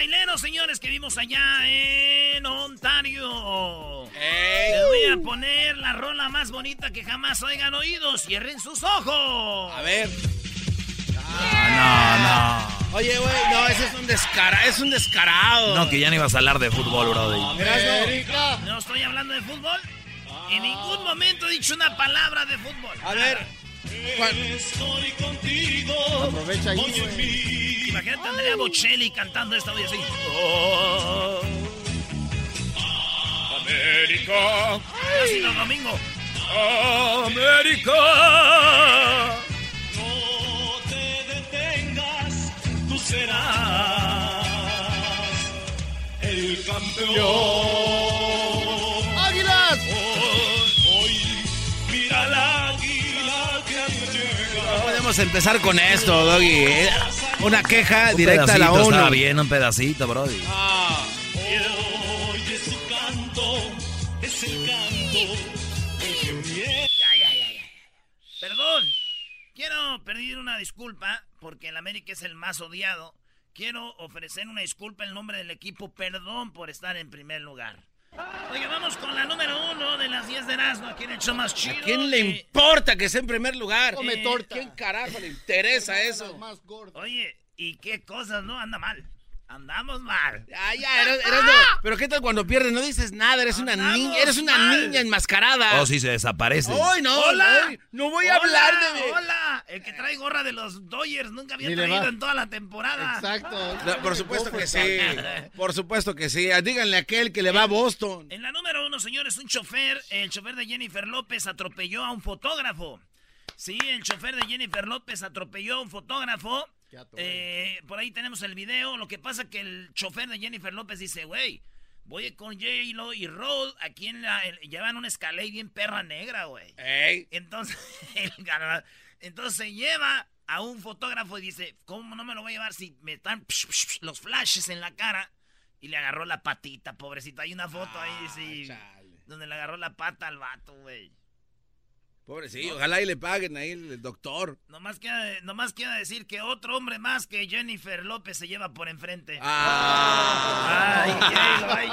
traileros, señores, que vimos allá en Ontario. Les voy a poner la rola más bonita que jamás oigan oídos. Cierren sus ojos. A ver. No, no. Oye, güey, no, ese es un descarado, es un descarado. No, que ya no ibas a hablar de fútbol, brody. No estoy hablando de fútbol. En ningún momento he dicho una palabra de fútbol. A ver. Estoy contigo. Aprovecha ahí, Imagínate a Andrea Bocelli cantando esta voy así. América, Así los domingos. América. No te detengas, tú serás el campeón. ¡Águilas! Hoy No podemos empezar con esto, Doggy. Eh, Una queja Un directa a la ONU. estaba bien, un pedacito, brody. Ah, Oye su canto, es el canto del que viene. Ya, ya, ya, ya. Perdón. Quiero pedir una disculpa porque el América es el más odiado. Quiero ofrecer una disculpa en nombre del equipo. Perdón por estar en primer lugar. Oiga, vamos con la número uno de las 10 de Erasmo. Aquí en el show más chido. ¿A quién le Eh, importa que sea en primer lugar? Come torta. ¿Quién carajo le interesa eso? Oye, ¿y qué cosas no? Anda mal. Andamos mal. Ah, ya, eres, eres no- Pero ¿qué tal cuando pierdes? No dices nada, eres una niña, eres una mal. niña enmascarada. Oh, sí, se desaparece. ¡Ay, no! ¡Hola! ay, no voy a Hola, hablar de... ¡Hola! El que trae gorra de los Dodgers nunca había Ni traído va. en toda la temporada. Exacto. por supuesto que sí. Por supuesto que sí. Díganle a aquel que le va a Boston. En la número uno, señores, un chofer, el chofer de Jennifer López atropelló a un fotógrafo. Sí, el chofer de Jennifer López atropelló a un fotógrafo. Eh, por ahí tenemos el video. Lo que pasa que el chofer de Jennifer López dice, güey, voy con J-Lo y Rod aquí en la... el- llevan una escalade bien perra negra, güey. Ey. Entonces, el entonces se lleva a un fotógrafo y dice, ¿cómo no me lo voy a llevar si me están psh, psh, psh, los flashes en la cara? Y le agarró la patita, pobrecito. Hay una foto ahí, sí, donde le agarró la pata al vato, güey. Pobre sí, ojalá y le paguen ahí el doctor. Nomás queda, nomás queda decir que otro hombre más que Jennifer López se lleva por enfrente. Ah. Ay, J-Lo, ay.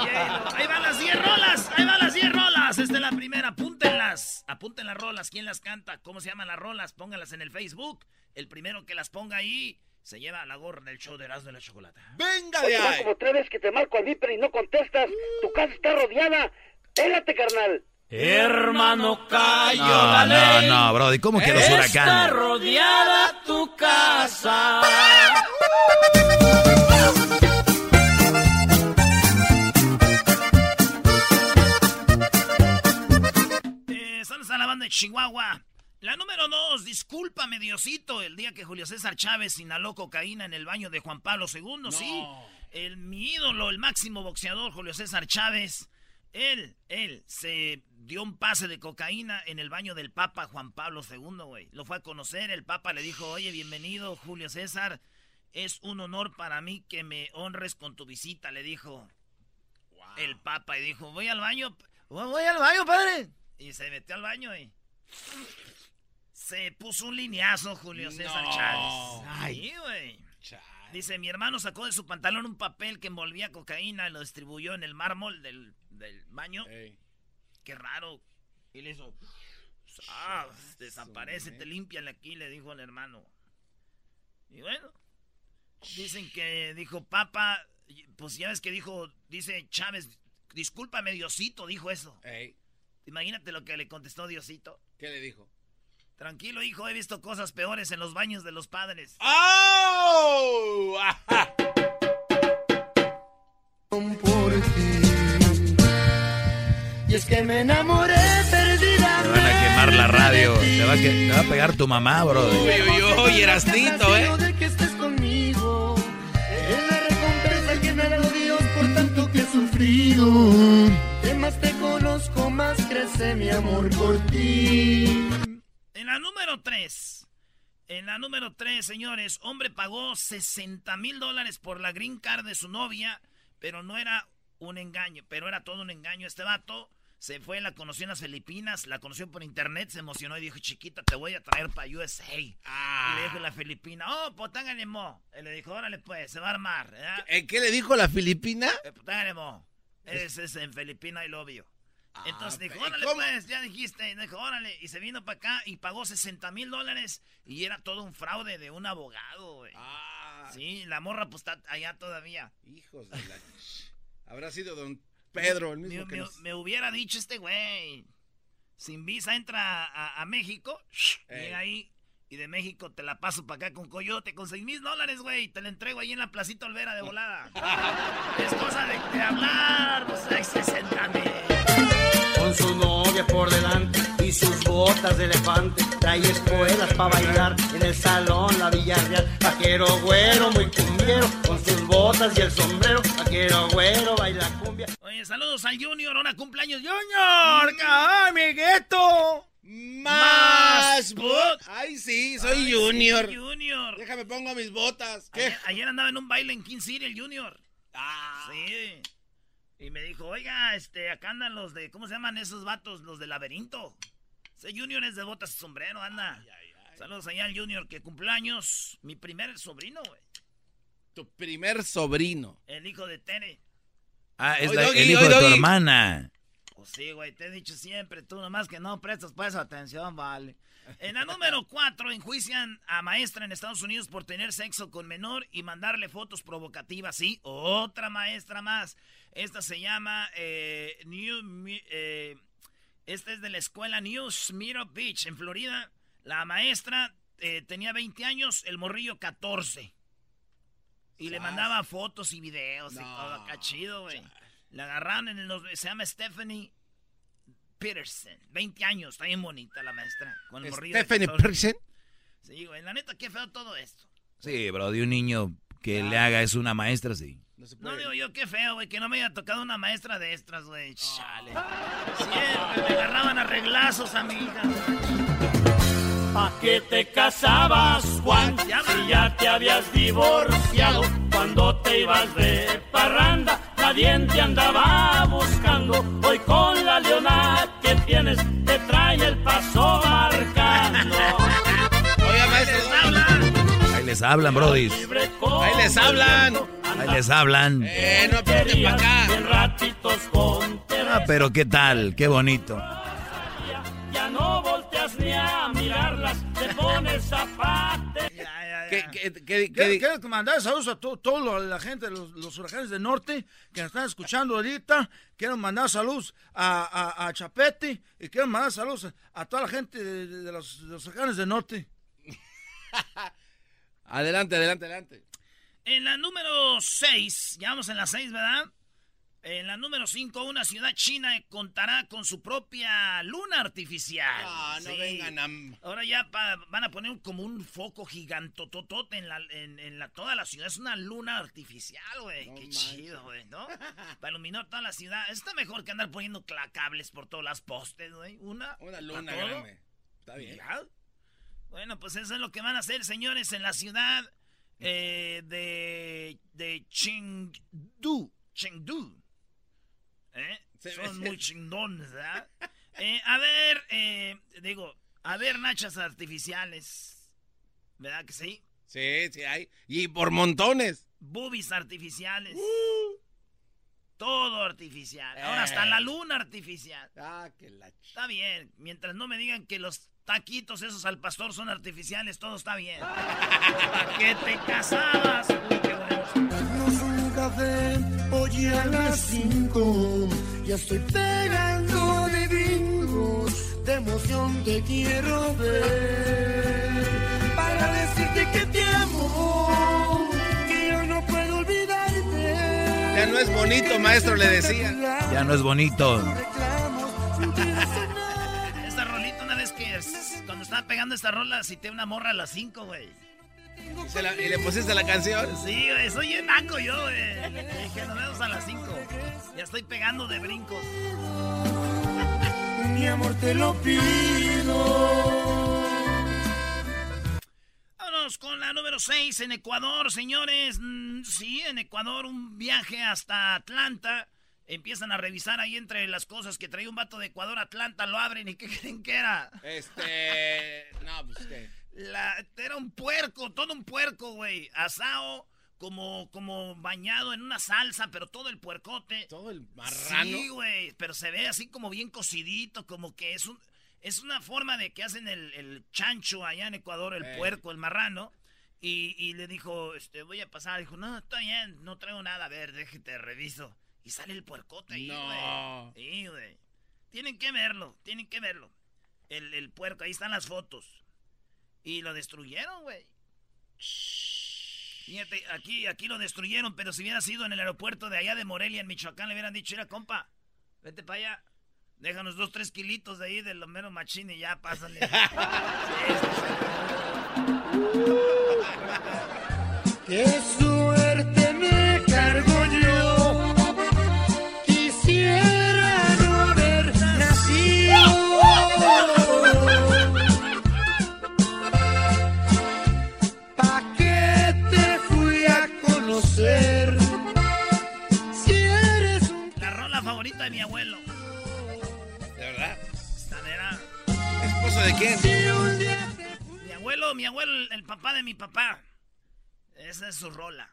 Ahí van las 10 rolas, ahí van las 10 rolas. Esta es la primera, apúntenlas. Apunten las rolas, ¿quién las canta? ¿Cómo se llaman las rolas? Pónganlas en el Facebook. El primero que las ponga ahí se lleva la gorra del show de Erasmo de la Chocolata. ¡Venga Oye, van como tres veces que te marco al Viper y no contestas. Tu casa está rodeada. Pélate, carnal. Hermano, No, no, no, brody. ¿Cómo que los huracanes? rodeada tu casa. Eh, saludos a la banda de Chihuahua. La número dos, discúlpame Diosito, el día que Julio César Chávez inhaló cocaína en el baño de Juan Pablo II, sí. El, mi ídolo, el máximo boxeador, Julio César Chávez, él, él se dio un pase de cocaína en el baño del Papa Juan Pablo II, güey. Lo fue a conocer, el Papa le dijo, oye, bienvenido Julio César. es un honor para mí que me honres con tu visita, le dijo el papa. Y dijo, voy al baño, voy al baño, padre. Y se metió al baño y... Se puso un lineazo Julio César Chávez. Ay, güey. Dice, mi hermano sacó de su pantalón un papel que envolvía cocaína y lo distribuyó en el mármol del, baño. Qué raro. Y le hizo... Ah, desaparece, te limpian aquí, le dijo el hermano. Y bueno, dicen que dijo, papa, pues ya ves que dijo, dice Chávez, discúlpame Diosito, dijo eso. Imagínate lo que le contestó Diosito. ¿Qué le dijo? Tranquilo, hijo, he visto cosas peores en los baños de los padres. ¡Oh! Ti. Y es que me enamoré perdida. Te van a quemar la radio. Te va a, te va a pegar tu mamá, bro. Uy, uy, uy, Erasnito, ¿eh? De que estés conmigo. Es la recompensa que me dado Dios por tanto que he sufrido. Que más te conozco, más crece mi amor por ti. En la número 3. En la número 3, señores, hombre pagó 60 mil dólares por la green card de su novia, pero no era un engaño, pero era todo un engaño. Este vato se fue, la conoció en las Filipinas, la conoció por internet, se emocionó y dijo, chiquita, te voy a traer para USA. Ah. Y le dijo la Filipina, oh, potángale mo. Y le dijo, órale pues, se va a armar. ¿Qué, ¿Qué le dijo la Filipina? Eh, potángale mo. Ese es en Filipina y lo obvio. Entonces dijo, órale pues, ya dijiste. Y dijo, órale. Y se vino para acá y pagó 60 mil dólares. Y era todo un fraude de un abogado, güey. Ah. Sí, la morra pues está allá todavía. Hijos de la... Habrá sido don Pedro, el mismo me, que me, me hubiera dicho este güey. Sin visa entra a, a México. Llega ahí. Y de México te la paso para acá con Coyote con 6 mil dólares, güey. Te la entrego ahí en la placita Olvera de volada. es cosa de, de hablar. Pues hay 60 mil con su novia por delante y sus botas de elefante. Trae escuelas para bailar en el salón La Villarreal. Vaquero güero, muy cumbiero, botas y el sombrero. Vaquero güero, baila cumbia. Oye, saludos al Junior, ahora cumpleaños Junior, ¡Ay, amiguito! Más bot. Ay, sí, soy Ay, Junior. sí, junior. Déjame pongo mis botas. ¿Qué? Ayer, ayer andaba en un baile en King City el Junior. Ah. Sí. Y me dijo, oiga, este, acá andan los de, ¿cómo se llaman esos vatos? Los del laberinto. Ese Junior es de botas y sombrero, anda. Ay, ay, ay. Saludos allá al Junior que cumpleaños. Mi primer sobrino, güey. Tu primer sobrino. El hijo de Tere. Ah, es Oye, la- Doggy, el hijo de tu hermana. Pues sí, güey, te he dicho siempre, tú nomás que no prestas pues atención, vale. En la número 4 enjuician a maestra en Estados Unidos por tener sexo con menor y mandarle fotos provocativas, sí, otra maestra más. Esta se llama eh, New, eh, esta es de la escuela New Smyrna Beach en Florida. La maestra eh, tenía 20 años, el morrillo 14. Y le mandaba fotos y videos y todo acá chido, güey. La agarraron en el... Se llama Stephanie Peterson. 20 años, está bien bonita la maestra. Con Stephanie 14. Peterson. Sí, güey, la neta, qué feo todo esto. Sí, bro, de un niño que le haga es una maestra, sí. No se No digo yo, qué feo, güey, que no me haya tocado una maestra de extras, güey. Chale. Siempre me agarraban a reglazos a mi hija. ¿Pa' qué te casabas, Juan? Si ya te habías divorciado cuando te ibas de parranda, nadie te andaba buscando. Hoy con la leona que tienes te trae el paso marcando. Ahí les hablan, brodis. Ahí les hablan. Ahí les hablan. Eh, no para acá. Ah, pero qué tal, qué bonito. Volteas ni a mirarlas, te pones zapate. Ya, ya, ¿Qué, ya. qué, qué, qué- Quiero, quiero mandar saludos a toda la gente de los, los huracanes del norte que nos están escuchando ahorita. Quiero mandar saludos a, a, a Chapete y quiero mandar saludos a, a toda la gente de, de- de los, de los huracanes del norte. Adelante, adelante, adelante. En la número 6, ya vamos en la 6, ¿verdad? En la número 5, una ciudad china contará con su propia luna artificial. Ah, no Sí. vengan a... Ahora ya pa- van a poner como un foco gigantototote en, la, en, en la, toda la ciudad. Es una luna artificial, güey. No Qué chido, güey, ¿no? Para iluminar toda la ciudad. Está mejor que andar poniendo cables por todas las postes, güey. Una. Una luna grande. Está bien. Ya. Bueno, pues eso es lo que van a hacer, señores, en la ciudad. eh, de, de Chengdu. Chengdu. ¿Eh? Son muy chingones, ¿verdad? Eh, a ver, eh, digo, a ver nachas artificiales. ¿Verdad que sí? Sí, sí hay. Y por montones. Boobies artificiales. Todo artificial. Ahora hasta la luna artificial. Ah, que la Está bien. Mientras no me digan que los taquitos esos al pastor son artificiales, todo está bien. ¿Para qué te casabas? Uy, qué bueno. Café, hoy a las 5. Ya estoy pegando de brincos, de emoción te quiero ver. Para decirte que te amo, que yo no puedo olvidarte. Ya no es bonito, maestro, le decía. Ya no es bonito. Esta rolita, una vez que cuando estaba pegando esta rola, cité una morra a las 5, güey. ¿Y, se la- y le pusiste la canción? Sí, güey, soy un naco yo, güey. Dije, nos vemos a las 5. Ya estoy pegando de brincos. Mi amor, te lo pido. Vámonos con la número 6 en Ecuador, señores. Mm, sí, en Ecuador un viaje hasta Atlanta. Empiezan a revisar ahí entre las cosas que traía un vato de Ecuador a Atlanta, lo abren y ¿qué creen que era? Este. No, pues qué. La, era un puerco, todo un puerco, güey. Asado, como, como bañado en una salsa, pero todo el puercote. Todo el marrano. Sí, güey, pero se ve así como bien cocidito, como que es un... Es una forma de que hacen el, el chancho allá en Ecuador, el Ey. puerco, el marrano. Y, y le dijo, este, voy a pasar. Dijo, no, está bien, no traigo nada. A ver, déjate, reviso. Y sale el puercote ahí, güey. No. Sí, güey. Tienen que verlo, tienen que verlo. El, el puerco, ahí están las fotos. Y lo destruyeron, güey. Fíjate, aquí, aquí lo destruyeron, pero si hubiera sido en el aeropuerto de allá de Morelia, en Michoacán, le hubieran dicho, mira, compa, vete para allá. Déjanos dos, tres kilitos de ahí del mero machín y ya, pásale. Qué suerte de mi abuelo. ¿De verdad? Esta era ¿Esposo de quién? mi abuelo, mi abuelo, el, el papá de mi papá. Esa es su rola.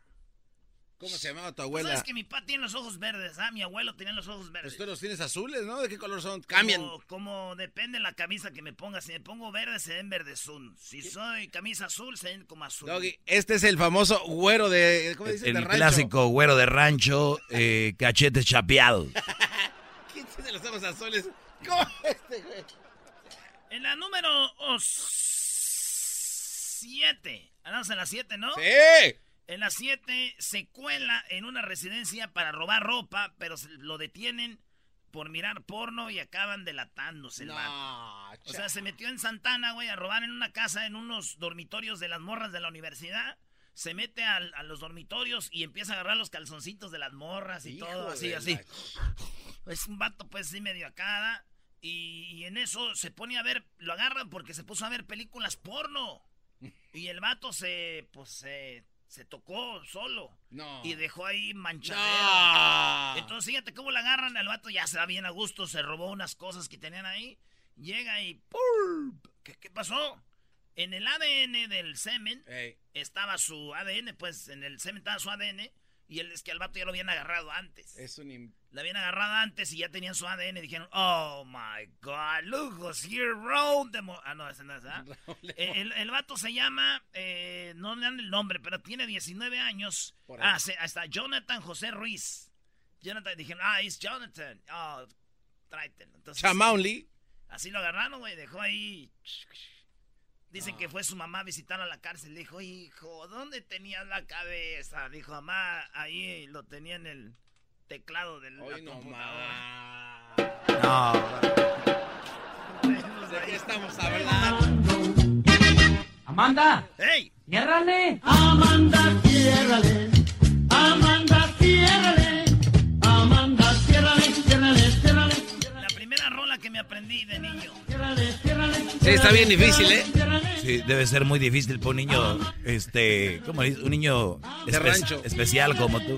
¿Cómo se llamaba tu ¿Sabes abuela? que mi papá tiene los ojos verdes? Ah, mi abuelo tenía los ojos verdes. Pues tú los tienes azules, ¿no? ¿De qué color son? Cambian. Como, como depende la camisa que me ponga. Si me pongo verde, se ven verdezún. Si soy camisa azul, se ven como azul. Doggy, este es el famoso güero de. ¿Cómo dices? El de rancho. clásico güero de rancho, eh, cachetes chapeados. ¿Quién tiene los ojos azules? ¿Cómo este, güey? En la número 7. Andamos en la 7, ¿no? ¡Sí! En la 7 se cuela en una residencia para robar ropa, pero se- lo detienen por mirar porno y acaban delatándose el vato. O sea, se metió en Santana, güey, a robar en una casa, en unos dormitorios de las morras de la universidad. Se mete al- a, los dormitorios y empieza a agarrar los calzoncitos de las morras y Hijo todo, así, así. la- Es un vato, pues, sí, medio acá. ¿da? Y, y en eso se pone a ver, lo agarran porque se puso a ver películas porno. Y el vato se, pues, se, se tocó solo. No. Y dejó ahí manchadero. No. Entonces, fíjate cómo la agarran. El vato ya se va bien a gusto. Se robó unas cosas que tenían ahí. Llega y. ¡pum! ¿Qué, qué pasó? En el ADN del semen estaba su ADN, pues en el semen estaba su ADN. Y él es que al vato ya lo habían agarrado antes. Es un. La habían agarrado antes y ya tenían su ADN. Dijeron, oh my god, look who's here, Raúl de Mo-". Ah, no, ese no es, ¿ah? Eh, El, el vato se llama, eh, no le dan el nombre, pero tiene 19 años. Ah, se, está Jonathan José Ruiz. Jonathan, dijeron, ah, es Jonathan. Oh, tráetelo. Entonces, Chamauli. Así lo agarraron, güey, dejó ahí. Dicen que fue su mamá a visitar a la cárcel. Le dijo, hijo, ¿dónde tenías la cabeza? Dijo, mamá, ahí lo tenía en el teclado del Hoy no computadora. No, ¿De qué estamos hablando? Amanda, ¡Ey! ciérrale. Amanda, ciérrale. Amanda, aprendí de niño. Sí, está bien difícil, ¿eh? Sí, debe ser muy difícil para un niño, este, ¿cómo dice? Un niño espe- rancho. especial como tú.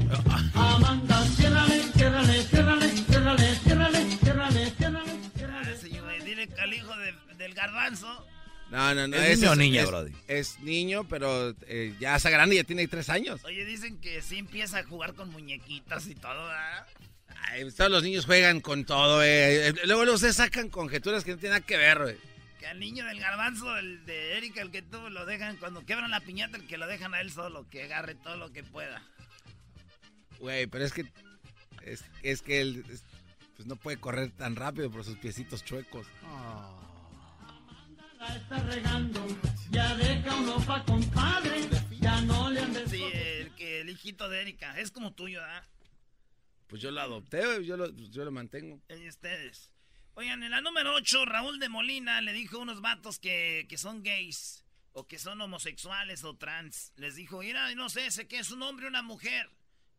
Amanda, ciérrale, ciérrale, ciérrale, ciérrale, ciérrale, ciérrale, ciérrale. Dile al hijo de- del garbanzo. No, no, no. ¿Es niño o niña, es, Brody? Es niño, pero eh, ya está grande, ya tiene tres años. Oye, dicen que sí empieza a jugar con muñequitas y todo, ¿verdad? Ay, todos los niños juegan con todo, eh. Luego, luego se sacan conjeturas que no tienen nada que ver, güey. Que al niño del garbanzo, el de Erika, el que tú lo dejan, cuando quebran la piñata, el que lo dejan a él solo, que agarre todo lo que pueda. Güey, pero es que. Es, es que él es- pues no puede correr tan rápido por sus piecitos chuecos. La está regando, ya deja uno pa' compadre, ya no le andes Sí, el, que el hijito de Erika, es como tuyo, ¿verdad? Pues yo lo adopté, yo lo, yo lo mantengo. Y ustedes. Oigan, en la número 8, Raúl de Molina le dijo a unos vatos que, que son gays, o que son homosexuales o trans. Les dijo, mira, no sé, sé que es un hombre o una mujer.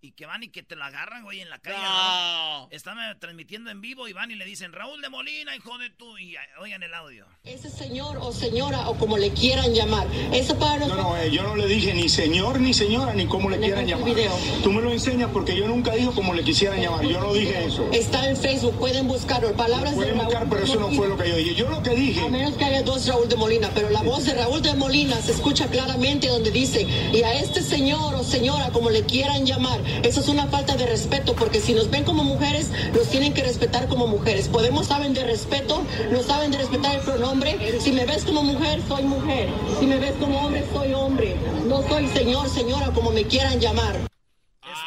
Y que van y que te la agarran, güey, en la calle. ¿no? Están eh, transmitiendo en vivo y van y le dicen, Raúl de Molina, hijo de tú. Y eh, oigan el audio. Ese señor o señora o como le quieran llamar. Eso para No, nosotros. no, eh, yo no le dije ni señor ni señora ni cómo le quieran llamar. video. Tú me lo enseñas porque yo nunca digo como le quisieran llamar. Yo no dije eso. Está en Facebook, pueden buscarlo. Palabras Pueden de Raúl. buscar, pero eso no fue lo que yo dije. Yo lo que dije. A menos que haya dos Raúl de Molina, pero la voz de Raúl de Molina se escucha claramente donde dice, y a este señor o señora, como le quieran llamar, eso es una falta de respeto, porque si nos ven como mujeres, nos tienen que respetar como mujeres. Podemos saben de respeto, no saben de respetar el pronombre. Si me ves como mujer, soy mujer. Si me ves como hombre, soy hombre. No soy señor, señora, como me quieran llamar.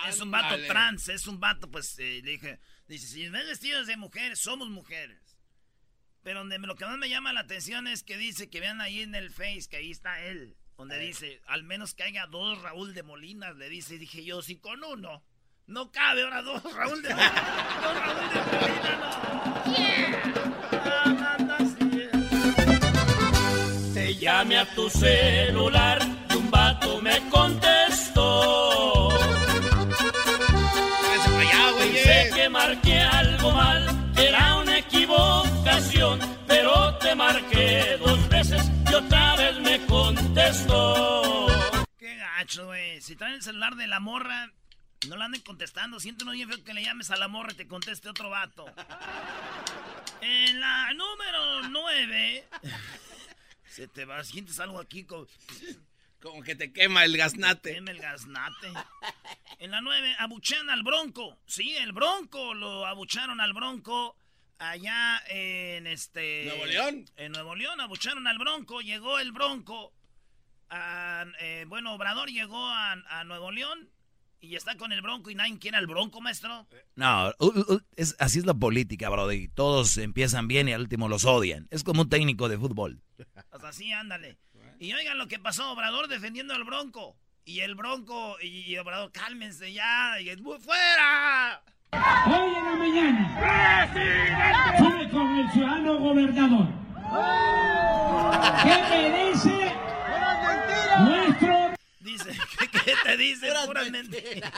Es, es un vato trans, es un vato, pues eh, le dije, dice, si ven vestidos de mujeres, somos mujeres. Pero donde me- lo que más me llama la atención es que dice que vean ahí en el Face, que ahí está él, donde dice, al menos que haya dos Raúl de Molinas, le dice, y dije yo, si con uno, no cabe, ahora dos Raúl de Molina, dos Raúl de Molina, no. Te llame a tu celular y un vato me contestó. Contestó. Qué gacho, güey. Si traen el celular de la morra, no la anden contestando. Siento no bien feo que le llames a la morra y te conteste otro vato. En la número 9. Se te va, sientes algo aquí como. Como que te quema el gaznate. Quema el gaznate. En la 9, abuchean al bronco. Sí, el bronco. Lo abucharon al bronco. Allá en este. ¿Nuevo León? En Nuevo León abucharon al bronco. Llegó el bronco. A- eh, bueno, Obrador llegó a, a Nuevo León. Y está con el bronco y nadie quiere al bronco, maestro. No, es, así es la política, brody. Todos empiezan bien y al último los odian. Es como un técnico de fútbol. Pues así, ándale. Y oigan lo que pasó, Obrador defendiendo al Bronco. Y el Bronco y, y Obrador, cálmense ya. Y es fuera. Hoy en la mañana sube con el ciudadano gobernador. ¿Qué me dice nuestro Dice, ¿qué, qué te dice? Puras mentiras.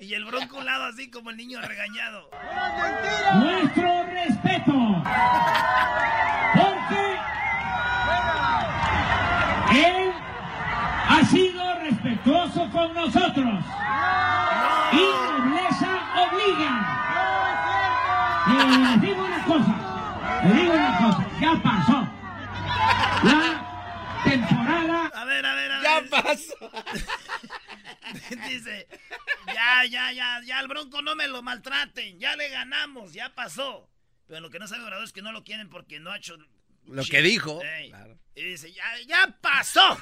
Y el Bronco lado así como el niño regañado. nuestro respeto? Porque él ha sido respetuoso con nosotros. Y nobleza obliga. Y les digo una cosa, les digo una cosa, ya pasó. La temporada A ver, a ver, a Ya ver. pasó. Dice, ya, ya, ya, ya, al Bronco no me lo maltraten. Ya le ganamos, ya pasó. Pero lo que no sabe Obrador es que no lo quieren porque no ha hecho... Lo que dijo. Ey. Claro. Y dice, ya, ya pasó.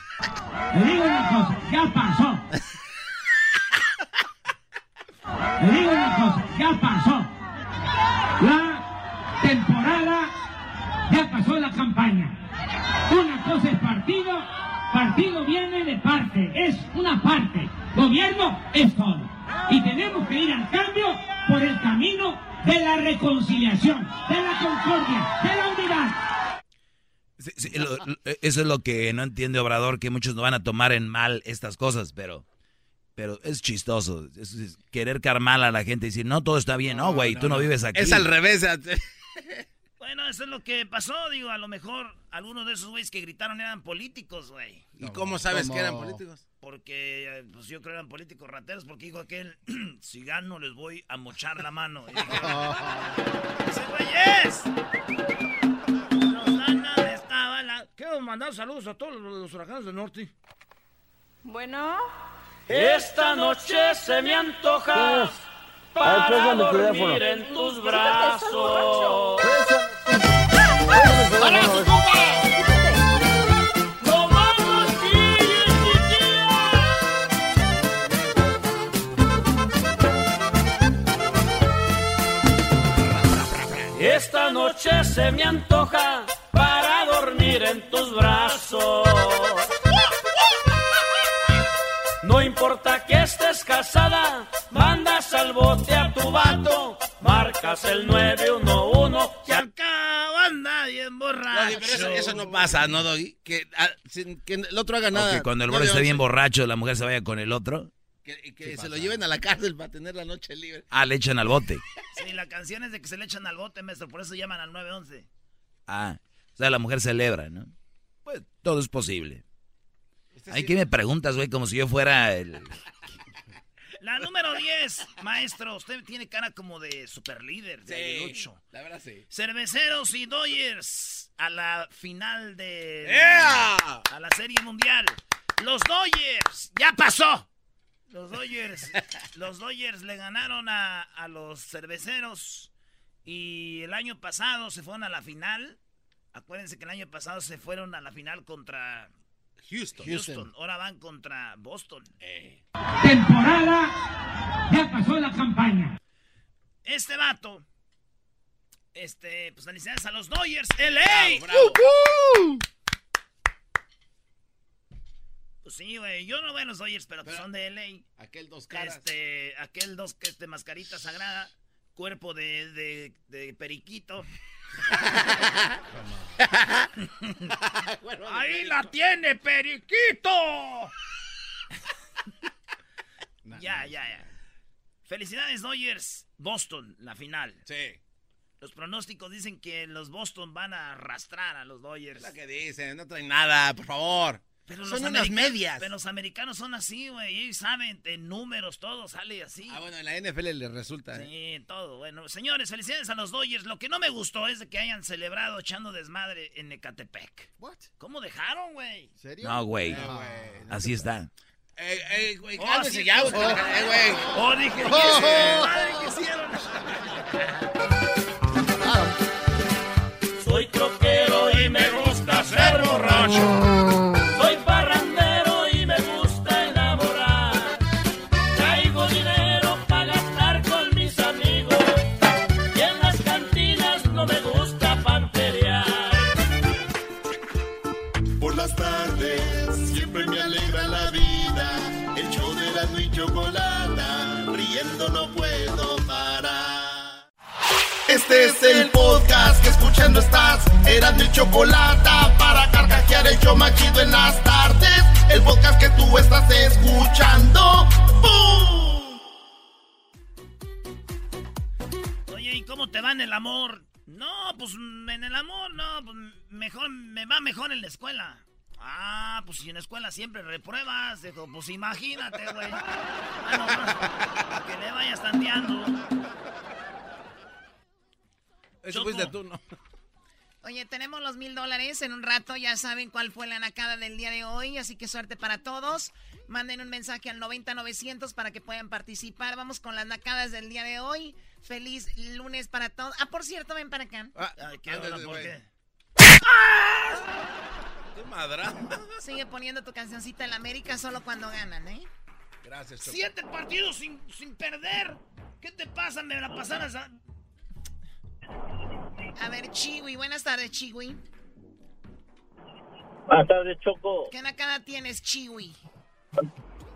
Le digo una cosa, ya pasó. Le digo una cosa, ya pasó. La temporada, ya pasó la campaña. Una cosa es partido, partido viene de parte, es una parte. Gobierno es todo. Y tenemos que ir al cambio por el camino de la reconciliación, de la concordia, de la unidad. Sí, sí, lo- lo- eso es lo que no entiende Obrador, que muchos no van a tomar en mal estas cosas, pero, pero es chistoso. Es, es querer car mal a la gente y decir, no, todo está bien. No, güey, tú no vives aquí. Es al revés. Bueno, eso es lo que pasó. Digo, a lo mejor algunos de esos güeyes que gritaron eran políticos, güey. ¿Y cómo sabes que eran políticos? Porque, pues yo creo eran políticos rateros, porque dijo aquel, si gano les voy a mochar la mano. Y dije, ¡Ese güey es! Rosana estaba la... Quiero mandar saludos a todos los, los huracanes del norte. Bueno. Esta noche se me antoja para dormir teléfono. en tus brazos. No vamos, Esta noche se me antoja para dormir en tus brazos. No importa que estés casada, mandas al bote a tu vato, marcas el 911. Se acaba bien borracho. Pero eso, eso no pasa, ¿no, Doggy? Que, ah, sin que el otro haga nada. O que cuando el No de esté bien borracho, la mujer se vaya con el otro. Que, que se lo lleven a la cárcel para tener la noche libre. Ah, le echan al bote. Sí, la canción es de que se le echan al bote, maestro, por eso llaman al 911. Ah, o sea, la mujer celebra, ¿no? Pues todo es posible. Ay, ¿qué me preguntas, güey? Como si yo fuera el... La número 10, maestro, usted tiene cara como de super líder, de Sí, la verdad sí. Cerveceros y Dodgers a la final de... ¡Ea! A la Serie Mundial. Los Dodgers, ya pasó. Los Dodgers, los Dodgers le ganaron a, a los cerveceros y el año pasado se fueron a la final. Acuérdense que el año pasado se fueron a la final contra Houston. Houston. Ahora van contra Boston. Temporada, ya pasó la campaña. Este vato, este, pues felicidades a los Dodgers, LA. Bravo, bravo. Pues sí, güey, yo no veo a los Dodgers, pero, pues son de LA. Aquel dos caras. Este, aquel dos, que este, mascarita sagrada, cuerpo de, de, de periquito. Ahí la tiene, periquito. ya, ya, ya. Felicidades, Dodgers. Boston, la final. Sí. Los pronósticos dicen que los Boston van a arrastrar a los Dodgers. Es lo que dicen, no traen nada, por favor. Pero Son los unas americanos- medias. Pero los americanos son así, güey. Ellos saben, en números todo sale así. Ah, bueno, en la NFL les resulta. ¿eh? Sí, todo. Bueno, señores, felicidades a los Dodgers. Lo que no me gustó es de que hayan celebrado echando desmadre en Ecatepec. ¿Cómo dejaron, güey? ¿Serio? No, güey. Así está. Eh, eh, güey, Oh, sí. ya, güey. Eh, güey. Oh, dije, ¿qué Oh. desmadre que hicieron? Soy troquero y me gusta ser borracho. Este es el podcast que escuchando estás. Eran mi chocolata para carcajear el show machido en las tardes. El podcast que tú estás escuchando. ¡Bum! Oye, ¿y cómo te va en el amor? No, pues en el amor, no, pues mejor, me va mejor en la escuela. Ah, pues si en la escuela siempre repruebas, pues imagínate, güey. Ah, para que le vayas tanteando. Eso fuiste tú, ¿no? Oye, tenemos los mil dólares en un rato. Ya saben cuál fue la nacada del día de hoy. Así que suerte para todos. Manden un mensaje al 90900 para que puedan participar. Vamos con las nacadas del día de hoy. Feliz lunes para todos. Ah, por cierto, ven para acá. Ay, ¿qué onda? ¿Por qué? Qué madra. Sigue poniendo tu cancioncita en la América solo cuando ganan, ¿eh? Gracias, Choco. Siete partidos sin, sin perder. ¿Qué te pasa? Me la pasaras a... A ver, Chiwi. Buenas tardes, Chiwi. Buenas tardes, Choco. ¿Qué nacada tienes, Chiwi?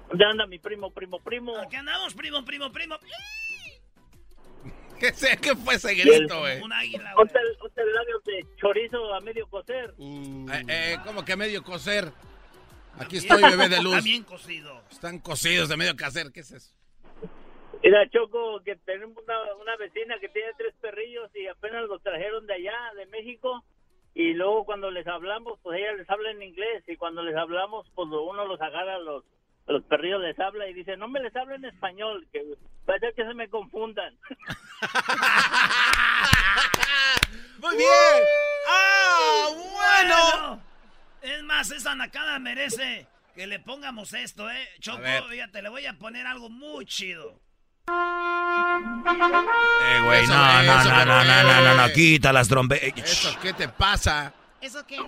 ¿Dónde anda mi primo, primo, primo? Aquí andamos, primo, primo, primo. ¿Qué, sé, ¿Qué fue ese grito, güey? Un águila, güey. Ponte el, ponte el labio de chorizo a medio cocer. Eh, eh, ¿Cómo que medio coser? Aquí estoy, bebé de luz. Está bien cocido. Están cocidos de medio coser, ¿qué es eso? Mira, Choco, que tenemos una, una vecina que tiene tres perrillos y apenas los trajeron de allá, de México. Y luego cuando les hablamos, pues ella les habla en inglés. Y cuando les hablamos, pues uno los agarra, los, los perrillos les habla y dice, no me les habla en español, que ser que se me confundan. Muy bien. ¡Ah, bueno! Es más, esa nacada merece que le pongamos esto, ¿eh? Choco, fíjate, le voy a poner algo muy chido. Eh, güey, no, no, eso, no, no, no, no, no, no, quita las trompetas. Eso, ¿qué te pasa? ¿Eso qué?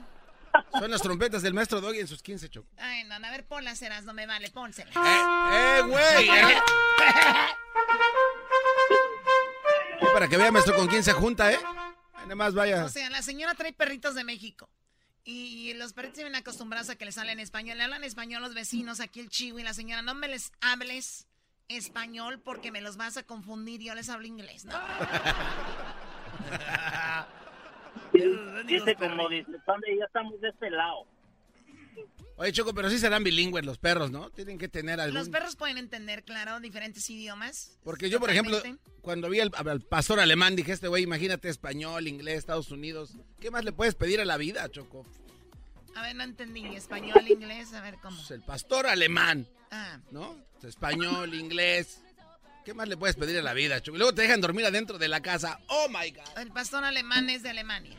Son las trompetas del maestro Doggy en sus 15, Choco. Ay, no, a ver, ponlas, eras, no me vale, pónselas. ¡Eh, güey! eh. Para que vea, maestro, con quién se junta, ¿eh? Nada más vaya. O sea, la señora trae perritos de México. Y los perritos se ven acostumbrados a que les hablen español. Le hablan español los vecinos, aquí el chivo y la señora. No me les hables español porque me los vas a confundir. Yo les hablo inglés, ¿no? Dice como dice, "Padre, ya estamos de este lado. Oye, Choco, pero sí serán bilingües los perros, ¿no? Tienen que tener algún... Los perros pueden entender, claro, diferentes idiomas. Porque yo, por ejemplo, cuando vi al, al pastor alemán, dije, este güey, imagínate español, inglés, Estados Unidos. ¿Qué más le puedes pedir a la vida, Choco? A ver, no entendí. Español, inglés, a ver cómo. Pues el pastor alemán, ¿no? Español, inglés. ¿Qué más le puedes pedir a la vida, Choco? Y luego te dejan dormir adentro de la casa. ¡Oh, my God! el pastor alemán es de Alemania.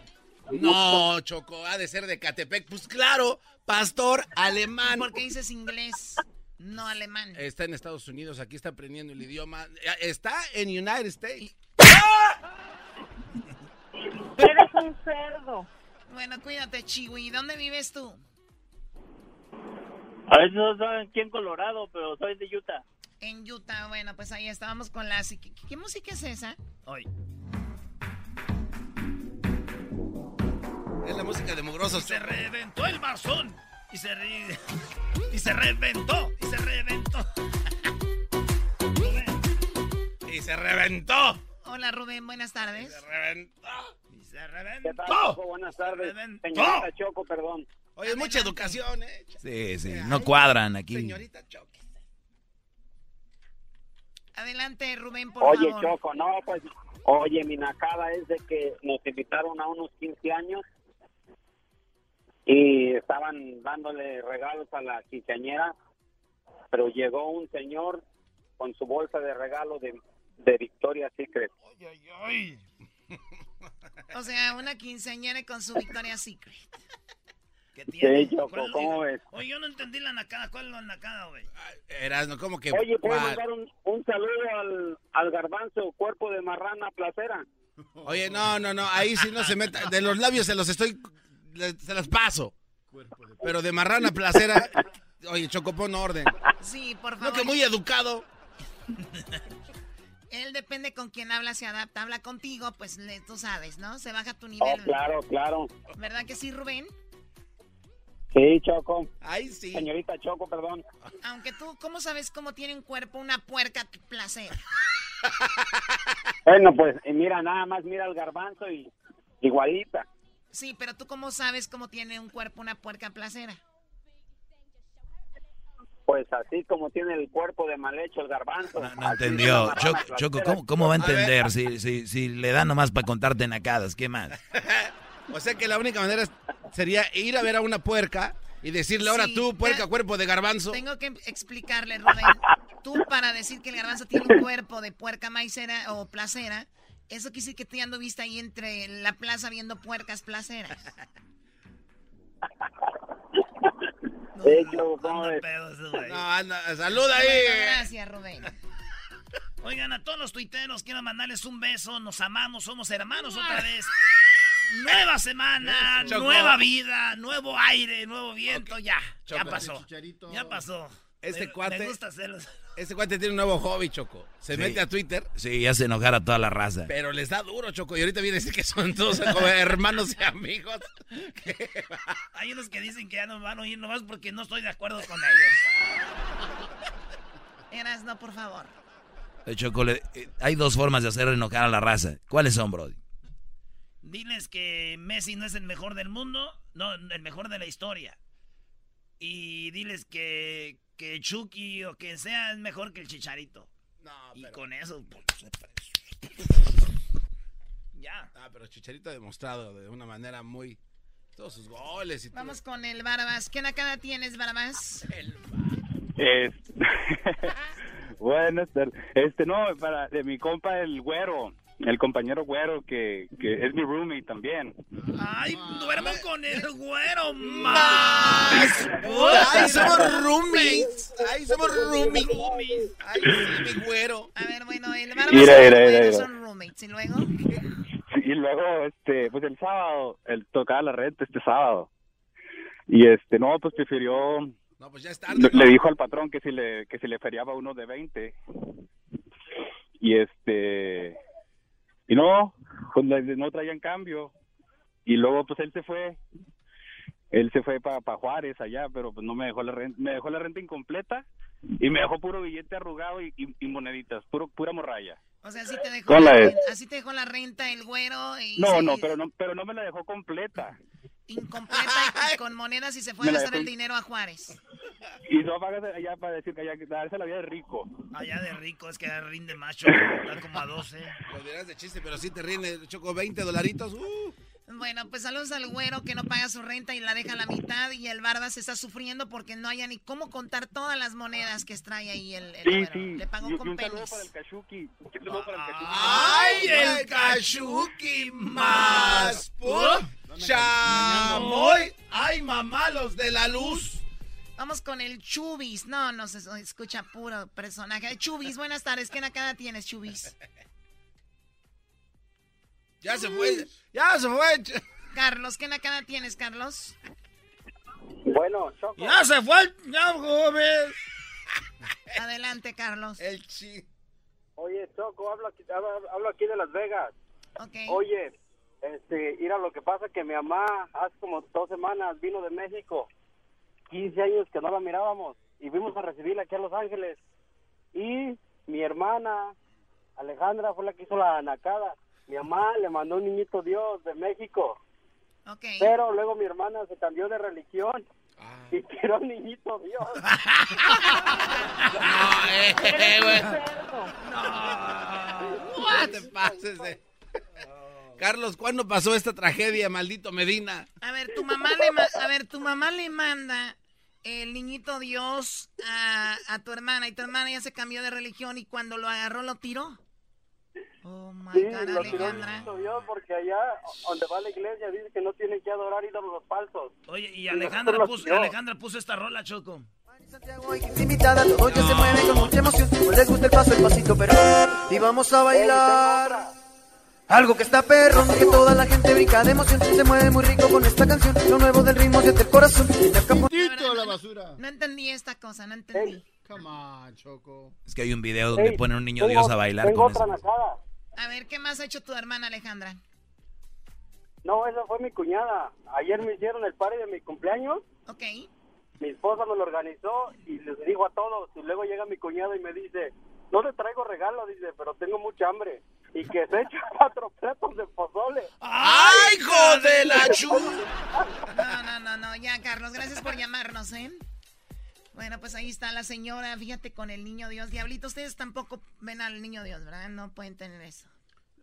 No, Choco, ha de ser de Catepec. Pues claro, pastor alemán. ¿Por qué dices inglés, no alemán? Está en Estados Unidos, aquí está aprendiendo el idioma. Está en United States. Eres un cerdo. Bueno, cuídate, Chiwi. ¿Dónde vives tú? A veces no saben quién Colorado, pero soy de Utah. En Utah. Bueno, pues ahí estábamos con la... ¿Qué, qué música es esa? Hoy. Es la música de mugrosos. Se reventó el marzón. Y se, re- y se reventó. Y se reventó. Y se reventó. Hola, Rubén. Buenas tardes. Se reventó. Y se ¿Qué reventó. tal, Choco? Buenas tardes. Reventó. Señorita Choco, perdón. Oye, mucha educación, ¿eh? Sí, sí, no cuadran aquí. Señorita Choco. Adelante, Rubén, por Oye, favor. Choco, no, pues, oye, mi nacada es de que nos invitaron a unos 15 años y estaban dándole regalos a la quinceañera, pero llegó un señor con su bolsa de regalo de, de Victoria's Secret. O sea, una quinceañera con su Victoria's Secret. ¿Qué tiene? Sí, Choco, ¿Cuál es- ¿cómo ves? Oye, yo no entendí la nacada. ¿Cuál es la nacada, güey? Erasno, ¿cómo que? Oye, ¿puedo mandar un, un saludo al, al garbanzo, cuerpo de marrana placera? Oye, no, no, no, ahí sí no se meta. De los labios se los estoy. le- Se las paso. Pero de marrana placera. Oye, Choco, pon orden. Sí, por No, favor. que muy educado. Él depende con quién habla, se adapta. Habla contigo, pues le- tú sabes, ¿no? Se baja tu Oh, nivel. claro, claro. ¿Verdad que sí, Rubén? Sí, Choco. Ahí sí. Señorita Choco, perdón. Aunque tú, ¿cómo sabes cómo tiene un cuerpo una puerca placer? Bueno, pues eh, mira, nada más mira al garbanzo y igualita. Sí, pero tú, ¿cómo sabes cómo tiene un cuerpo una puerca placera? Pues así como tiene el cuerpo de mal hecho el garbanzo. No así entendió. Choco. ¿cómo, cómo va a entender si, si, si le da nomás para contarte nacadas? ¿Qué más? O sea que la única manera sería ir a ver a una puerca y decirle ahora Sí, tú, puerca, ya- cuerpo de garbanzo. Tengo que explicarle, Rubén. Tú, para decir que el garbanzo tiene un cuerpo de puerca maicera o placera, eso quiere decir que tú ya anduviste ahí entre la plaza viendo puercas placeras. Güey. No, anda, saluda Bueno, ahí. gracias, Rubén. Oigan, a todos los tuiteros quiero mandarles un beso. Nos amamos, somos hermanos otra vez. Nueva semana, nueva vida, nuevo aire, nuevo viento. Ya, ya pasó. Ya pasó. Este Me- cuate- Me gusta hacerlos. Este cuate tiene un nuevo hobby, Choco. Se Sí. mete a Twitter, Sí, ya se enojara toda la raza. pero les da duro, Choco. Y ahorita viene a decir que son todos como hermanos y amigos. Hay unos que dicen que ya no van a oír nomás porque no estoy de acuerdo con ellos. Eras, no, por favor. Eh, Choco, le- eh, hay dos formas de hacer enojar a la raza. ¿Cuáles son, Brody? Diles que Messi no es el mejor del mundo, no, el mejor de la historia. Y diles que, que Chucky o quien sea es mejor que el Chicharito. y con eso, pues, ya. Ah, pero Chicharito ha demostrado de una manera muy... Todos sus goles y todo. Vamos con el Barabás. ¿Qué nakada tienes, Barabás? Es... Buenas tardes. Este, no, para de mi compa el güero, el compañero güero que, que es mi roommate también. Ay, duerman con el güero más. ¡Ay, somos roommates! ¡Ay, somos roomies! ¡Ay, sí, mi güero! A ver, bueno, el Mira, mira, mira, son roommates. ¿Y luego? Sí, y luego, este, pues el sábado, él tocaba la renta este sábado. Y este, no, pues prefirió, No, pues ya es tarde. le, ¿no? le dijo al patrón que si le, que si le feriaba uno de 20. Y este, y no, pues no traían cambio. Y luego, pues él se fue, él se fue para Juárez allá, pero pues no me dejó la renta, me dejó la renta incompleta y me dejó puro billete arrugado y, y- y moneditas, puro, pura morralla. O sea, así te dejó, la, así te dejó la renta el güero y No, se- no, pero no, pero no me la dejó completa. Incompleta y con monedas y se fue a gastar el dinero a Juárez. Y no pagas allá para decir que allá que darse la vida de rico. Allá de rico, es que rinde más, Choco. Está como a 12. Lo dirás de chiste, pero sí te ríen, Choco, 20 dolaritos. Uh. Bueno, pues saludos al güero que no paga su renta y la deja a la mitad y el Barbas está sufriendo porque no haya ni cómo contar todas las monedas que trae ahí el, el Sí, güero. sí. Le pagó Y- y con un penis. para el Kashuki. Un saludo para el Kashuki. ¡Ay, el cachuki más! ¡Puro chamoy! ¡Ay, mamá, los de la luz! Vamos con el Chubis. No, no se escucha puro personaje. Chubis, buenas tardes. ¿Qué nakada tienes, Chubis? Ya se fue, ya se fue. Carlos, ¿qué nakada tienes, Carlos? Bueno, Choco. Ya se fue el... Ya, joven. Adelante, Carlos. El chi. Oye, Choco, hablo aquí, hablo, hablo aquí de Las Vegas. Ok. Oye, este, mira, lo que pasa que mi mamá hace como dos semanas vino de México. 15 años que no la mirábamos. Y fuimos a recibirla aquí a Los Ángeles. Y mi hermana, Alejandra, fue la que hizo la nacada. Mi mamá le mandó un niñito Dios de México. Pero luego mi hermana se cambió de religión. Y tiró al niñito Dios. No, eh, eh, güey. No. No te pases de... Carlos, ¿cuándo pasó esta tragedia, maldito Medina? A ver, tu mamá le, ma- a ver, tu mamá le manda el niñito Dios a, a tu hermana y tu hermana ya se cambió de religión y cuando lo agarró lo tiró. Oh my Sí, God, lo tiró el Alejandra. Dios porque allá donde va la iglesia dice que no tienen que adorar ídolos falsos. Oye, y Y Alejandra nosotros puso. Alejandra puso esta rola, Choco. invitada, todo ya se mueve con mucha emoción. No les gusta el paso, el pasito, pero y vamos a bailar. Algo que está perro, que toda la gente brinca de emoción. Se mueve muy rico con esta canción. Lo nuevo del ritmo siente el corazón. Y ¡Tito la basura! No entendí esta cosa, no entendí. Come on, Choco. Es que hay un video donde Ey, ponen un niño Dios a bailar con otra eso. A ver, ¿qué más ha hecho tu hermana Alejandra? No, esa fue mi cuñada. Ayer me hicieron el party de mi cumpleaños. Ok. Mi esposa me lo organizó y les dijo a todos. Y luego llega mi cuñada y me dice, no te traigo regalo, dice, pero tengo mucha hambre. Y que se echa cuatro platos de pozole. ¡Ay, hijo de la chu! No, no, no, no, ya Carlos, gracias por llamarnos, ¿eh? Bueno, pues ahí está la señora, fíjate con el niño Dios. Diablito, ustedes tampoco ven al niño Dios, ¿verdad? No pueden tener eso.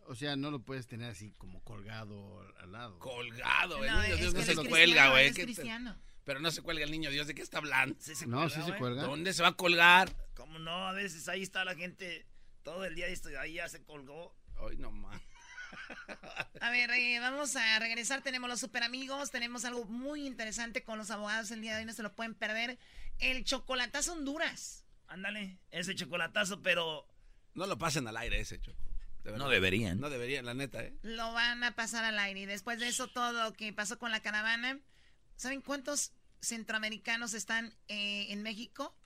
O sea, no lo puedes tener así como colgado al lado. Colgado, el No, niño Dios no se lo cuelga, güey. es ¿Qué te- cristiano. Pero no se cuelga el niño Dios, ¿de qué está hablando? No, sí se cuelga. ¿Dónde se va a colgar? ¿Cómo no? A veces ahí está la gente todo el día y ahí ya se colgó. Ay, no más. A ver, eh, vamos a regresar. Tenemos los super amigos. Tenemos algo muy interesante con los abogados el día de hoy. No se lo pueden perder. El chocolatazo Honduras. Ándale, ese chocolatazo, pero No lo pasen al aire ese, Choco. De. No deberían. No deberían, la neta, ¿eh? Lo van a pasar al aire. Y después de eso, todo lo que pasó con la caravana. ¿Saben cuántos centroamericanos están eh, en México?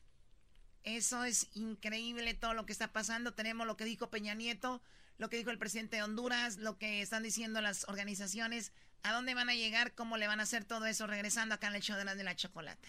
Eso es increíble todo lo que está pasando. Tenemos lo que dijo Peña Nieto, lo que dijo el presidente de Honduras, lo que están diciendo las organizaciones. ¿A dónde van a llegar? ¿Cómo le van a hacer todo eso? Regresando acá en el show de la, de la chocolata.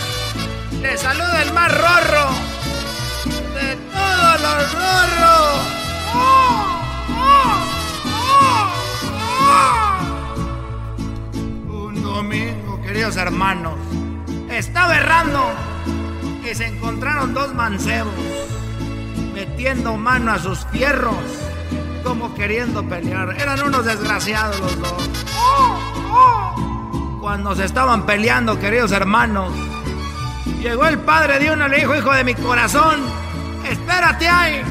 Les saluda el más rorro de todos los rorros. Un domingo, queridos hermanos, estaba errando y se encontraron dos mancebos metiendo mano a sus fierros como queriendo pelear. Eran unos desgraciados los dos. Cuando se estaban peleando, queridos hermanos, llegó el padre de uno y le dijo, hijo de mi corazón, espérate ahí,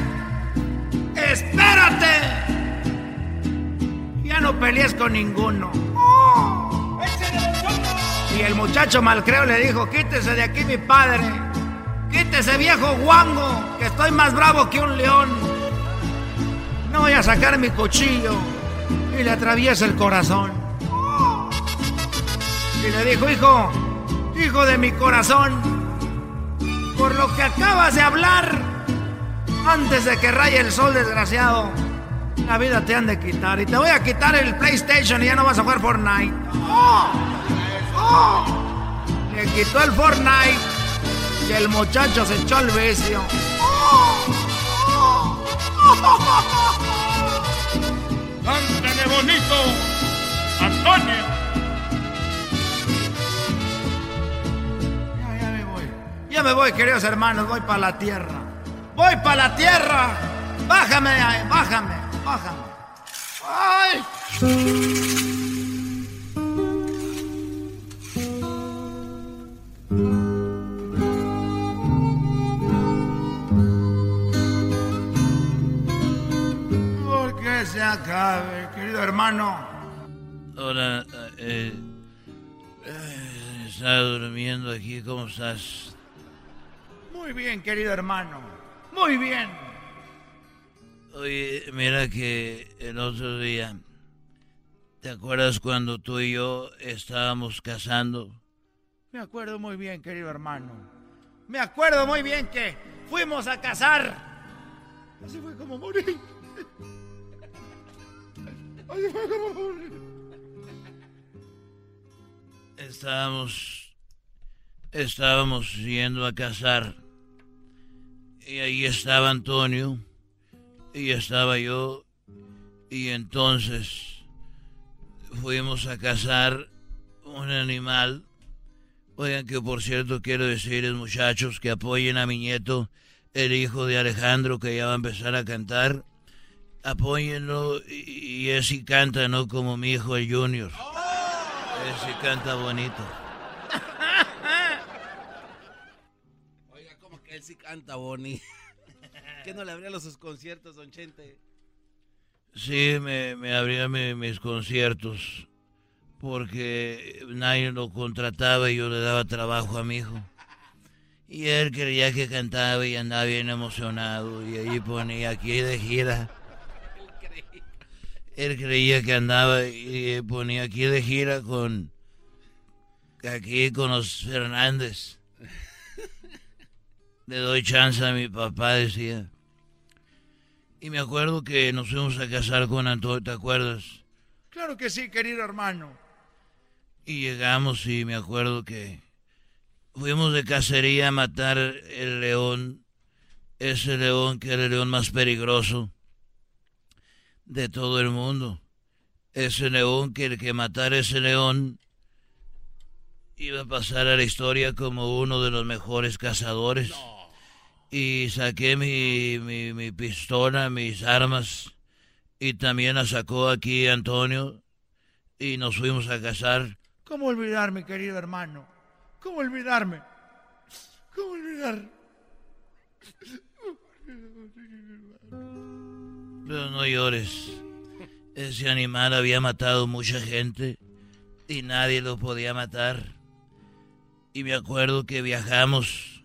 espérate. Ya no pelees con ninguno. Y el muchacho malcreo le dijo, quítese de aquí mi padre, quítese viejo guango, que estoy más bravo que un león. No voy a sacar mi cuchillo y le atraviesa el corazón. Y le dijo, hijo, hijo de mi corazón, por lo que acabas de hablar, antes de que raye el sol, desgraciado, la vida te han de quitar. Y te voy a quitar el PlayStation y ya no vas a jugar Fortnite. Le quitó el Fortnite y el muchacho se echó al vicio. ¡Cántale bonito, Antonio! Me voy, queridos hermanos, voy para la tierra. Voy para la tierra. Bájame, bájame, bájame. ¡Ay! Porque se acabe, querido hermano. Hola, eh, eh, estaba durmiendo aquí, ¿cómo estás? Muy bien, querido hermano. Muy bien. Oye, mira que el otro día, ¿te acuerdas cuando tú y yo estábamos casando? Me acuerdo muy bien, querido hermano. Me acuerdo muy bien que fuimos a cazar. Así fue como morí. Así fue como morí. Estábamos, estábamos yendo a cazar. Y ahí estaba Antonio. Y estaba yo. Y entonces fuimos a cazar un animal. Oigan que por cierto quiero decirles muchachos que apoyen a mi nieto, el hijo de Alejandro que ya va a empezar a cantar. Apóyenlo y, y ese canta, no como mi hijo el Junior. Ese canta bonito. Él sí canta Bonnie. ¿Qué no le abría los sus conciertos, don Chente? Sí, me, me abría mi- mis conciertos porque nadie lo contrataba y yo le daba trabajo a mi hijo. Y él creía que cantaba y andaba bien emocionado y ahí ponía aquí de gira. Él creía que andaba y ponía aquí de gira con aquí con los Fernández. Le doy chance a mi papá, decía. Y me acuerdo que nos fuimos a casar con Antonio, ¿te acuerdas? Claro que sí, querido hermano. Y llegamos y me acuerdo que fuimos de cacería a matar el león, ese león que era el león más peligroso de todo el mundo. Ese león que el que matara ese león iba a pasar a la historia como uno de los mejores cazadores. Y saqué mi, mi, mi pistola, mis armas, y también la sacó aquí Antonio, y nos fuimos a cazar. ¿Cómo olvidarme, querido hermano? ¿Cómo olvidarme? ¿Cómo olvidar? Pero no llores. Ese animal había matado mucha gente y nadie lo podía matar. Y me acuerdo que viajamos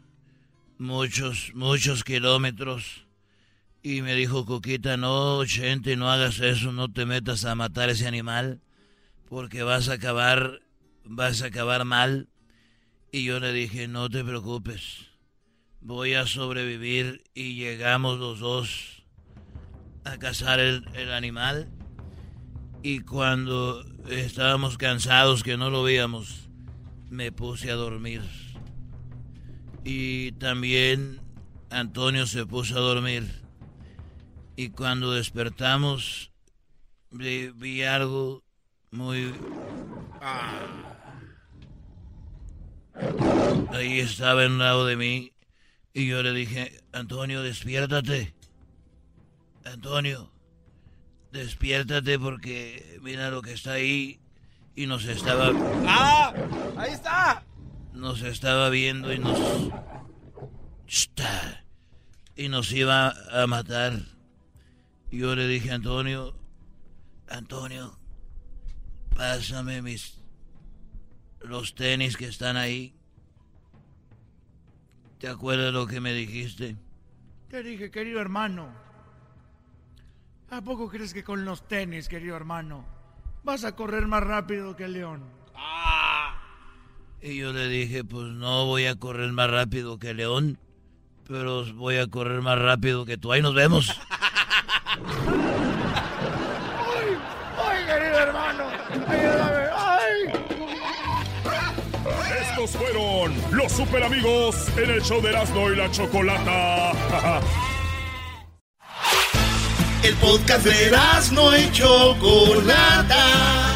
muchos, muchos kilómetros. Y me dijo Coquita, no, gente, no hagas eso, no te metas a matar ese animal, porque vas a acabar, vas a acabar mal. Y yo le dije, no te preocupes, voy a sobrevivir y llegamos los dos a cazar el, el animal y cuando estábamos cansados que no lo veíamos, me puse a dormir. Y también Antonio se puso a dormir. Y cuando despertamos, vi, vi algo muy... Ahí estaba en un lado de mí y yo le dije, Antonio, despiértate. Antonio, despiértate porque mira lo que está ahí y nos estaba... ¡Ah! ¡Ahí está! Nos estaba viendo y nos... Y nos iba a matar. Yo le dije a Antonio, Antonio, pásame mis... los tenis que están ahí. ¿Te acuerdas lo que me dijiste? Te dije, querido hermano. ¿A poco crees que con los tenis, querido hermano, vas a correr más rápido que el león? Y yo le dije, pues no voy a correr más rápido que León, pero voy a correr más rápido que tú. Ahí nos vemos. ¡Ay, ay, querido hermano! ¡Ayúdame! ¡Ay! Estos fueron los super amigos en el show de Erasmo y la Chocolata. El podcast de Erasmo y Chocolata.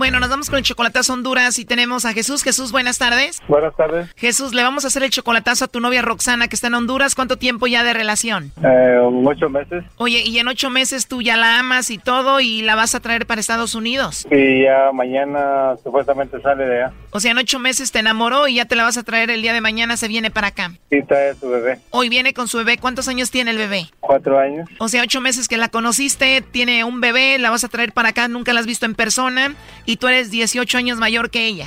Bueno, nos vamos con el chocolatazo Honduras y tenemos a Jesús. Jesús, buenas tardes. Buenas tardes. Jesús, le vamos a hacer el chocolatazo a tu novia Roxana que está en Honduras. ¿Cuánto tiempo ya de relación? Eh, ocho meses. Oye, y en ocho meses tú ya la amas y todo y la vas a traer para Estados Unidos. Y ya mañana supuestamente sale de allá. O sea, en ocho meses te enamoró y ya te la vas a traer el día de mañana, se viene para acá. Y trae su bebé. Hoy viene con su bebé. ¿Cuántos años tiene el bebé? Cuatro años. O sea, ocho meses que la conociste, tiene un bebé, la vas a traer para acá, nunca la has visto en persona y tú eres 18 años mayor que ella.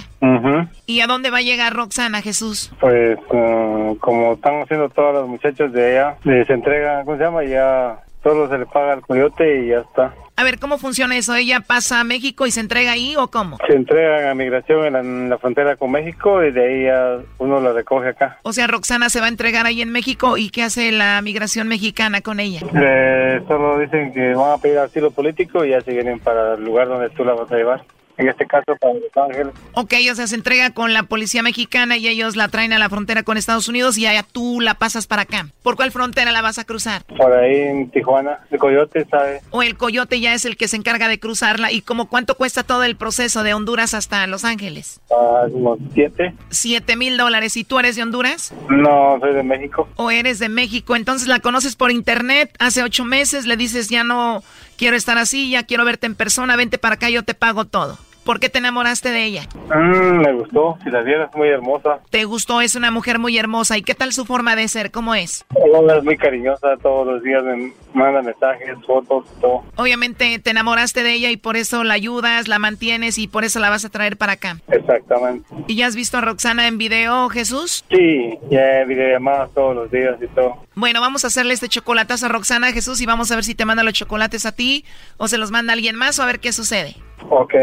¿Y a dónde va a llegar Roxana, Jesús? Pues eh, como están haciendo todos los muchachos de allá, eh, se entregan, ¿cómo se llama? Ya solo se le paga al coyote y ya está. A ver, ¿cómo funciona eso? ¿Ella pasa a México y se entrega ahí o cómo? Se entregan a migración en la, en la frontera con México y de ahí ya uno la recoge acá. O sea, Roxana se va a entregar ahí en México y ¿qué hace la migración mexicana con ella? Eh, solo dicen que van a pedir asilo político y ya se vienen para el lugar donde tú la vas a llevar. En este caso para Los Ángeles. Ok, o sea, se entrega con la policía mexicana y ellos la traen a la frontera con Estados Unidos y allá tú la pasas para acá. ¿Por cuál frontera la vas a cruzar? Por ahí en Tijuana, el coyote, ¿sabe? ¿O el coyote ya es el que se encarga de cruzarla? ¿Y como cuánto cuesta todo el proceso de Honduras hasta Los Ángeles? Ah, unos siete. Siete mil dólares. ¿Y tú eres de Honduras? No, soy de México. ¿O eres de México? Entonces la conoces por internet hace ocho meses, le dices ya no quiero estar así, ya quiero verte en persona, vente para acá, yo te pago todo. ¿Por qué te enamoraste de ella? Mm, me gustó, si la vieras muy hermosa. ¿Te gustó? Es una mujer muy hermosa. ¿Y qué tal su forma de ser? ¿Cómo es? Ella es muy cariñosa, todos los días me manda mensajes, fotos, todo. Obviamente te enamoraste de ella y por eso la ayudas, la mantienes y por eso la vas a traer para acá. Exactamente. ¿Y ya has visto a Roxana en video, Jesús? Sí, ya he videollamadas todos los días y todo. Bueno, vamos a hacerle este chocolatazo a Roxana, Jesús, y vamos a ver si te manda los chocolates a ti o se los manda alguien más o a ver qué sucede. Ok.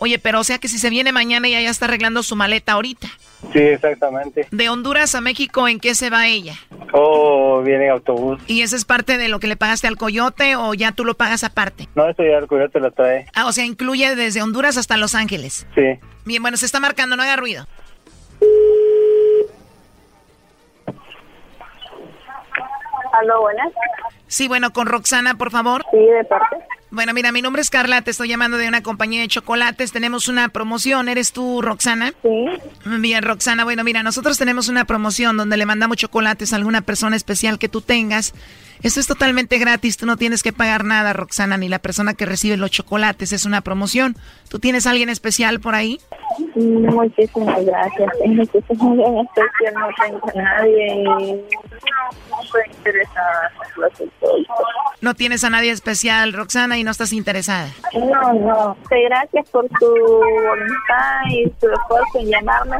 Oye, pero o sea que si se viene mañana ella ya está arreglando su maleta ahorita. Sí, exactamente. De Honduras a México, ¿en qué se va ella? Oh, viene en autobús. ¿Y eso es parte de lo que le pagaste al coyote o ya tú lo pagas aparte? No, eso ya el coyote lo trae. Ah, o sea, incluye desde Honduras hasta Los Ángeles. Sí. Bien, bueno, se está marcando, no haga ruido. Aló, buenas. Sí, bueno, con Roxana, por favor. Sí, de parte. Bueno, mira, mi nombre es Carla, te estoy llamando de una compañía de chocolates. Tenemos una promoción. ¿Eres tú, Roxana? Sí. Bien, Roxana. Bueno, mira, nosotros tenemos una promoción donde le mandamos chocolates a alguna persona especial que tú tengas. Esto es totalmente gratis, tú no tienes que pagar nada, Roxana, ni la persona que recibe los chocolates, es una promoción. ¿Tú tienes alguien especial por ahí? Muchísimas gracias. Es muy especial, no tengo a nadie y no estoy interesada No tienes a nadie especial, Roxana, y no estás interesada. No, no. Gracias por tu voluntad y tu esfuerzo en llamarme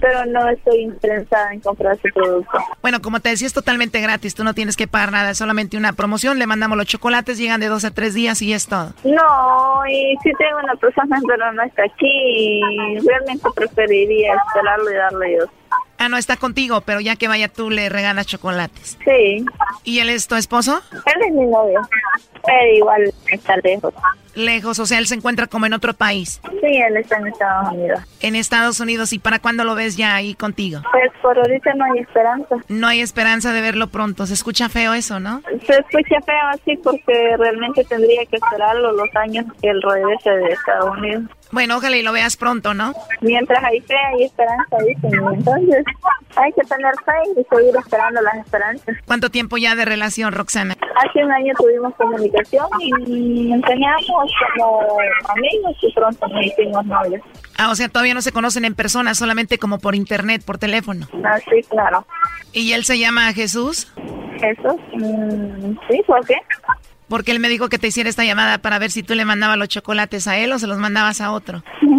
pero no estoy interesada en comprar su producto. Bueno, como te decía, es totalmente gratis, tú no tienes que pagar nada, es solamente una promoción, le mandamos los chocolates, llegan de dos a tres días y es todo. No, y si tengo una persona, pero no está aquí, realmente preferiría esperarlo y darle yo. Ah, no está contigo, pero ya que vaya tú le regalas chocolates. Sí. ¿Y él es tu esposo? Él es mi novio, pero igual está lejos. Lejos, o sea, él se encuentra como en otro país. Sí, él está en Estados Unidos. En Estados Unidos, ¿y para cuándo lo ves ya ahí contigo? Pues por ahorita no hay esperanza. No hay esperanza de verlo pronto. Se escucha feo eso, ¿no? Se escucha feo así porque realmente tendría que esperarlo los años que él regrese de Estados Unidos. Bueno, ojalá y lo veas pronto, ¿no? Mientras hay fe, hay esperanza, dicen. Entonces, hay que tener fe y seguir esperando las esperanzas. ¿Cuánto tiempo ya de relación, Roxana? Hace un año tuvimos comunicación y enseñamos como amigos y pronto nos hicimos novios. Ah, o sea, todavía no se conocen en persona, solamente como por internet, por teléfono. Ah, sí, claro. ¿Y él se llama Jesús? Jesús, mm, sí, ¿por qué? Porque él me dijo que te hiciera esta llamada para ver si tú le mandabas los chocolates a él o se los mandabas a otro.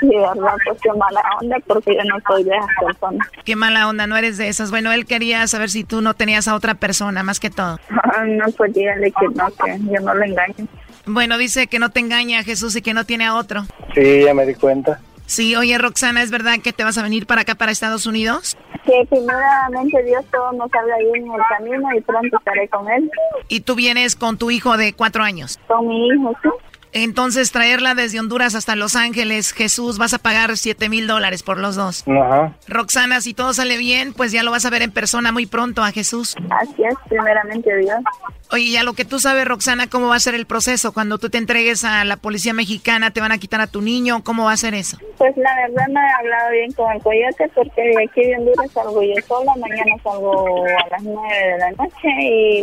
Sí, verdad, pues qué mala onda, porque yo no soy de esas personas. Qué mala onda, no eres de esas. Bueno, él quería saber si tú no tenías a otra persona, más que todo. no, pues dígale que no, que yo no le engaño. Bueno, dice que no te engaña Jesús y que no tiene a otro. Sí, ya me di cuenta. Sí, oye Roxana, ¿es verdad que te vas a venir para acá, para Estados Unidos? Que primeramente Dios todo nos salga bien en el camino y pronto estaré con él. ¿Y tú vienes con tu hijo de cuatro años? Con mi hijo, sí. Entonces, traerla desde Honduras hasta Los Ángeles, Jesús, vas a pagar siete mil dólares por los dos. Ajá. Roxana, si todo sale bien, pues ya lo vas a ver en persona muy pronto a Jesús. Así es, primeramente Dios. Oye, ya lo que tú sabes, Roxana, ¿cómo va a ser el proceso? Cuando tú te entregues a la policía mexicana, ¿te van a quitar a tu niño? ¿Cómo va a ser eso? Pues la verdad no he hablado bien con el coyote porque de aquí de Honduras salgo yo sola, mañana salgo a las nueve de la noche y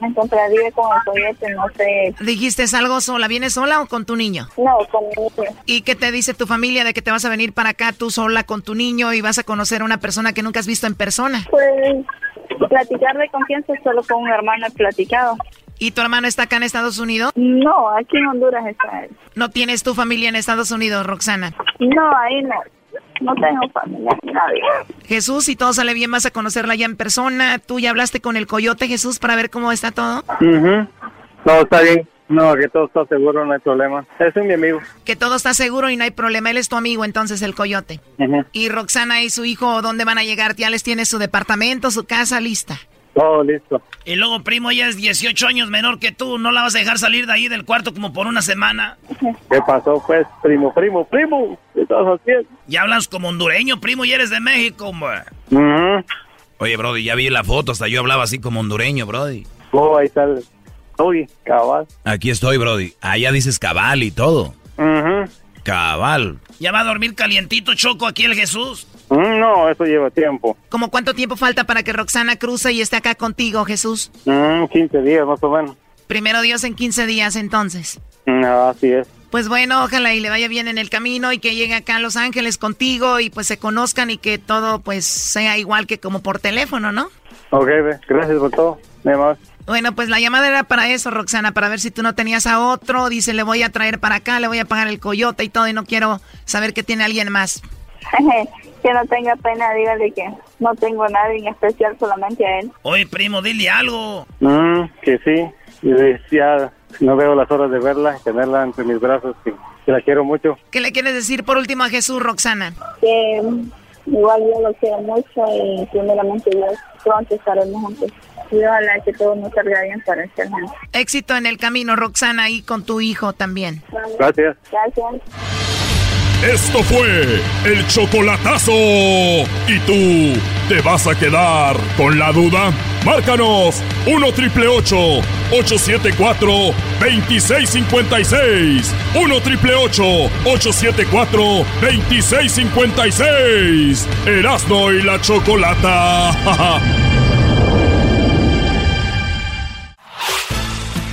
me encontraría con el coyote, no sé. ¿Dijiste algo sola? ¿Vienes sola o con tu niño? No, con mi niño. ¿Y qué te dice tu familia de que te vas a venir para acá tú sola con tu niño y vas a conocer a una persona que nunca has visto en persona? Pues platicar de confianza solo con un hermano he platicado. ¿Y tu hermano está acá en Estados Unidos? No, aquí en Honduras está él. ¿No tienes tu familia en Estados Unidos, Roxana? No, ahí no. No tengo familia, nadie. Jesús, si todo sale bien, vas a conocerla ya en persona. ¿Tú ya hablaste con el coyote, Jesús, para ver cómo está todo? Mhm. No, está bien. No, que todo está seguro, no hay problema. Ese es mi amigo. Que todo está seguro y no hay problema. Él es tu amigo, entonces, el coyote. ¿Y Roxana y su hijo dónde van a llegar? ¿Ya les tienes su departamento, su casa lista? Todo listo. Y luego, primo, ella es 18 años menor que tú. ¿No la vas a dejar salir de ahí del cuarto como por una semana? ¿Qué pasó, pues? Primo, primo, primo. ¿Qué estás haciendo? Ya hablas como hondureño, primo, y eres de México, hombre. Mhm. Oye, Brody, ya vi la foto, hasta yo hablaba así como hondureño, Brody. Oh, ahí está el... Uy, cabal. Aquí estoy, Brody. Allá dices cabal y todo. Mhm. Cabal. ¿Ya va a dormir calientito, Choco, aquí el Jesús? Mm, no, eso lleva tiempo. ¿Cómo cuánto tiempo falta para que Roxana cruce y esté acá contigo, Jesús? Mm, 15 días más o menos. Primero Dios en 15 días, entonces. Mm, así es. Pues bueno, ojalá y le vaya bien en el camino y que llegue acá a Los Ángeles contigo y pues se conozcan y que todo pues sea igual que como por teléfono, ¿no? Ok, gracias por todo. Nada más. Bueno, pues la llamada era para eso, Roxana, para ver si tú no tenías a otro. Dice, le voy a traer para acá, le voy a pagar el coyote y todo, y no quiero saber que tiene alguien más. que no tenga pena, dígale que no tengo a nadie en especial, solamente a él. Oye, primo, dile algo. Mm, que sí. Y ya no veo las horas de verla y tenerla entre mis brazos. Que, que la quiero mucho. ¿Qué le quieres decir por último a Jesús, Roxana? Que mm, igual yo lo quiero mucho y primeramente Dios pronto estaremos juntos. Y ojalá que todo nos salga bien para este año. Éxito en el camino, Roxana, y con tu hijo también. Gracias. Gracias. Esto fue el chocolatazo. ¿Y tú te vas a quedar con la duda? Márcanos 1 triple 874 2656. 1 triple 874 2656. Erasno y la chocolata.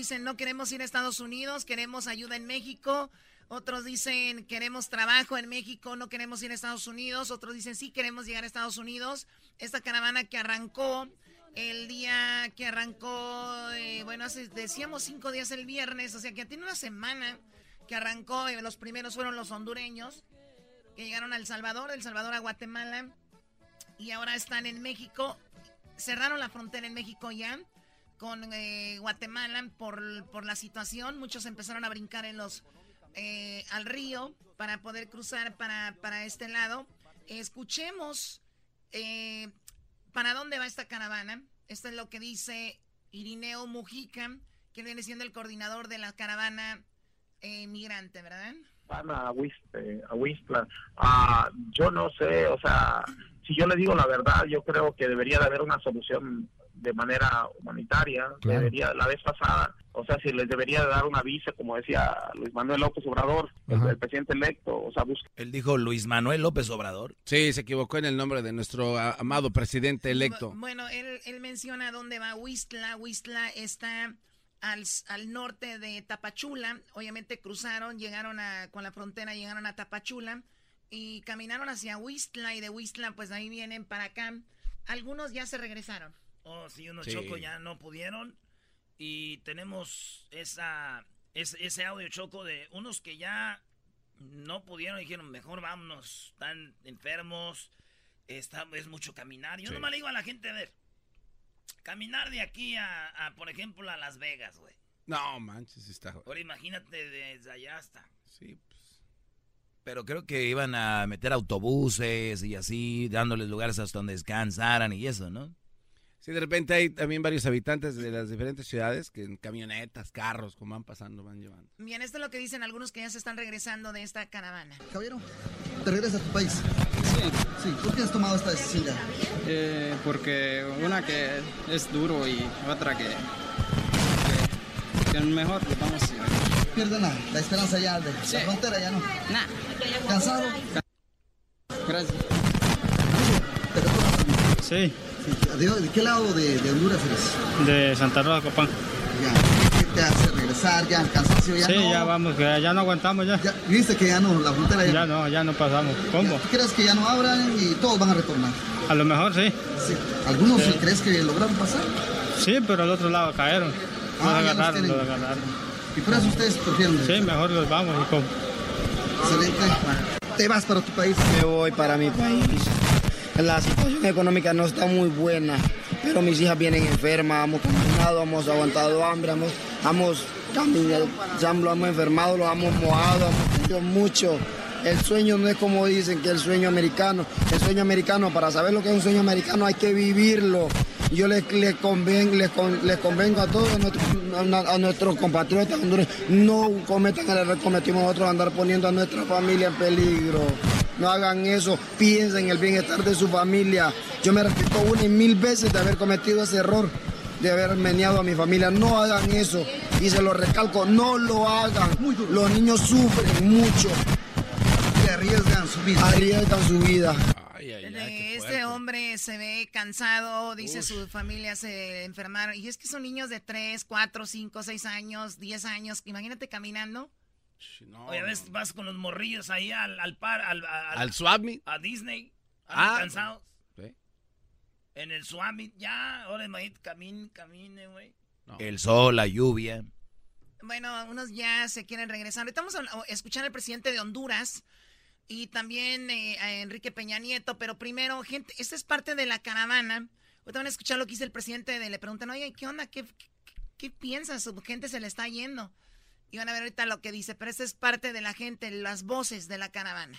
dicen no queremos ir a Estados Unidos, queremos ayuda en México. Otros dicen queremos trabajo en México, no queremos ir a Estados Unidos. Otros dicen sí queremos llegar a Estados Unidos. Esta caravana que arrancó el día que arrancó, eh, bueno, hace, decíamos cinco días el viernes, o sea que tiene una semana que arrancó. eh, los primeros fueron los hondureños que llegaron a El Salvador, El Salvador a Guatemala y ahora están en México. Cerraron la frontera en México ya con eh, Guatemala por, por la situación. Muchos empezaron a brincar en los eh, al río para poder cruzar para, para este lado. escuchemos eh, para dónde va esta caravana. Esto es lo que dice Irineo Mujica, que viene siendo el coordinador de la caravana eh, migrante, ¿verdad? van a Huist- a Huistla. Ah, yo no sé, o sea, si yo le digo la verdad, yo creo que debería de haber una solución de manera humanitaria. Debería, la vez pasada, o sea, si les debería de dar una visa, como decía Luis Manuel López Obrador, el, el presidente electo, o sea, busca Él dijo Luis Manuel López Obrador. Sí, se equivocó en el nombre de nuestro a- amado presidente electo. Bu- Bueno, él, él menciona dónde va Huistla. Huistla está al, al norte de Tapachula. Obviamente cruzaron, llegaron a, con la frontera, llegaron a Tapachula y caminaron hacia Huistla y de Huistla pues ahí vienen para acá. Algunos ya se regresaron. Oh, sí, unos Sí. Choco ya no pudieron. Y tenemos esa, es- ese audio Choco de unos que ya no pudieron dijeron, mejor vámonos, están enfermos, está, es mucho caminar. Yo Sí. nomás le digo a la gente, a ver, caminar de aquí a, a, por ejemplo, a Las Vegas, güey. No, manches, está. Ahora imagínate desde allá hasta. Sí, pues. Pero creo que iban a meter autobuses y así, dándoles lugares hasta donde descansaran y eso, ¿no? Sí, de repente hay también varios habitantes de las diferentes ciudades que en camionetas, carros, como van pasando, van llevando. Bien, esto es lo que dicen algunos que ya se están regresando de esta caravana. Caballero, ¿te regresas a tu país? Sí. Sí, ¿por qué has tomado esta decisión ya? Eh, porque una que es duro y otra que, que, que mejor pues vamos a Pierden la, la esperanza ya de la frontera, ya no. ¿Cansado? Gracias. Sí. ¿De, de qué lado de, de Honduras eres? De Santa Rosa, Copán. Ya. ¿Qué te hace regresar? ¿Ya el cansancio? Ya sí, no? ya vamos, ya no aguantamos ya. ¿Viste que ya no, la frontera ya, Ya no, ya no pasamos. ¿Cómo? ¿Tú crees que ya no abran y todos van a retornar? A lo mejor sí. Sí. ¿Algunos Sí. crees que lograron pasar? Sí, pero al otro lado cayeron. Los Ah, los agarraron, tienen. los agarraron. Y por eso ustedes prefieren Sí, mejor los vamos y como. Excelente. Te vas para tu país. Me voy para mi país. La situación económica no está muy buena, pero mis hijas vienen enfermas, hemos caminado, hemos aguantado hambre, hemos, hemos caminado, ya lo hemos enfermado, lo hemos mojado, hemos sufrido mucho. El sueño no es como dicen que el sueño americano. El sueño americano, para saber lo que es un sueño americano hay que vivirlo. Yo les, les, conven- les, les convengo a todos a, a nuestros compatriotas hondureños, no cometan el error que cometimos nosotros andar poniendo a nuestra familia en peligro. No hagan eso, piensen en el bienestar de su familia. Yo me repito una y mil veces de haber cometido ese error, de haber meneado a mi familia. No hagan eso. Y se lo recalco, no lo hagan. Los niños sufren mucho. arriesgan su vida. Arriesgan su vida. Este hombre se ve cansado, dice su familia se enfermaron. Y es que son niños de 3, 4, 5, 6 años, 10 años. Imagínate caminando. Oye, ves, vas con los morrillos ahí al, al par, al, al, ¿Al Swap Meet? A Disney. Ah. Ah, cansados. Sí. En el Swap Meet, ya, ahora imagínate, camine, camine, güey. El sol, la lluvia. Bueno, unos ya se quieren regresar. Ahorita vamos a escuchar al presidente de Honduras y también eh, a Enrique Peña Nieto, pero primero, gente, esta es parte de la caravana. Ahorita van a escuchar lo que dice el presidente de, le preguntan, oye, ¿qué onda? ¿Qué, qué, qué piensas? Su gente se le está yendo. Y van a ver ahorita lo que dice, pero esta es parte de la gente, las voces de la caravana.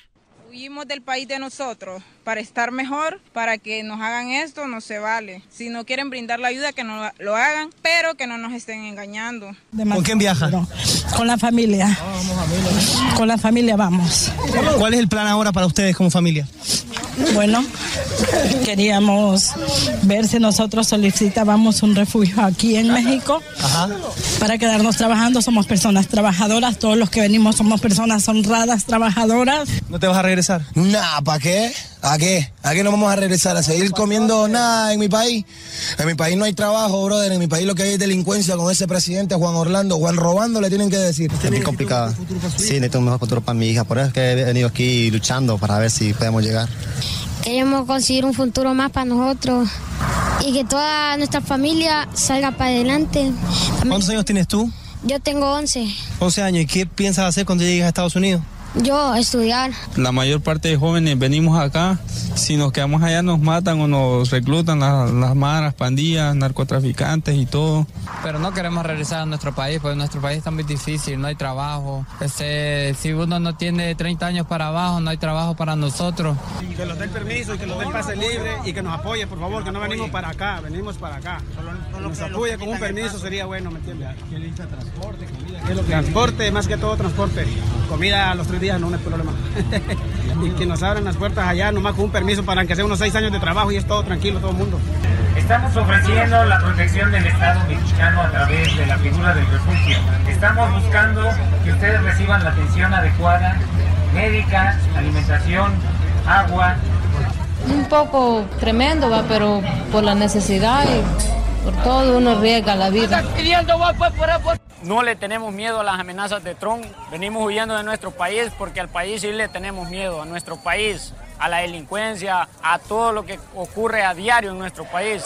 Huimos del país de nosotros para estar mejor, para que nos hagan esto, no se vale. Si no quieren brindar la ayuda, que no lo hagan, pero que no nos estén engañando. ¿Con quién viaja? Con la familia. Con la familia vamos. ¿Cuál es el plan ahora para ustedes como familia? Bueno, queríamos ver si nosotros solicitábamos un refugio aquí en México para quedarnos trabajando. Somos personas trabajadoras, todos los que venimos somos personas honradas, trabajadoras. ¿No te vas a regresar? Nah, ¿para qué? ¿A qué? ¿A qué no vamos a regresar? ¿A seguir comiendo nada en mi país? En mi país no hay trabajo, brother. En mi país lo que hay es delincuencia con ese presidente Juan Orlando. Juan robando le tienen que decir. Es muy complicado. Sí, necesito un mejor futuro para mi hija. Por eso es que he venido aquí luchando para ver si podemos llegar. Queremos conseguir un futuro más para nosotros y que toda nuestra familia salga para adelante. ¿Cuántos años tienes tú? Yo tengo 11. 11 años. ¿Y qué piensas hacer cuando llegues a Estados Unidos? Yo estudiar. La mayor parte de jóvenes venimos acá, si nos quedamos allá nos matan o nos reclutan las, las maras, pandillas, narcotraficantes y todo. Pero no queremos regresar a nuestro país, porque nuestro país está muy difícil, no hay trabajo. Este, si uno no tiene 30 años para abajo, no hay trabajo para nosotros. Que nos den permiso y que nos den pase libre y que nos apoye, por favor, que no venimos para acá, venimos para acá. Que nos apoye con un permiso sería bueno, ¿me entiendes? transporte, comida. Transporte, más que todo transporte. Comida a los tres días no, no es problema. y que nos abran las puertas allá, nomás con un permiso para que sea unos seis años de trabajo y es todo tranquilo, todo el mundo. Estamos ofreciendo la protección del Estado mexicano a través de la figura del refugio. Estamos buscando que ustedes reciban la atención adecuada, médica, alimentación, agua. Un poco tremendo, va, pero por la necesidad y por todo uno riesga la vida. No le tenemos miedo a las amenazas de Trump. Venimos huyendo de nuestro país porque al país sí le tenemos miedo, a nuestro país, a la delincuencia, a todo lo que ocurre a diario en nuestro país.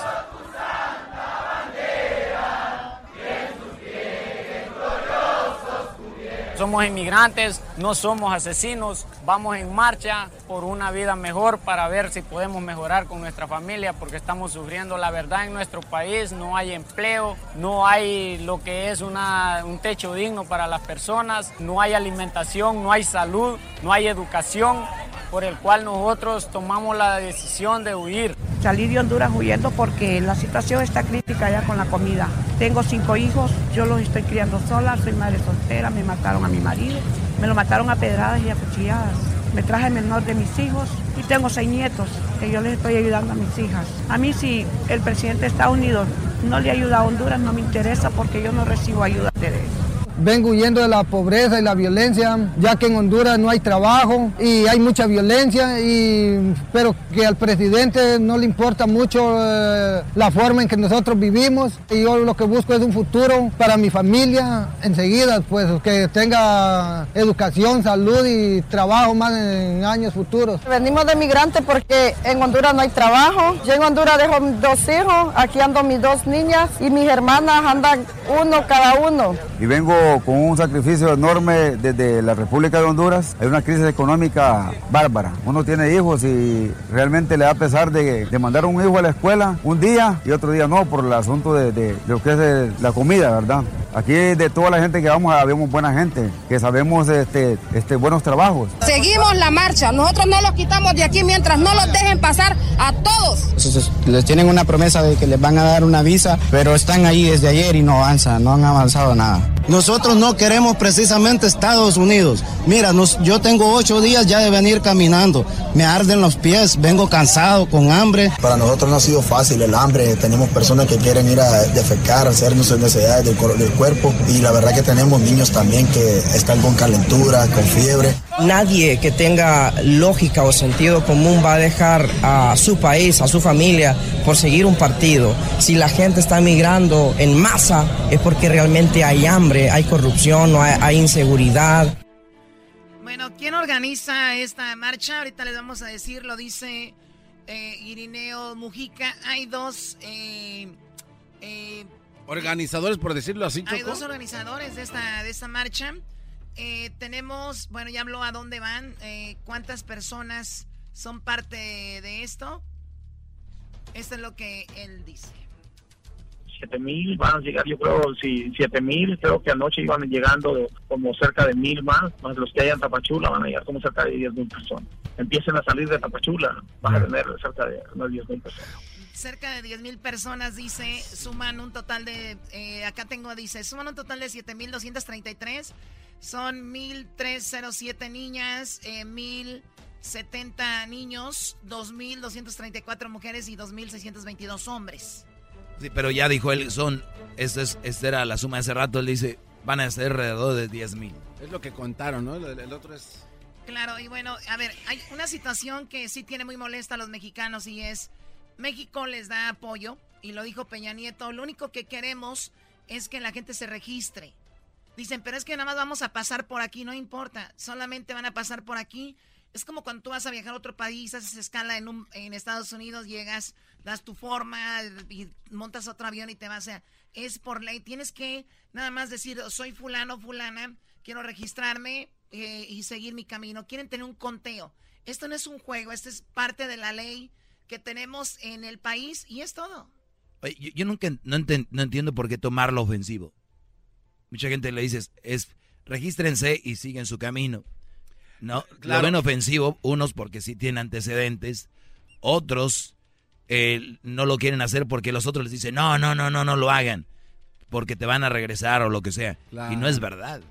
Somos inmigrantes, no somos asesinos, vamos en marcha por una vida mejor para ver si podemos mejorar con nuestra familia porque estamos sufriendo la verdad en nuestro país, no hay empleo, no hay lo que es un techo digno para las personas, no hay alimentación, no hay salud, no hay educación por el cual nosotros tomamos la decisión de huir. Salí de Honduras huyendo porque la situación está crítica ya con la comida. Tengo cinco hijos, yo los estoy criando sola, soy madre soltera, me mataron a mi marido, me lo mataron a pedradas y a cuchilladas. Me traje el menor de mis hijos y tengo seis nietos que yo les estoy ayudando a mis hijas. A mí si el presidente de Estados Unidos no le ayuda a Honduras no me interesa porque yo no recibo ayuda de él. Vengo huyendo de la pobreza y la violencia, ya que en Honduras no hay trabajo y hay mucha violencia, y, pero que al presidente no le importa mucho eh, la forma en que nosotros vivimos. Y yo lo que busco es un futuro para mi familia enseguida, pues que tenga educación, salud y trabajo más en años futuros. Venimos de migrantes porque en Honduras no hay trabajo. Yo en Honduras dejo dos hijos, aquí ando mis dos niñas y mis hermanas andan uno cada uno. Y vengo con un sacrificio enorme desde la República de Honduras. Hay una crisis económica bárbara. Uno tiene hijos y realmente le da pesar de, de mandar un hijo a la escuela un día y otro día no, por el asunto de, de lo que es eh, la comida, ¿verdad? Aquí de toda la gente que vamos, habemos buena gente, que sabemos este, este, buenos trabajos. Seguimos la marcha, nosotros no los quitamos de aquí mientras no los dejen pasar a todos. Les tienen una promesa de que les van a dar una visa, pero están ahí desde ayer y no avanzan, no han avanzado nada. Nosotros no queremos precisamente Estados Unidos. Mira, nos- yo tengo ocho días ya de venir caminando. Me arden los pies, vengo cansado, con hambre. Para nosotros no ha sido fácil el hambre. Tenemos personas que quieren ir a defecar, hacer sus necesidades del, del cuerpo. Y la verdad que tenemos niños también que están con calentura, con fiebre. Nadie que tenga lógica o sentido común va a dejar a su país, a su familia, por seguir un partido. Si la gente está migrando en masa es porque realmente hay hambre, hay corrupción, no hay, hay inseguridad. Bueno, ¿quién organiza esta marcha? Ahorita les vamos a decir, lo dice eh, Irineo Mujica. Hay dos, eh, eh, Organizadores, por decirlo así, hay dos organizadores de esta, de esta marcha. Eh, tenemos, bueno, ya habló a dónde van, eh, cuántas personas son parte de esto. Esto es lo que él dice. Siete mil van a llegar, yo creo, si siete mil, creo que anoche iban llegando como cerca de mil más, más los que hay en Tapachula van a llegar como cerca de diez mil personas. empiecen a salir de Tapachula, van a tener cerca de unos 10 mil personas. Cerca de 10 mil personas, dice, suman un total de, eh, acá tengo, dice, suman un total de 7.233, son 1.307 niñas, eh, 1.070 niños, 2.234 mujeres y 2.622 hombres. Sí, pero ya dijo él, son, esta, es, esta era la suma de hace rato, él dice, van a ser alrededor de 10 mil. Es lo que contaron, ¿no? El, otro es... Claro, y bueno, a ver, hay una situación que sí tiene muy molesta a los mexicanos y es, México les da apoyo, y lo dijo Peña Nieto, lo único que queremos es que la gente se registre. Dicen, pero es que nada más vamos a pasar por aquí, no importa, solamente van a pasar por aquí. Es como cuando tú vas a viajar a otro país, haces escala en, un, en Estados Unidos, llegas, das tu forma y montas otro avión y te vas a... Es por ley, tienes que nada más decir, soy fulano, fulana, quiero registrarme eh, y seguir mi camino. Quieren tener un conteo. Esto no es un juego, esto es parte de la ley que tenemos en el país y es todo. yo, nunca no, entiendo por qué tomarlo ofensivo. Mucha gente le dice, es regístrense y siguen su camino. No, lo ven ofensivo, unos porque sí tienen antecedentes, otros eh, no lo quieren hacer porque los otros les dicen, no, no, no, no, no lo hagan, porque te van a regresar o lo que sea. Y no es verdad.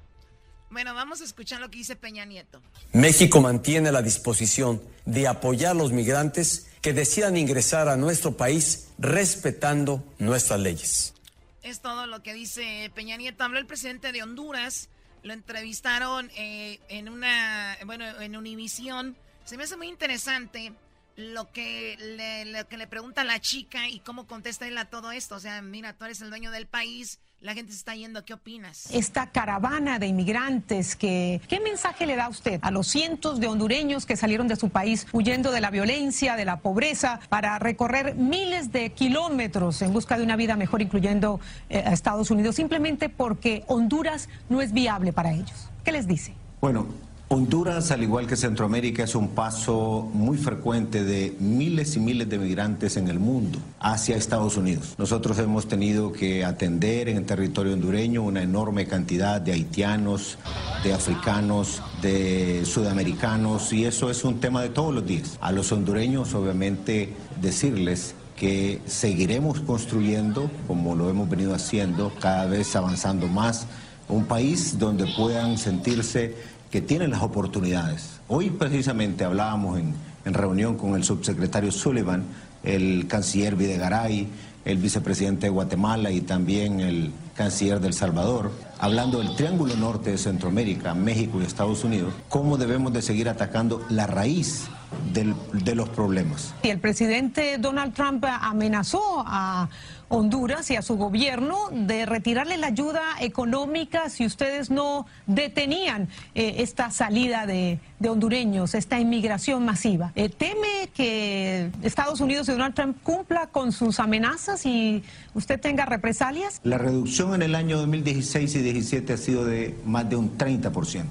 Bueno, vamos a escuchar lo que dice Peña Nieto. México mantiene la disposición de apoyar a los migrantes que decidan ingresar a nuestro país respetando nuestras leyes. Es todo lo que dice Peña Nieto. Habló el presidente de Honduras, lo entrevistaron eh, en una, bueno, en Univisión. Se me hace muy interesante lo que le, lo que le pregunta a la chica y cómo contesta él a todo esto. O sea, mira, tú eres el dueño del país, la gente se está yendo, ¿qué opinas? Esta caravana de inmigrantes, que, ¿qué mensaje le da usted a los cientos de hondureños que salieron de su país huyendo de la violencia, de la pobreza, para recorrer miles de kilómetros en busca de una vida mejor, incluyendo eh, a Estados Unidos, simplemente porque Honduras no es viable para ellos? ¿Qué les dice? Bueno, Honduras, al igual que Centroamérica, es un paso muy frecuente de miles y miles de migrantes en el mundo hacia Estados Unidos. Nosotros hemos tenido que atender en el territorio hondureño una enorme cantidad de haitianos, de africanos, de sudamericanos, y eso es un tema de todos los días. A los hondureños, obviamente, decirles que seguiremos construyendo, como lo hemos venido haciendo, cada vez avanzando más, un país donde puedan sentirse que tienen las oportunidades. Hoy precisamente hablábamos en, reunión con el subsecretario Sullivan, el canciller Videgaray, el vicepresidente de Guatemala y también el canciller del Salvador, hablando del Triángulo Norte de Centroamérica, México y Estados Unidos, cómo debemos de seguir atacando la raíz de los problemas. Y el presidente Donald Trump amenazó a Honduras y a su gobierno de retirarle la ayuda económica si ustedes no detenían eh, esta salida de, hondureños, esta inmigración masiva. Eh, ¿Teme que Estados Unidos y Donald Trump cumpla con sus amenazas y usted tenga represalias? La reducción en el año 2016 y 2017 ha sido de más de un 30%.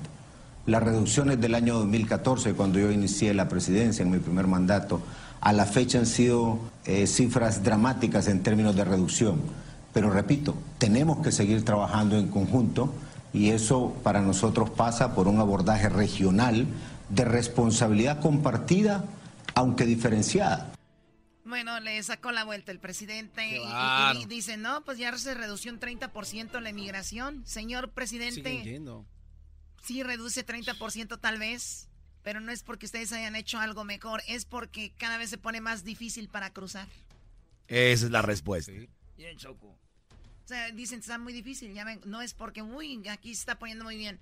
Las reducciones del año 2014, cuando yo inicié la presidencia en mi primer mandato, a la fecha han sido eh, cifras dramáticas en términos de reducción. Pero repito, tenemos que seguir trabajando en conjunto y eso para nosotros pasa por un abordaje regional de responsabilidad compartida, aunque diferenciada. Bueno, le sacó la vuelta el presidente y, dice, no, pues ya se redució un 30% la inmigración. Señor presidente, sí reduce 30% tal vez pero no es porque ustedes hayan hecho algo mejor, es porque cada vez se pone más difícil para cruzar. Esa es la respuesta. Bien, Choco. O sea, dicen que está muy difícil, ya ven, no es porque, uy, aquí se está poniendo muy bien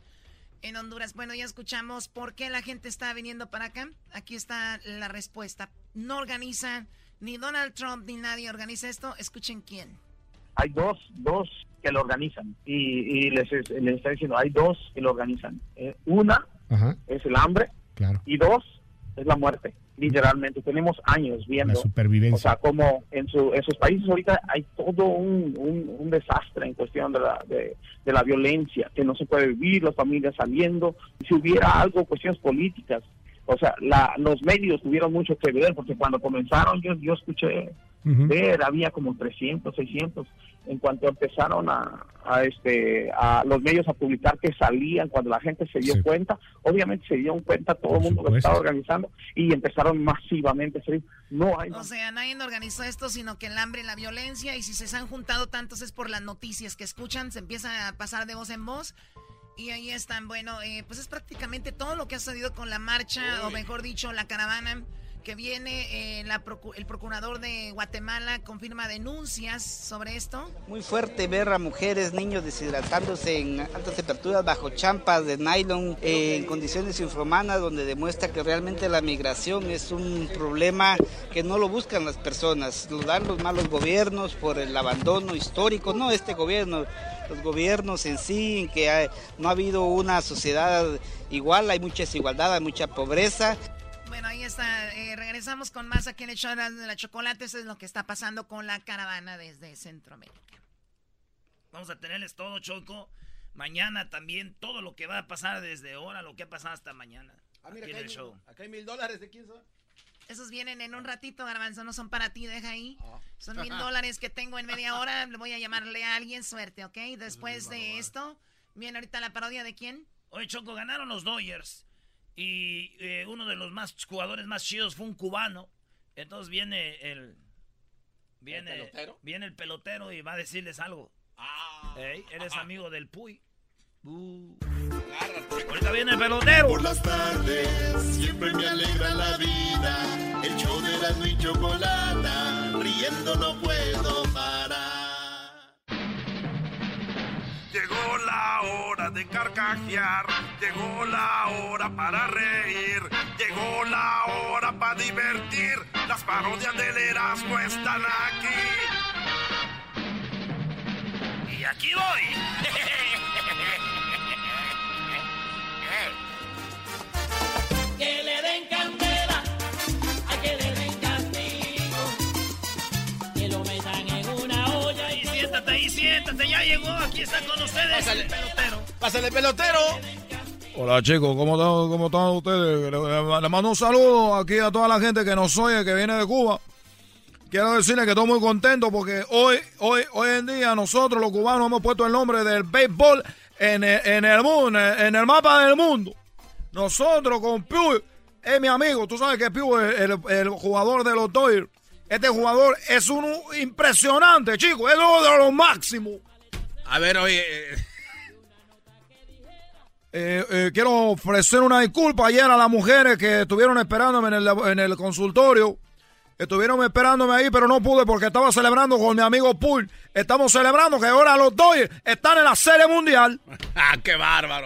en Honduras. Bueno, ya escuchamos por qué la gente está viniendo para acá. Aquí está la respuesta. No organizan, ni Donald Trump ni nadie organiza esto. Escuchen quién. Hay dos, dos que lo organizan. Y, les, les está diciendo, hay dos que lo organizan. Eh, una es el hambre y dos, es la muerte. Literalmente, tenemos años viendo. La supervivencia. O sea, como en, su, esos países ahorita hay todo un, un, desastre en cuestión de la, de, la violencia, que no se puede vivir, las familias saliendo. Si hubiera algo, cuestiones políticas, o sea, la, los medios tuvieron mucho que ver, porque cuando comenzaron, yo, yo escuché ver, había como 300, 600 en cuanto empezaron a, este a los medios a publicar que salían cuando la gente se dio cuenta obviamente se dio cuenta todo el mundo que estaba organizando y empezaron masivamente a salir. No hay o sea nadie organizó esto sino que el hambre y la violencia y si se han juntado tantos es por las noticias que escuchan se empieza a pasar de voz en voz y ahí están. Bueno eh, pues es prácticamente todo lo que ha sucedido con la marcha o mejor dicho la caravana que viene eh, el procurador de Guatemala confirma denuncias sobre esto. Muy fuerte ver a mujeres, niños deshidratándose en altas temperaturas bajo champas de nylon eh, en condiciones infrahumanas donde demuestra que realmente la migración es un problema que no lo buscan las personas, lo dan los malos gobiernos por el abandono histórico, no este gobierno, los gobiernos en sí, en que no ha habido una sociedad igual, hay mucha desigualdad, hay mucha pobreza. Bueno, ahí está. Eh, regresamos con más aquí en el show de la chocolate. Eso es lo que está pasando con la caravana desde Centroamérica. Vamos a tenerles todo, Choco. Mañana también todo lo que va a pasar desde ahora, lo que ha pasado hasta mañana. Ah, mira, acá, hay, show. acá hay mil dólares. ¿De quién son? Esos vienen en un ratito, Garbanzo. No son para ti, deja ahí. Ah. Son mil dólares que tengo en media hora. Le voy a llamarle a alguien suerte, ¿ok? Después de esto, viene ahorita la parodia de quién. Oye, Choco, ganaron los Dodgers. Y eh, uno de los más jugadores más chidos fue un cubano. Entonces viene el. Viene ¿El pelotero? Viene el pelotero y va a decirles algo. Ah. eres amigo del Puy. Uh. Ahorita viene el pelotero. Por las tardes siempre me alegra la vida. El show de la y chocolata. Riendo no puedo carcajear, llegó la hora para reír, llegó la hora para divertir. Las parodias del Erasmo están aquí. Y aquí voy. que le den siéntate, ya llegó, aquí está con ustedes Pásale. el pelotero. Pásale, pelotero. Hola chicos, ¿cómo están, cómo están ustedes? Le, mando un saludo aquí a toda la gente que nos oye, que viene de Cuba. Quiero decirles que estoy muy contento porque hoy, hoy, hoy en día nosotros los cubanos hemos puesto el nombre del béisbol en el, en el mundo, en el mapa del mundo. Nosotros con Pew, es mi amigo, tú sabes que Pew es el, el jugador de los Dodgers. Este jugador es un impresionante, chico. Es uno de los máximos. A ver, oye. Eh. Eh, eh, quiero ofrecer una disculpa ayer a las mujeres que estuvieron esperándome en el, consultorio. Estuvieron esperándome ahí, pero no pude porque estaba celebrando con mi amigo Pool. Estamos celebrando que ahora los Dodgers están en la Serie Mundial. ¡Ah, qué bárbaro!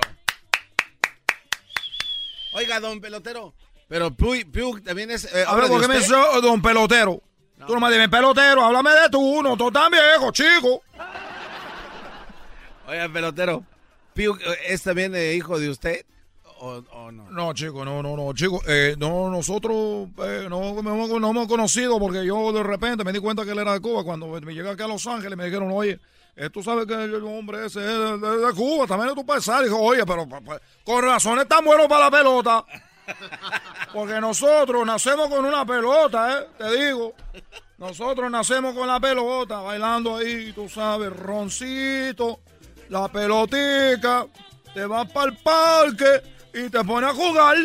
Oiga, don pelotero. Pero Pew, también es. a ver, ¿por qué me dice don pelotero? Tú no me dices pelotero, háblame de tú, uno, tú tan viejo, chico. Oye, pelotero, ¿es también hijo de usted? O, no? No, chico, no, no, no, chico. Eh, no, nosotros eh, no, no, hemos conocido porque yo de repente me di cuenta que él era de Cuba. Cuando me llegué aquí a Los Ángeles me dijeron, oye, eh, tú sabes que el hombre ese es de, Cuba, también es tu paisano. Dijo, oye, pero con razones tan buenos para la pelota. Porque nosotros nacemos con una pelota, ¿eh? Te digo. Nosotros nacemos con la pelota, bailando ahí, tú sabes, roncito, la pelotica. Te vas para el parque y te pones a jugar.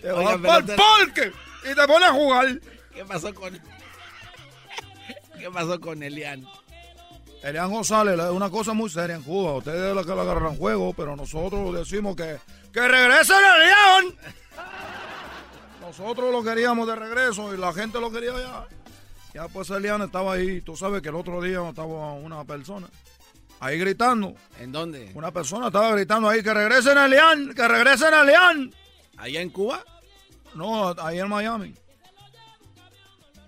Te vas para el parque y te pones a jugar. ¿Qué pasó con... ¿Qué pasó con Elian? Elian González es una cosa muy seria en Cuba. Ustedes es la que la agarran juego, pero nosotros decimos que ¡Que regrese el león! Nosotros lo queríamos de regreso y la gente lo quería ya. Ya pues el león estaba ahí. Tú sabes que el otro día estaba una persona ahí gritando. ¿En dónde? Una persona estaba gritando ahí que regresen el león, que regresen el león. ¿Allá en Cuba? No, ahí en Miami.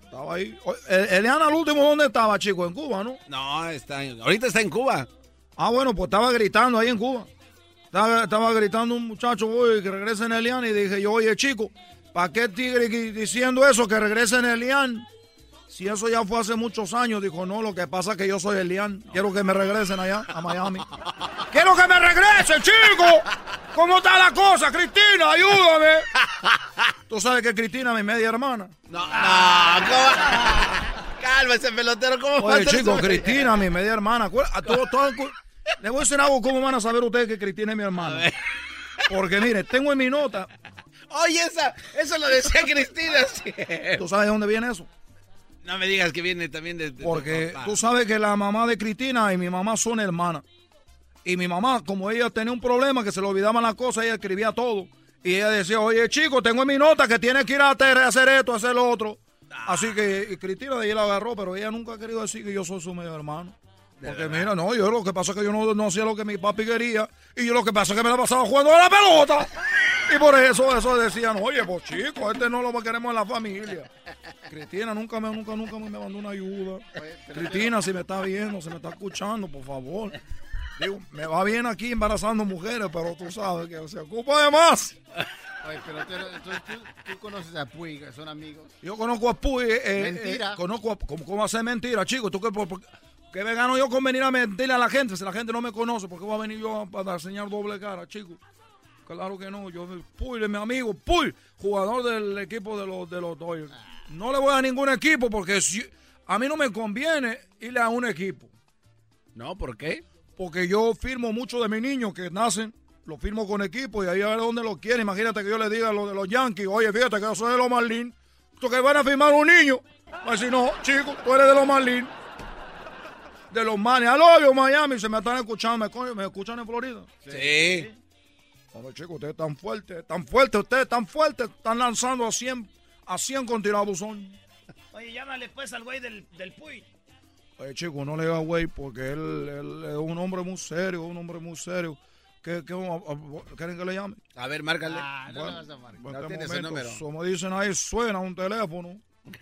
Estaba ahí. El, león al último, ¿dónde estaba, chico? En Cuba, ¿no? No, está ahorita está en Cuba. Ah, bueno, pues estaba gritando ahí en Cuba. Estaba, gritando un muchacho, oye, que regrese en Elian. Y dije yo, oye, chico, ¿para qué tigre diciendo eso, que regrese en Elian? Si eso ya fue hace muchos años, dijo, no, lo que pasa es que yo soy Elian. Quiero que me regresen allá, a Miami. ¡Quiero que me regresen, chico! ¿Cómo está la cosa, Cristina? Ayúdame. Tú sabes que Cristina es mi media hermana. No, no, ¿cómo? Cálmese, pelotero, ¿cómo Oye, eso? Cristina, mi media hermana. Acuer- A todos, todos- le voy a decir algo, ¿cómo van a saber ustedes que Cristina es mi hermana? Porque mire, tengo en mi nota. Oye, esa, eso lo decía Cristina. ¿Tú sabes de dónde viene eso? No me digas que viene también de, Porque tú sabes que la mamá de Cristina y mi mamá son hermanas. Y mi mamá, como ella tenía un problema que se le olvidaban las cosas, ella escribía todo. Y ella decía, oye, chico, tengo en mi nota que tienes que ir a hacer hacer esto, hacer lo otro. Así que y Cristina de ahí la agarró, pero ella nunca ha querido decir que yo soy su medio hermano. Porque mira, no, yo lo que pasa es que yo no, no hacía lo que mi papi quería. Y yo lo que pasa es que me la pasaba jugando a la pelota. Y por eso, eso decían, oye, pues chico, este no lo queremos en la familia. Cristina nunca me, nunca, nunca me mandó una ayuda. Cristina, si me está viendo, si me está escuchando, por favor. Digo, me va bien aquí embarazando mujeres, pero tú sabes que se ocupa de más. Oye, pero tú, entonces tú, tú conoces a Puig, que son amigos. Yo conozco a Puy. eh, eh, Mentira. eh, conozco a, ¿cómo, ¿Cómo hacer mentira, chico? ¿Tú qué, por- por- qué me gano yo con venir a mentirle a la gente? Si la gente no me conoce, ¿por qué voy a venir yo a, para enseñar doble cara, chico? Claro que no. Yo, Puy, es mi amigo. Puy, jugador del equipo de los, de los Dodgers. No le voy a ningún equipo porque si, a mí no me conviene irle a un equipo. No, ¿por qué? Porque yo firmo mucho de mis niños que nacen, los firmo con equipo y ahí a ver dónde los quieren. Imagínate que yo le diga a los de los Yankees, oye, fíjate que yo soy de los Marlins. ¿Tú que van a firmar un niño? Pues si no, chico, tú eres de los Marlins. De los Marlins. Al obvio, Miami, se me están escuchando, me escuchan en Florida. Sí. Hombre, chicos, ustedes están fuertes, tan fuertes, ustedes están fuertes, están lanzando a 100, a 100 con tirabuzón. Oye, llámale pues al güey del, del Puy. Oye, chico, no le diga güey, porque él, él es un hombre muy serio, un hombre muy serio. ¿Qué, qué, a- a- ¿Quieren que le llame? A ver, márcale. Ah, no Bueno, le vas a marcar. en No este tiene número. Como dicen ahí, suena un teléfono.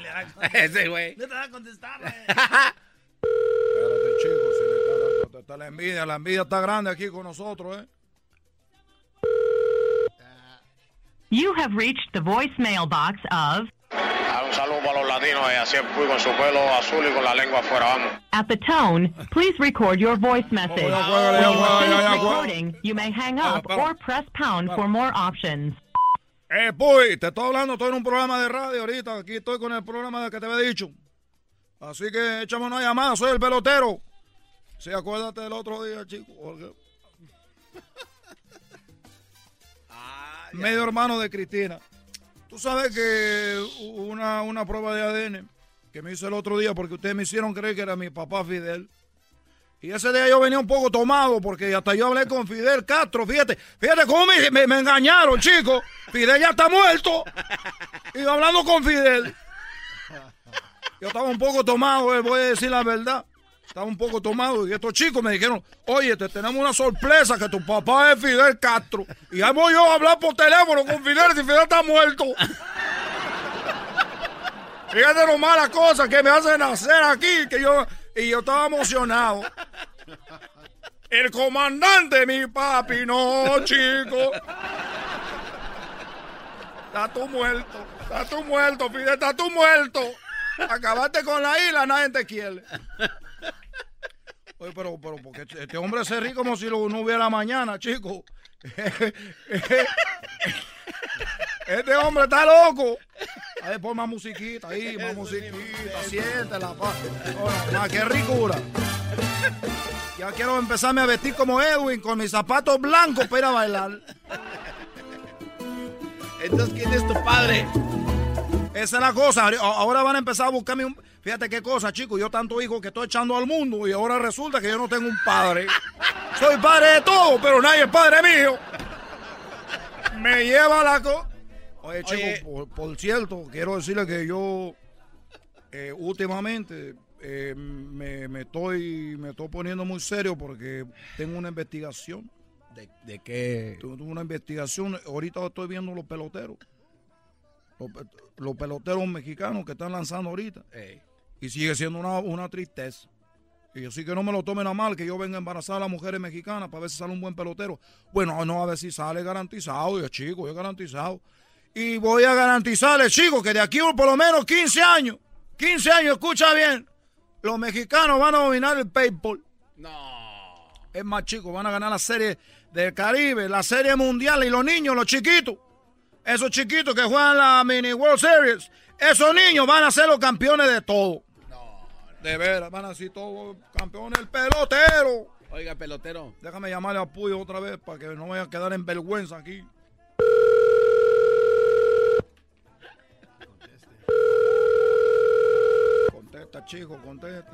Le da- Ese güey. No te va a contestar, güey. Le está, la envidia, la envidia está grande aquí con nosotros, ¿eh? You have reached the voicemail box of. Ah, un saludo para los latinos y así Puy con su pelo azul y con la lengua afuera, vamos. At the tone, please record your voice message. ya, juégale, ya, When you finish recording, you may hang up or press pound for more options. Eh, Puy, te estoy hablando, estoy en un programa de radio ahorita, aquí estoy con el programa que te había dicho. Así que échame una llamada, soy el pelotero. Sí, acuérdate del otro día, chico. porque- Medio hermano de Cristina. Tú sabes que una, una prueba de ADN que me hice el otro día porque ustedes me hicieron creer que era mi papá Fidel. Y ese día yo venía un poco tomado porque hasta yo hablé con Fidel Castro. Fíjate, fíjate cómo me, me- me engañaron, chicos. Fidel ya está muerto. Y yo hablando con Fidel. Yo estaba un poco tomado, eh, voy a decir la verdad. Estaba un poco tomado y estos chicos me dijeron, oye, te tenemos una sorpresa que tu papá es Fidel Castro. Y ahí voy yo a hablar por teléfono con Fidel si Fidel está muerto. Fíjate lo malas cosas que me hacen hacer aquí, que yo, y yo estaba emocionado. El comandante, mi papi, no, chico. Está tú muerto, está tú muerto, Fidel, está tú muerto. Acabaste con la isla, nadie te quiere. Oye, pero, pero, porque este- este hombre se ríe como si lo, no hubiera mañana, chico. Este hombre está loco. A ver, pon más musiquita ahí, más musiquita, siéntela, pa. No, ma, qué ricura. Ya quiero empezarme a vestir como Edwin, con mis zapatos blancos para ir a bailar. Entonces, ¿quién es tu padre? Esa es la cosa. Ahora van a empezar a buscarme un. Fíjate qué cosa, chicos. Yo tanto hijo que estoy echando al mundo y ahora resulta que yo no tengo un padre. Soy padre de todo, pero nadie es padre mío. Me lleva la co. Oye, chicos, Oye. Por, por cierto, quiero decirle que yo eh, últimamente eh, me, me estoy me estoy poniendo muy serio porque tengo una investigación. ¿De, de qué? Tengo una investigación. Ahorita estoy viendo los peloteros. Los, pe- los peloteros mexicanos que están lanzando ahorita. Ey. Y sigue siendo una, una tristeza. Y así que no me lo tomen a mal que yo venga a embarazar a las mujeres mexicanas para ver si sale un buen pelotero. Bueno, no, a ver si sale garantizado, yo chico, yo garantizado. Y voy a garantizarle, chico, que de aquí por lo menos 15 años, 15 años, escucha bien, los mexicanos van a dominar el béisbol. No. Es más, chicos, van a ganar la serie del Caribe, la Serie Mundial y los niños, los chiquitos, esos chiquitos que juegan la Mini World Series, esos niños van a ser los campeones de todo. No, de veras, van a ser todos campeones, el pelotero. Oiga, pelotero. Déjame llamarle a Puyo otra vez para que no vaya a quedar en vergüenza aquí. Contesta, chico, contesta.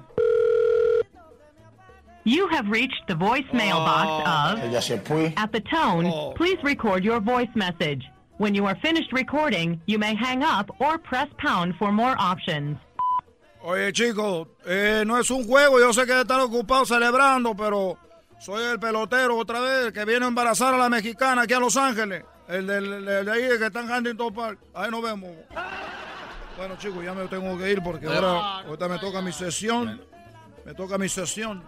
You have reached the voicemail oh, box Ella se fue. of. At the tone, Oh. please record your voice message. When you are finished recording, you may hang up or press pound for more options. Oye, chicos, eh, no es un juego, yo sé que están ocupados celebrando, pero soy el pelotero otra vez, el que viene a embarazar a la mexicana aquí a Los Ángeles. El de, ahí, el que está en Huntington Park. Ahí nos vemos. Bueno, chicos, ya me tengo que ir porque ahora ahorita me toca mi sesión. Me toca mi sesión.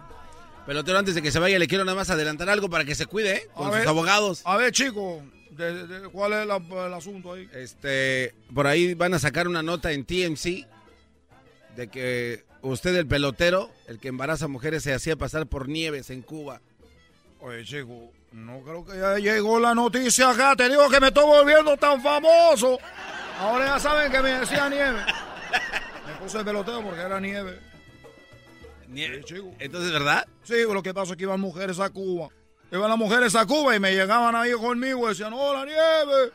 Pelotero, antes de que se vaya, le quiero nada más adelantar algo para que se cuide, ¿eh? Con A sus ver. abogados. A ver, chicos, de- de- ¿cuál es la- el asunto ahí? Este, por ahí van a sacar una nota en TMC de que usted, el pelotero, el que embaraza mujeres, se hacía pasar por nieves en Cuba. Oye, chico, no creo que ya llegó la noticia acá. Te digo que me estoy volviendo tan famoso. Ahora ya saben que me decía nieve. Me puse el peloteo porque era nieve. Entonces, ¿verdad? Sí, lo que pasa es que iban mujeres a Cuba. Iban las mujeres a Cuba y me llegaban ahí conmigo y decían, hola, nieve.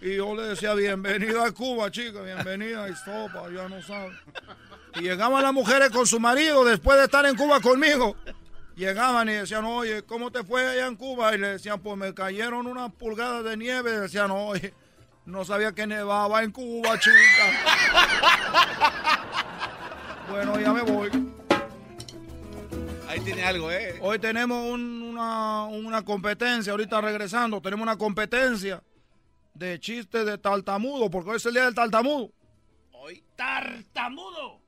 Y yo le decía, bienvenida a Cuba, chica, bienvenida, y sopa, ya no saben. Y llegaban las mujeres con su marido después de estar en Cuba conmigo. Llegaban y decían, oye, ¿cómo te fue allá en Cuba? Y le decían, pues me cayeron unas pulgadas de nieve. Y decían, oye, no sabía que nevaba en Cuba, chica. bueno, ya me voy. Ahí tiene algo, ¿eh? Hoy tenemos un- una, una competencia, ahorita regresando, tenemos una competencia de chistes de tartamudo, porque hoy es el día del tartamudo. Hoy tartamudo.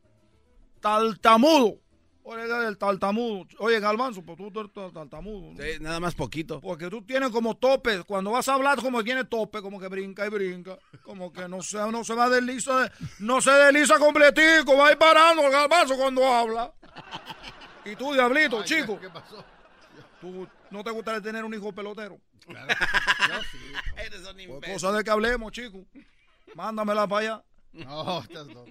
Tartamudo. Hoy es el tartamudo. Oye, Galvanzo, pues tú eres tartamudo. ¿no? Sí, nada más poquito. Porque tú tienes como tope, cuando vas a hablar como tiene tope, como que brinca y brinca, como que no se, no se va a desliza, no se desliza completico, va a ir parando el Galvanzo cuando habla. Y tú, diablito, chico. ¿Qué pasó? ¿Tú no te gustaría tener un hijo pelotero? Yo sí. Eres un Pues imbécil. cosa de que hablemos, chico. Mándamela para allá. No, estás loco.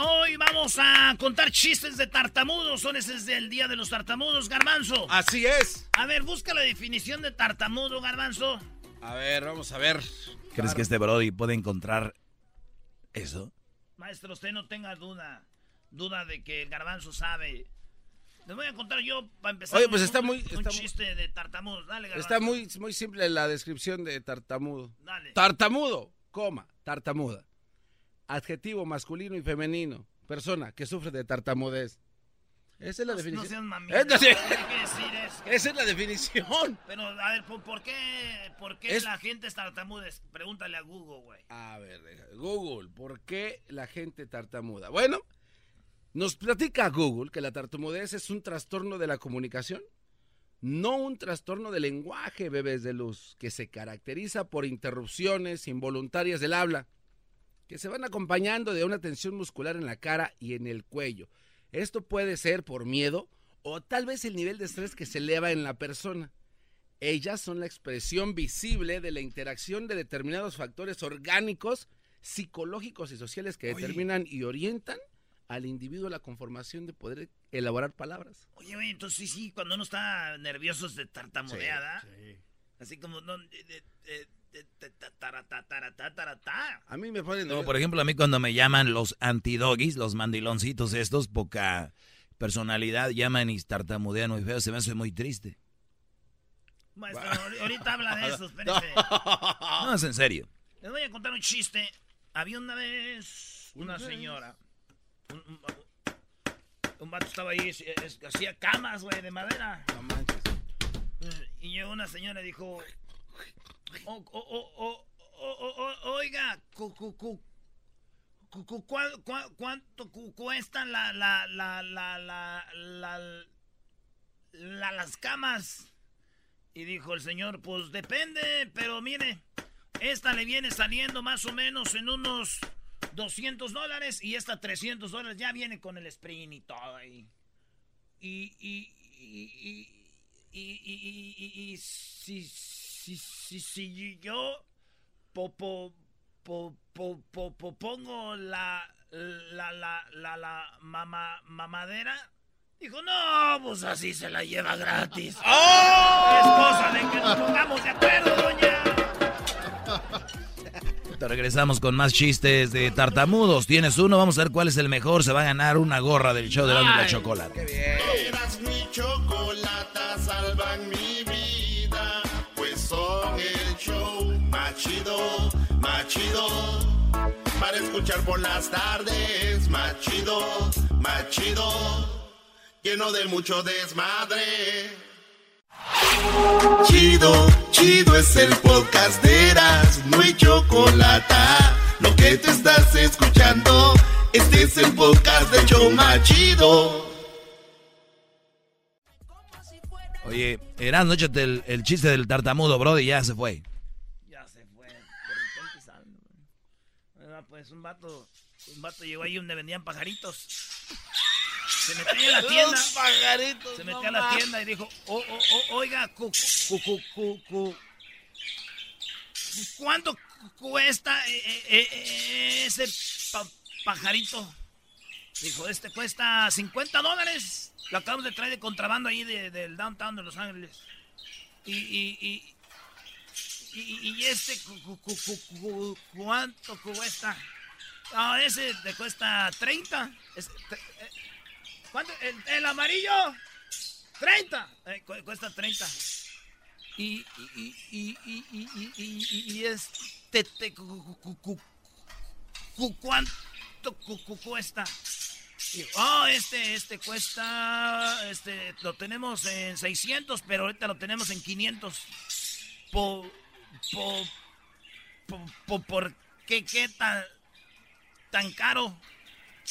Hoy vamos a contar chistes de tartamudos. Son ese es el día de los tartamudos, Garbanzo. Así es. A ver, busca la definición de tartamudo, Garbanzo. A ver, vamos a ver. ¿Crees que este Brody puede encontrar eso? Maestro, usted no tenga duda. Duda de que el Garbanzo sabe. Les voy a contar yo, para empezar, Oye, un- pues está un, muy- un está muy- chiste de tartamudos. Dale, Garbanzo. Está muy, muy simple la descripción de tartamudo. Dale. Tartamudo, coma, tartamuda. Adjetivo masculino y femenino. Persona que sufre de tartamudez. Esa es la No- definición. No seas mamita. Esa- decir es la definición. Pero, a ver, ¿por, qué, por qué Es- la gente es tartamuda? Es- Pregúntale a Google, güey. A ver, Google, ¿por qué la gente tartamuda? Bueno, nos platica Google que la tartamudez es un trastorno de la comunicación, no un trastorno de lenguaje, bebés de luz, que se caracteriza por interrupciones involuntarias del habla, que se van acompañando de una tensión muscular en la cara y en el cuello. Esto puede ser por miedo o tal vez el nivel de estrés que se eleva en la persona. Ellas son la expresión visible de la interacción de determinados factores orgánicos, psicológicos y sociales que determinan y orientan al individuo a la conformación de poder elaborar palabras. Oye, güey, entonces sí, sí, cuando uno está nervioso es de tartamudeada. Así como, no, de- de- A mí me ponen... No, por ejemplo, a mí cuando me llaman los antidoggies, los mandiloncitos estos, poca personalidad, llaman y tartamudean muy feo, se me hace muy triste. Maestro, ahor- ahorita habla de eso, espérese. No, es en serio. Les voy a contar un chiste. Había una vez una señora. Un, un, un vato estaba ahí, es- es- hacía camas, güey, de madera. No manches. Y llegó una señora y dijo, "O- o- o- o- o- o- o- oiga, cu- cu- cu- cuánto cuestan la, la, la, la, la, las camas? Y dijo el señor, pues depende, pero mire, esta le viene saliendo más o menos en unos 200 dólares y esta 300 dólares ya viene con el sprint y todo ahí. Y, y, y, y, y, y, si, si, si, si yo po, pongo la, la, la, la, la mama, mamadera, dijo, no, pues así se la lleva gratis. ¡Oh! Es cosa de que nos pongamos de acuerdo, doña. Te regresamos con más chistes de tartamudos. Tienes uno, vamos a ver cuál es el mejor. Se va a ganar una gorra del show de la, la chocolate. Qué bien. Eras mi chocolata, salvan mi más chido. Para escuchar por las tardes, más chido, más chido. Lleno de mucho desmadre. Chido, chido es el podcast de Eras, no hay chocolate. Lo que te estás escuchando, este es el podcast de Choma Chido. Oye, Eras, no el, el, chiste del tartamudo, bro, y ya se fue. Ya se fue, Pues un vato, un vato llegó ahí donde vendían pajaritos. Se metió en la tienda. se metió a la tienda y dijo, oh, oh, oh, oiga, cu, cu, cu, ¿cuánto cuesta eh, eh, eh, ese pajarito? Dijo, este cuesta 50 dólares. Lo acabamos de traer de contrabando ahí del downtown de Los Ángeles. Y, y, y, y, este, ¿cuánto cuesta? No, ese te cuesta 30. ¿Cuánto? ¿El, amarillo? 30. cuesta 30. Y, y, y, y, y, este, te, ¿cuánto cuesta? Oh, este, este cuesta, este, lo tenemos en 600, pero ahorita lo tenemos en 500. ¿Por, por, por, por qué, qué tan, tan caro?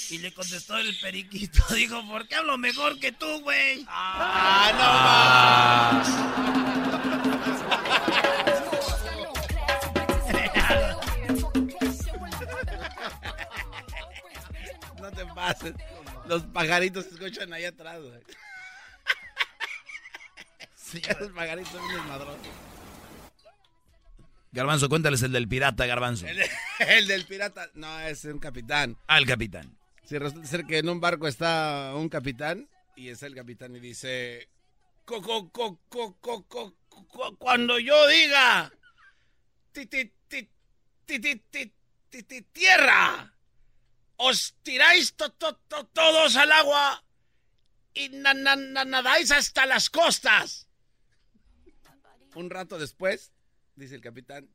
Y le contestó el periquito, dijo, ¿por qué hablo mejor que tú, güey? ¡Ah, no No te pases. Los pajaritos se escuchan ahí atrás, güey. Sí, los pajaritos son desmadrosos. Garbanzo, cuéntales el del pirata, Garbanzo. el, del pirata, no, es un capitán. Ah, el capitán. Sí, resulta ser que en un barco está un capitán y es el capitán y dice, cuando yo diga, tierra, os tiráis todos al agua y nadáis hasta las costas. Un rato después, dice el capitán,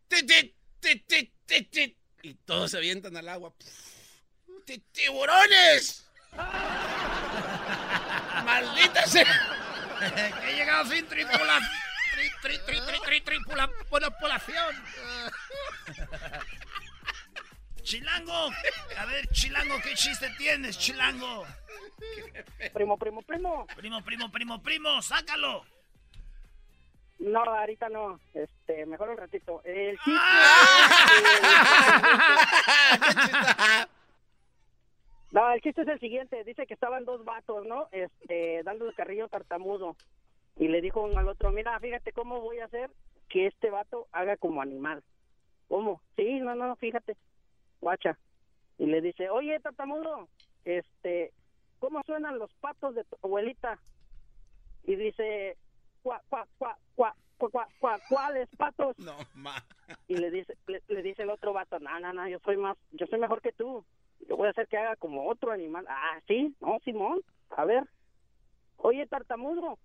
y todos se avientan al agua. ¡Tiburones! ¡Maldita sea! que he llegado sin tripulación. Tri, tri, tri, tripula, población. Chilango, a ver, Chilango, ¿qué chiste tienes, Chilango? Primo, primo, primo. Primo, primo, primo, primo, sácalo. No, ahorita no. Este, mejor un ratito. El chiste. No, el chiste es el siguiente. Dice que estaban dos vatos, ¿no? Este, dando el carrillo tartamudo. Y le dijo uno al otro, mira, fíjate cómo voy a hacer que este vato haga como animal. ¿Cómo? Sí, no, no, fíjate. Guacha. Y le dice, oye, tartamudo, este, ¿cómo suenan los patos de tu abuelita? Y dice, cuá, cuá, cuá, cuá, cuá, cuá, ¿cuáles patos? No, ma. Y le dice, le, le dice el otro vato, no, no, no, yo soy más, yo soy mejor que tú yo voy a hacer que haga como otro animal. Ah, sí, no, Simón, a ver. Oye, tartamudo,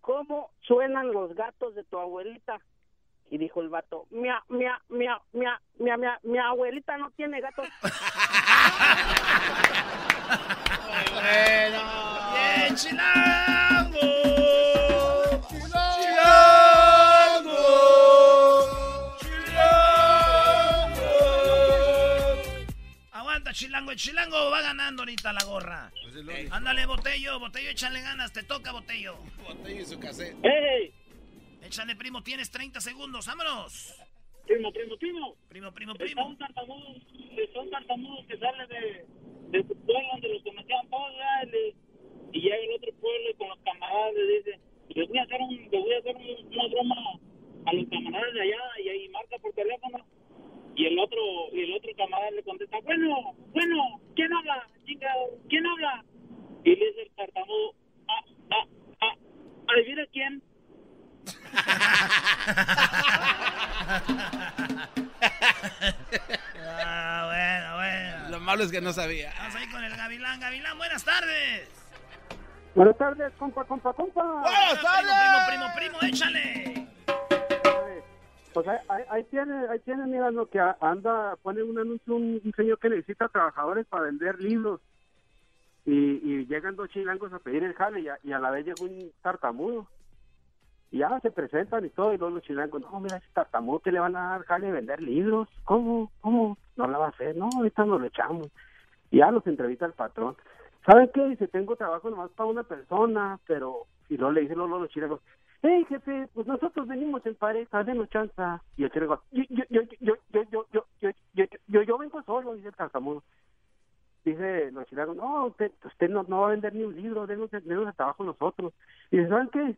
¿cómo suenan los gatos de tu abuelita? Y dijo el vato, mia, mia, mia, mia, mia, mia, mi abuelita no tiene gatos. bueno. ¡Bien, chilango! El chilango va ganando ahorita la gorra. Pues Ándale, Botello, Botello, échale ganas, te toca, Botello. Botello y su cassette. ¡Ey! Échale, primo, tienes 30 segundos, vámonos. Primo, primo, primo. Primo, primo, primo. Son tartamudos, son tartamudos que salen de, de su pueblo donde los cometían todos, y llega el otro pueblo y con los camaradas le dice, les voy a hacer, un, les voy a hacer una broma a los camaradas de allá y ahí marca por teléfono y el otro y el otro camarada le contesta bueno bueno quién habla chingado quién habla y le dice el tartamudo ah ah ah adivina quién ah, bueno, bueno. Lo malo es que no sabía. Vamos ahí con el Gavilán. Gavilán, buenas tardes. Buenas tardes, compa, compa, compa. Buenas tardes. Primo, primo, primo, échale. Pues ahí, ahí, tiene, ahí tiene, mira, lo que anda, pone un anuncio un, señor que necesita trabajadores para vender libros. Y, y llegan dos chilangos a pedir el jale y a, y la vez llega un tartamudo. Y ya se presentan y todo, y luego los chilangos, no, mira, ese tartamudo que le van a dar jale a vender libros. ¿Cómo? ¿Cómo? No la va a hacer. No, ahorita nos lo echamos. Y ya los entrevista el patrón. ¿Saben qué? Dice, tengo trabajo nomás para una persona, pero... Y luego le dicen los, los chilangos, hey jefe, pues nosotros venimos en pareja, denos chanza. Y el chilango, yo, yo, yo, yo, yo, yo, yo, yo, yo, yo, yo vengo solo, dice el tartamudo. Dice los chilangos, no, usted, usted no, no va a vender ni un libro, denos, denos el trabajo nosotros. Y dice, ¿saben qué?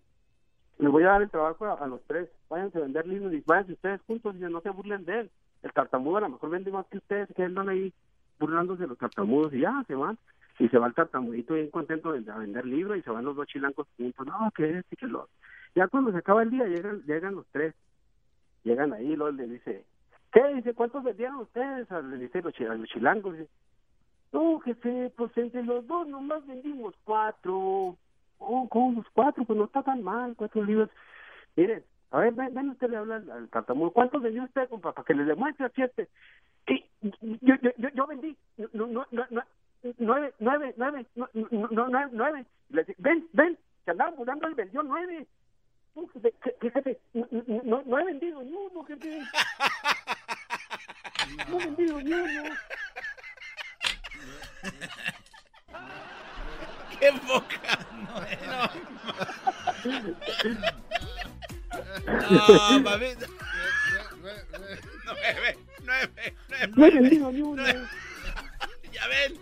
Les voy a dar el trabajo a, a los tres, váyanse a vender libros y váyanse ustedes juntos, y no se burlen de él. El tartamudo a lo mejor vende más que ustedes, que andan ahí burlándose de los tartamudos y ya, se van y se va el tartamudito bien contento de, a vender libros y se van los dos chilancos juntos, no, que es y que lo... Ya cuando se acaba el día llegan llegan los tres, llegan ahí luego le dice, ¿qué? Dice, ¿cuántos vendieron ustedes? Le dice los, los chilangos, dice, no, jefe, pues entre los dos nomás vendimos cuatro. Oh, ¿cómo los cuatro? Pues no está tan mal, cuatro libros. Miren, a ver, ven, ven usted le habla al, al. ¿Cuántos vendió usted, compa? Para que le demuestre este. Y yo, yo, yo, yo vendí no, no, nueve, nueve, nueve, no, no, nueve, nueve. Ven, ven, que andaba mudando y vendió nueve. No, he vendido ni uno, jefe. No he vendido ni uno. ¡Qué boca! No, no. no papi. Nueve, nueve, nueve. No he vendido ni uno. Ya ven.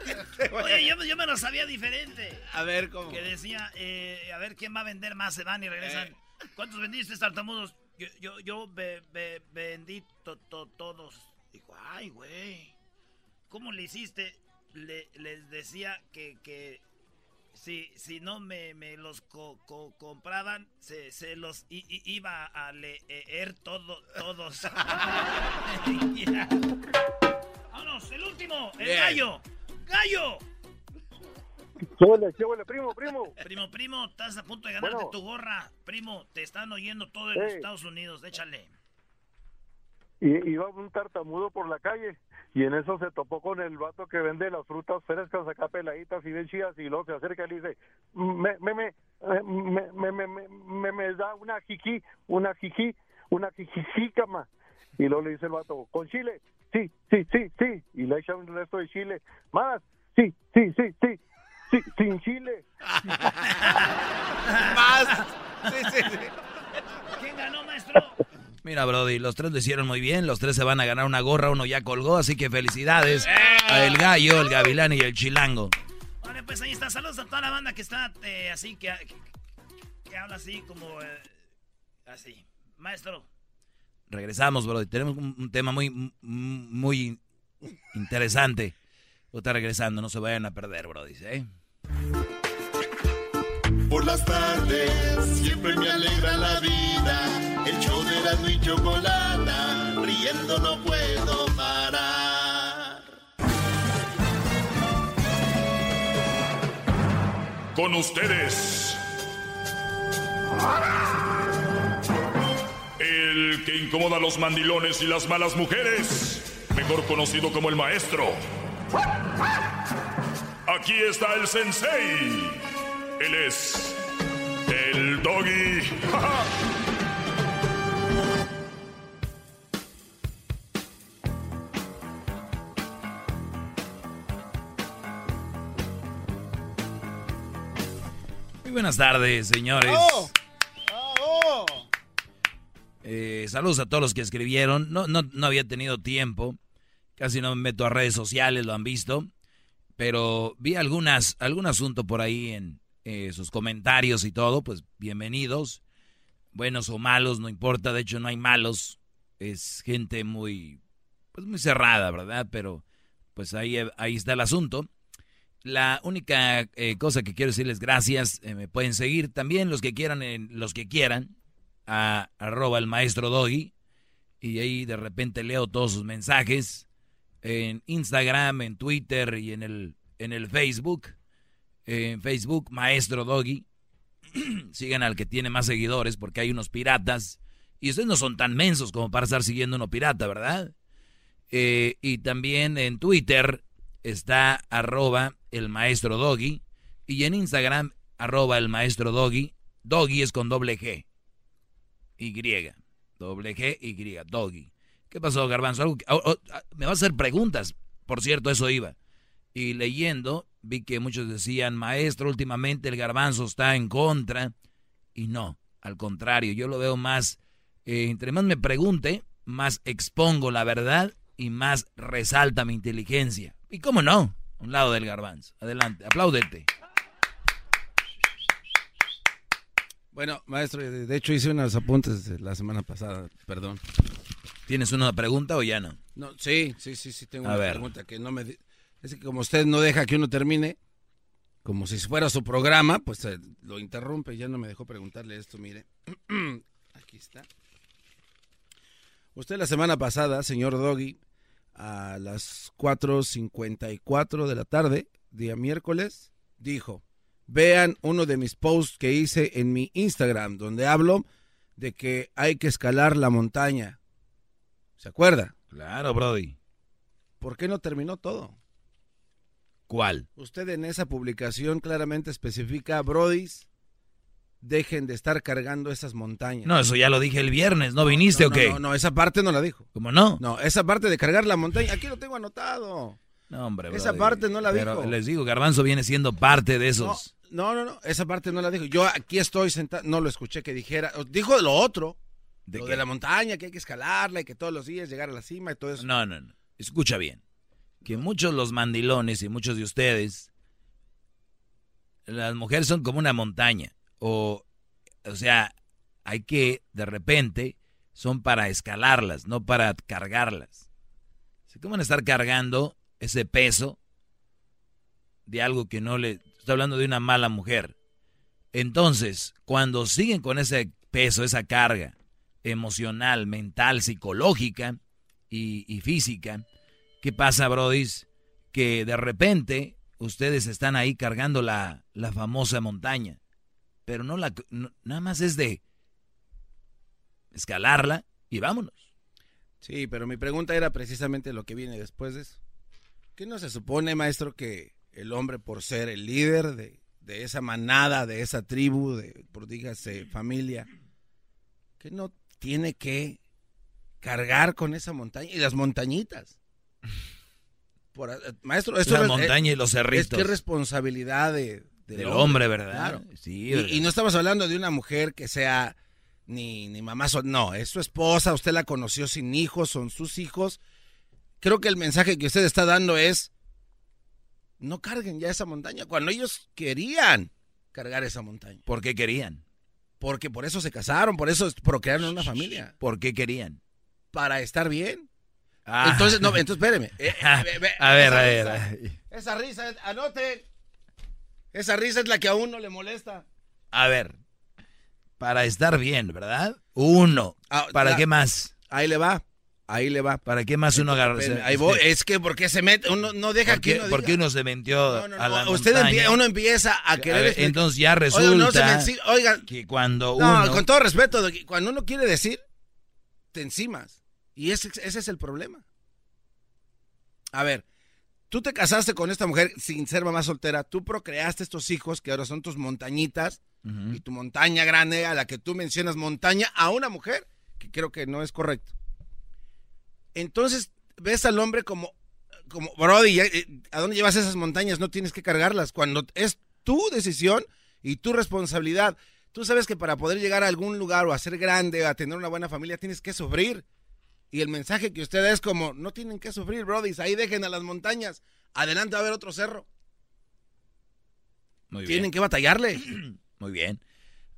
Oye, yo, yo, me lo sabía diferente. A ver, ¿cómo? Que decía, eh, a ver quién va a vender más, se van y regresan. Eh. ¿Cuántos vendiste, tartamudos? Yo, yo, yo be, be, vendí to, to, todos. Dijo, ay, güey. ¿Cómo le hiciste? Le, les decía que, que si, si no me, me los co, co, compraban, se, se los i, i, iba a leer todo, todos. yeah. Vámonos, el último, el Bien. gallo. ¡Gallo! ¿Qué huele, qué huele, primo, primo? Primo, primo, estás a punto de ganarte Bueno. tu gorra. Primo, te están oyendo todo en Ey. Estados Unidos, échale. Y iba un tartamudo por la calle y en eso se topó con el vato que vende las frutas frescas acá peladitas y bien chidas y luego se acerca y le dice me me me me me me, me, me- me da una jijí una jijí una jijícama y luego le dice el vato con chile sí sí sí sí y le echa un resto de chile más sí sí sí sí sí sin chile Más. Sí, sí, sí. ¿Quién ganó, maestro? Mira, Brody, los tres lo hicieron muy bien. Los tres se van a ganar una gorra. Uno ya colgó, así que felicidades a el gallo, el gavilán y el chilango. Vale, pues ahí está. Saludos a toda la banda que está eh, así, que, que, que habla así como... eh, así. Maestro. Regresamos, Brody. Tenemos un, un tema muy, muy interesante. Está regresando, no se vayan a perder, Brody. ¿eh? Por las tardes siempre me alegra la vida. El show de la y chocolata, riendo no puedo parar. Con ustedes. El que incomoda a los mandilones y las malas mujeres, mejor conocido como el maestro. Aquí está el sensei. Él es el doggy. Muy buenas tardes, señores. Oh. Saludos a todos los que escribieron. No, no, no había tenido tiempo. Casi no me meto a redes sociales, lo han visto. Pero vi algunas, algún asunto por ahí en eh, sus comentarios y todo. Pues bienvenidos. Buenos o malos, no importa. De hecho, no hay malos. Es gente muy, pues muy cerrada, ¿verdad? Pero pues ahí, ahí está el asunto. La única eh, cosa que quiero decirles gracias, eh, me pueden seguir también los que quieran, los que quieran, a arroba el maestro Doggy, y ahí de repente leo todos sus mensajes en Instagram, en Twitter y en el, en el Facebook. En Facebook, Maestro Doggy. Sigan al que tiene más seguidores porque hay unos piratas. Y ustedes no son tan mensos como para estar siguiendo uno pirata, ¿verdad? Eh, y también en Twitter está arroba el maestro Doggy. Y en Instagram, arroba el maestro Doggy. Doggy es con doble G. Y. Doble G, Y. Doggy. ¿Qué pasó, Garbanzo? me va a hacer preguntas. Por cierto, eso iba. Y leyendo, vi que muchos decían, maestro, últimamente el garbanzo está en contra. Y no, al contrario, yo lo veo más, eh, entre más me pregunte, más expongo la verdad y más resalta mi inteligencia. ¿Y cómo no? Un lado del garbanzo. Adelante, apláudete. Bueno, maestro, de hecho hice unos apuntes la semana pasada, perdón. ¿Tienes una pregunta o ya no? No, sí, sí, sí, sí, tengo una pregunta que no me... Es que como usted no deja que uno termine, como si fuera su programa, pues eh, lo interrumpe, ya no me dejó preguntarle esto, mire. Aquí está. Usted la semana pasada, señor Doggy, a las 4.54 de la tarde, día miércoles, dijo, vean uno de mis posts que hice en mi Instagram, donde hablo de que hay que escalar la montaña. ¿Se acuerda? Claro, Brody. ¿Por qué no terminó todo? ¿Cuál? Usted en esa publicación claramente especifica, Brodis, dejen de estar cargando esas montañas. No, eso ya lo dije el viernes, ¿no viniste o qué? No, no, esa parte no la dijo. ¿Cómo no? No, esa parte de cargar la montaña, aquí lo tengo anotado. No, hombre, Esa parte no la Pero les digo, Garbanzo viene siendo parte de esos. No, no, no, esa parte no la dijo. Yo aquí estoy sentado, no lo escuché que dijera. Dijo lo otro. ¿De lo de la montaña, que hay que escalarla y que todos los días llegar a la cima y todo eso. No, no, no. Escucha bien. Que muchos los mandilones y muchos de ustedes, las mujeres son como una montaña. O, o sea, hay que, de repente, son para escalarlas, no para cargarlas. ¿Cómo van a estar cargando ese peso de algo que no le... Estoy hablando de una mala mujer. Entonces, cuando siguen con ese peso, esa carga, emocional, mental, psicológica y, física. ¿Qué pasa, Brodis? Que de repente ustedes están ahí cargando la, la famosa montaña, pero no la, nada más es de escalarla y vámonos. Sí, pero mi pregunta era precisamente lo que viene después de eso. ¿Qué no se supone, maestro, que el hombre por ser el líder de, de esa manada, de esa tribu, de, por dígase, familia, que no tiene que cargar con esa montaña y las montañitas. Por, eh, maestro, esto la montaña y los cerritos. Es que responsabilidad de, del, hombre, ¿verdad? Sí, y, no estamos hablando de una mujer que sea ni, ni mamá, no, es su esposa, usted la conoció sin hijos, son sus hijos. Creo que el mensaje que usted está dando es, no carguen ya esa montaña, cuando ellos querían cargar esa montaña. ¿Por qué querían? Porque por eso se casaron, por eso procrearon una familia. ¿Por qué querían? Para estar bien. Ah. Entonces, no, entonces espéreme. Eh, eh, a ver, a ver. Esa risa, anote. Esa risa es la que a uno le molesta. A ver. Para estar bien, ¿verdad? Uno. Ah, ¿Para qué más? Ahí le va. Ahí le va. ¿Para qué más uno agarra? Ahí voy. Es que porque se mete, uno no deja ¿Por qué, que uno ¿Por qué uno se metió a la Usted montaña? uno empieza a querer. entonces ya resulta Oiga, que cuando uno. No, con todo respeto, cuando uno quiere decir, te encimas. Y ese, ese es el problema. A ver, tú te casaste con esta mujer sin ser mamá soltera, tú procreaste estos hijos que ahora son tus montañitas y tu montaña grande a la que tú mencionas montaña a una mujer, que creo que no es correcto entonces ves al hombre como, como Brody, eh, ¿a dónde llevas esas montañas? No tienes que cargarlas. Cuando es tu decisión Y tu responsabilidad, tú sabes que para poder llegar a algún lugar o a ser grande o a tener una buena familia tienes que sufrir. Y el mensaje que usted da es como, no tienen que sufrir, brody, ahí dejen a las montañas, adelante va a haber otro cerro. Muy Tienen bien. que batallarle. Muy bien.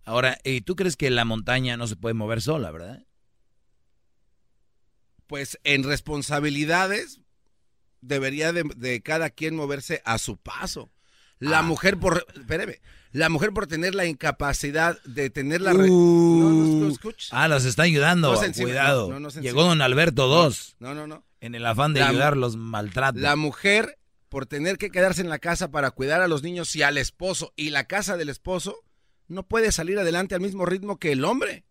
Ahora, ¿y tú crees que la montaña no se puede mover sola, verdad? Pues en responsabilidades debería de, de cada quien moverse a su paso. La Ah. mujer por, espéreme, la mujer por tener la incapacidad de tener la... re- no, no, no, escucha. Ah, los está ayudando. No encima, Cuidado. no, no, no Llegó don Alberto No, II. No, no, no. En el afán de La- ayudar los maltrata. La mujer por tener que quedarse en la casa para cuidar a los niños y al esposo y la casa del esposo no puede salir adelante al mismo ritmo que el hombre.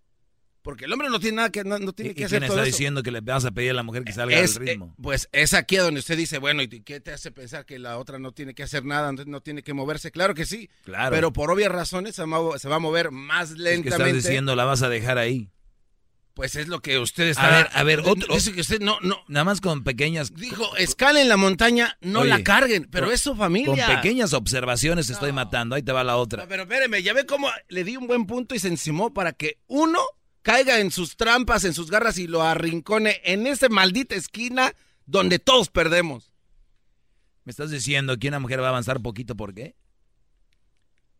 Porque el hombre no tiene nada que no, no tiene ¿Y que hacer quién todo está eso. diciendo que le vas a pedir a la mujer que salga Es, del ritmo? eh, pues es aquí a donde usted dice, bueno, ¿y qué te hace pensar que la otra no tiene que hacer nada, no tiene que moverse? Claro que sí. Claro. Pero por obvias razones se va, a mover más Es que lentamente. estás diciendo la vas a dejar ahí. Pues es lo que usted está... A ver, a ver, otro. Dice que usted no, no... Nada más con pequeñas. Dijo, escalen la montaña, no Oye, la carguen, pero con- es su familia. Con pequeñas observaciones estoy matando. Ahí te va la otra. Pero espéreme, ya ve cómo le di un buen punto y se encimó para que uno caiga en sus trampas, en sus garras y lo arrincone en esa maldita esquina donde todos perdemos. ¿Me estás diciendo que una mujer va a avanzar poquito? ¿Por qué?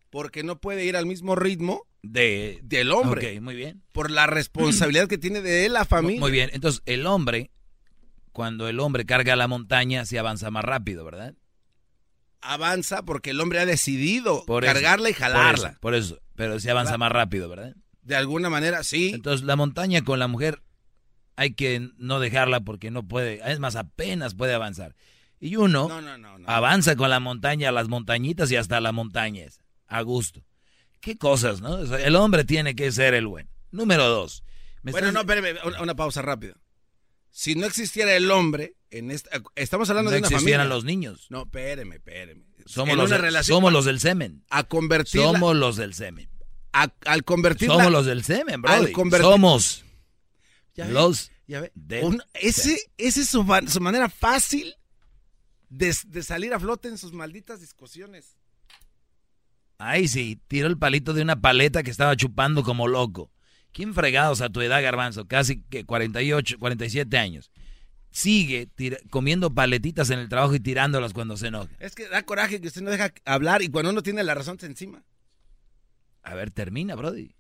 Porque no puede ir al mismo ritmo De, del hombre. Ok, muy bien. Por la responsabilidad que tiene de la familia. Muy bien. Entonces, el hombre, cuando el hombre carga la montaña, se avanza más rápido, ¿verdad? Avanza porque el hombre ha decidido Por eso, cargarla y por jalarla. eso, Por eso, pero se avanza Va- más rápido, ¿verdad? De alguna manera, sí. Entonces, la montaña con la mujer hay que no dejarla porque no puede, es más, apenas puede avanzar. Y uno No, no, no, no. avanza con la montaña, las montañitas y hasta la montaña, es, a gusto. Qué cosas, ¿no? O sea, el hombre tiene que ser el bueno. Número dos. ¿me Bueno, estás- no, espérame, una, una pausa rápida. Si no existiera el hombre, en esta, estamos hablando No de una existieran familia. los niños. No, espéreme, espéreme. Somos, En los, una de- relación- somos los del semen. A convertirla- Somos los del semen. A- al convertirla... Somos los del semen, bro. al convertir- Somos Ya ve, los ya ve. del Un- ese, es su, manera fácil de, de salir a flote en sus malditas discusiones. Ay, sí, tiró el palito de una paleta que estaba chupando como loco. ¿Quién fregados a tu edad, garbanzo? Casi que 48, 47 años. Sigue tira- comiendo paletitas en el trabajo y tirándolas cuando se enoja. Es que da coraje que usted no deja hablar y cuando uno tiene la razón se encima. A ver, termina, Brody.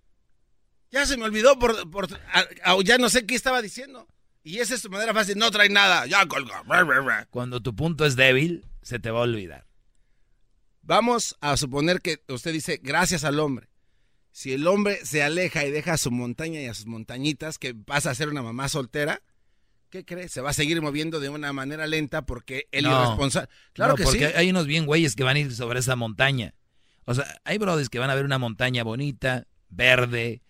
Ya se me olvidó, por, por- a- a- ya no sé qué estaba diciendo. Y esa es su manera fácil, no trae nada, ya colga. Cuando tu punto es débil, se te va a olvidar. Vamos a suponer que usted dice gracias al hombre. Si el hombre se aleja y deja a su montaña y a sus montañitas, que pasa a ser una mamá soltera, ¿qué cree? Se va a seguir moviendo de una manera lenta porque él No. irresponsable. Claro No, que porque sí. hay unos bien güeyes que van a ir sobre esa montaña. O sea, hay brodis que van a ver una montaña bonita, verde,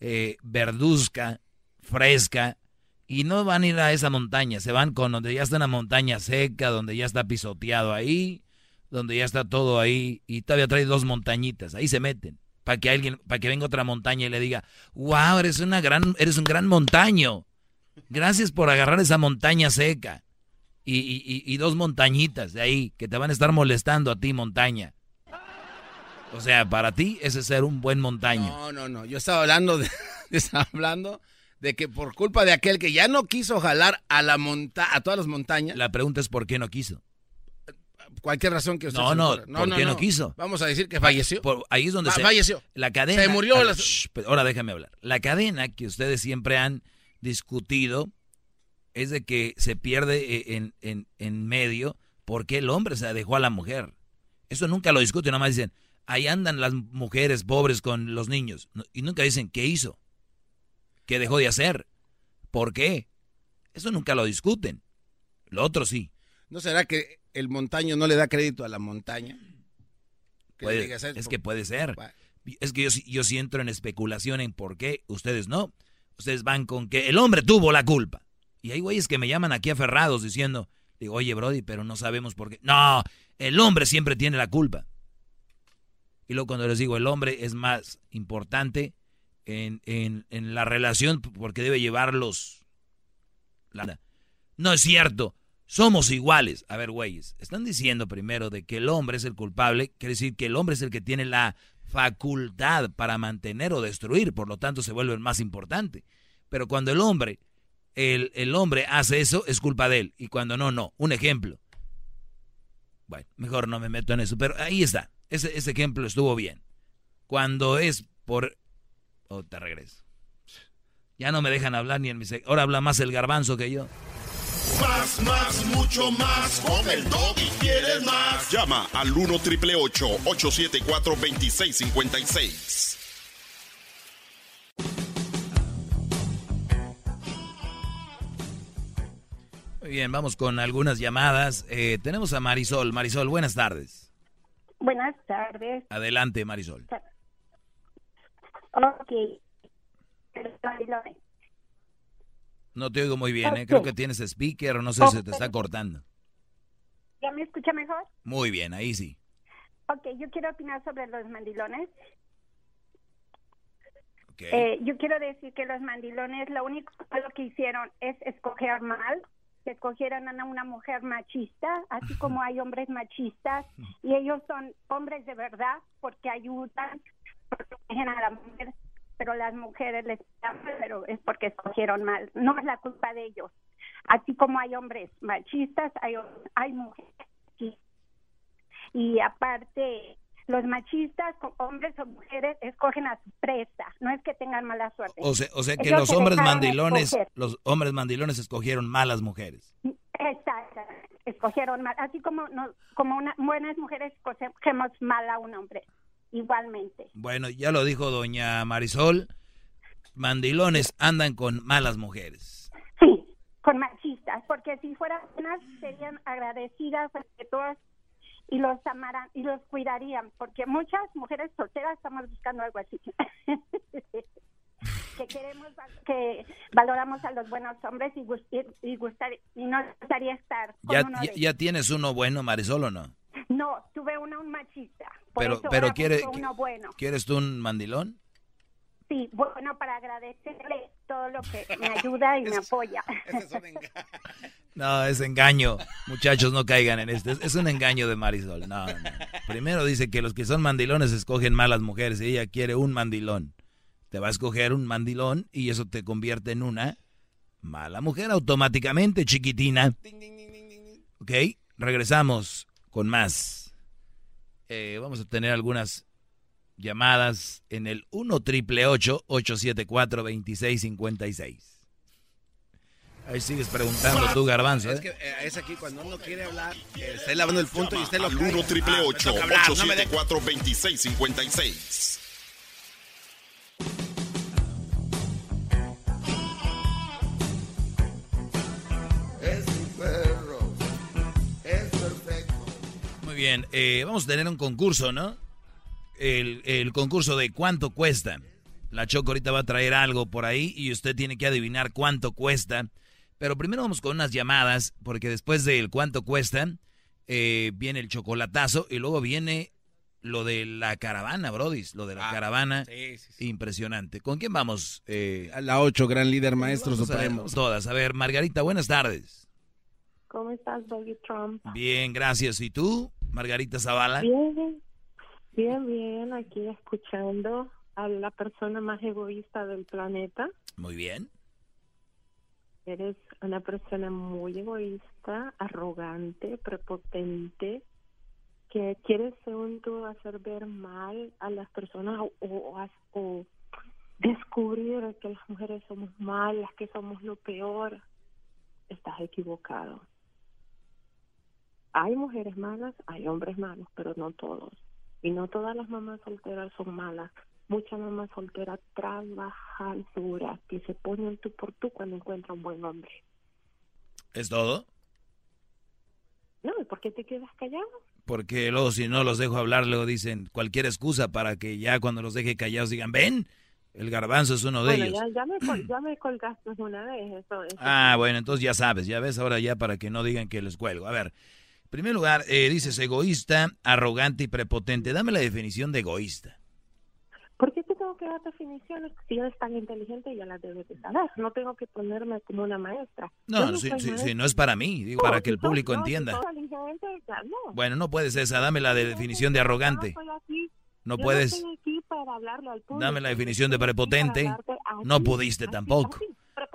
eh, verduzca, fresca, y no van a ir a esa montaña, se van con donde ya está una montaña seca, donde ya está pisoteado ahí, donde ya está todo ahí, y todavía trae dos montañitas, ahí se meten, para que alguien, para que venga otra montaña y le diga, wow, eres una gran, eres un gran montaño. Gracias por agarrar esa montaña seca. Y- y dos montañitas de ahí que te van a estar molestando a ti, montaña. O sea, para ti ese es ser un buen montaño. No, no, no. Yo estaba hablando de, estaba hablando de que por culpa de aquel que ya no quiso jalar a la monta a todas las montañas. La pregunta es por qué no quiso. Cualquier razón que usted No, no, ocurra. ¿por qué no quiso? Vamos a decir que falleció. Por- ahí es donde Ah, se falleció. La cadena. Se murió ver, la- shh, pero ahora déjame hablar. La cadena que ustedes siempre han discutido es de que se pierde eh, en, en, en medio porque el hombre se dejó a la mujer. Eso nunca lo discuten, nada más dicen, ahí andan las mujeres pobres con los niños. Y nunca dicen, ¿qué hizo? ¿Qué dejó de hacer? ¿Por qué? Eso nunca lo discuten. Lo otro sí. ¿No será que el montaño no le da crédito a la montaña? Puede- es que puede ser. Es que yo, sí- yo sí entro en especulación en por qué ustedes no. Ustedes van con que el hombre tuvo la culpa. Y hay güeyes que me llaman aquí aferrados diciendo, digo, oye, Brody, pero no sabemos por qué. No, el hombre siempre tiene la culpa. Y luego cuando les digo, el hombre es más importante en, en- la relación porque debe llevarlos. No es cierto. Somos iguales. A ver, güeyes, están diciendo primero de que el hombre es el culpable, quiere decir que el hombre es el que tiene la facultad para mantener o destruir, por lo tanto se vuelve más importante. Pero cuando el hombre, el, el hombre hace eso, es culpa de él. Y cuando no, no. Un ejemplo. Bueno, mejor no me meto en eso, pero ahí está. Ese, ese ejemplo estuvo bien. Cuando es por... Oh, te regreso. Ya no me dejan hablar ni en mi... Ahora habla más el garbanzo que yo. Más, más, mucho más. Con el y quieres más. Llama al 1 triple 874 2656. Muy bien, vamos con algunas llamadas. Eh, tenemos a Marisol. Marisol, buenas tardes. Buenas tardes. Adelante, Marisol. Ok. No te oigo muy bien, ¿eh? creo que tienes speaker o no sé si se te está cortando. ¿Ya me escucha mejor? Muy bien, ahí sí. Ok, yo quiero opinar sobre los mandilones. Eh, yo quiero decir que los mandilones lo único que hicieron es escoger mal, que escogieron a una mujer machista, así como hay hombres machistas, y ellos son hombres de verdad porque ayudan, protegen a la mujer pero las mujeres les pero es porque escogieron mal. No es la culpa de ellos. Así como hay hombres machistas, hay, hay mujeres y aparte los machistas, hombres o mujeres, escogen a su presa. No es que tengan mala suerte. O sea, o sea que los hombres mandilones, los hombres mandilones escogieron malas mujeres. Exacto, escogieron mal. Así como no, como una, buenas mujeres escogemos mal a un hombre igualmente. Bueno, ya lo dijo doña Marisol, mandilones andan con malas mujeres. Sí, con machistas, porque si fueran buenas serían agradecidas, todas y los amaran y los cuidarían, porque muchas mujeres solteras estamos buscando algo así. que queremos que valoramos a los buenos hombres y, y, gustar y nos gustaría estar con ya, uno ya, ya tienes uno bueno Marisol o no no, tuve uno un machista. pero, pero quiere, ¿quieres tú un mandilón? Sí, bueno, para agradecerle todo lo que me ayuda y me apoya. no, es engaño. Muchachos, no caigan en esto. Es, un engaño de Marisol. No, Primero dice que los que son mandilones escogen malas mujeres y ella quiere un mandilón. Te va a escoger un mandilón y eso te convierte en una mala mujer automáticamente, chiquitina. Ok, regresamos con más. Eh, vamos a tener algunas llamadas en el 1 triple 874 2656. Ahí sigues preguntando tú, Garbanzo. Es ¿eh? que eh, es aquí cuando uno quiere hablar, está lavando el punto y usted lo 1 triple 874 2656. bien, eh, vamos a tener un concurso, ¿no? El, concurso de cuánto cuesta. La Choco ahorita va a traer algo por ahí y usted tiene que adivinar cuánto cuesta. Pero primero vamos con unas llamadas, porque después del cuánto cuesta, eh, viene el chocolatazo y luego viene lo de la caravana, Brodis, lo de la ah, caravana. Impresionante. ¿Con quién vamos? Eh, a la 8, gran líder, maestro supremo. Todas. A ver, Margarita, buenas tardes. ¿Cómo estás, Bobby Trump? Bien, gracias. ¿Y tú? Margarita Zavala. Bien, bien, bien, aquí escuchando a la persona más egoísta del planeta. Muy bien. Eres una persona muy egoísta, arrogante, prepotente, que quieres, según tú, hacer ver mal a las personas o, o descubrir que las mujeres somos malas, que somos lo peor. Estás equivocado. Hay mujeres malas, hay hombres malos, pero no todos. Y no todas las mamás solteras son malas. Muchas mamás solteras trabajan dura, que se ponen tú por tú cuando encuentran un buen hombre. ¿Es todo? No, ¿y por qué te quedas callado? Porque luego si no los dejo hablar, luego dicen cualquier excusa para que ya cuando los deje callados digan, ven, el garbanzo es uno de ellos. Ya, ya, me, ya me colgaste una vez. Eso, ah, bueno, entonces ya sabes, ya ves ahora ya para que no digan que les cuelgo. A ver, en primer lugar, eh, dices egoísta, arrogante y prepotente. Dame la definición de egoísta. ¿Por qué te tengo que dar definiciones? Si eres tan inteligente ya las debes de saber. No tengo que ponerme como una maestra. No, no, sí, sí, no es para mí, digo, para que el público entienda. Bueno, no puedes esa, dame la definición de arrogante. No puedes. Dame la definición de prepotente. No pudiste tampoco.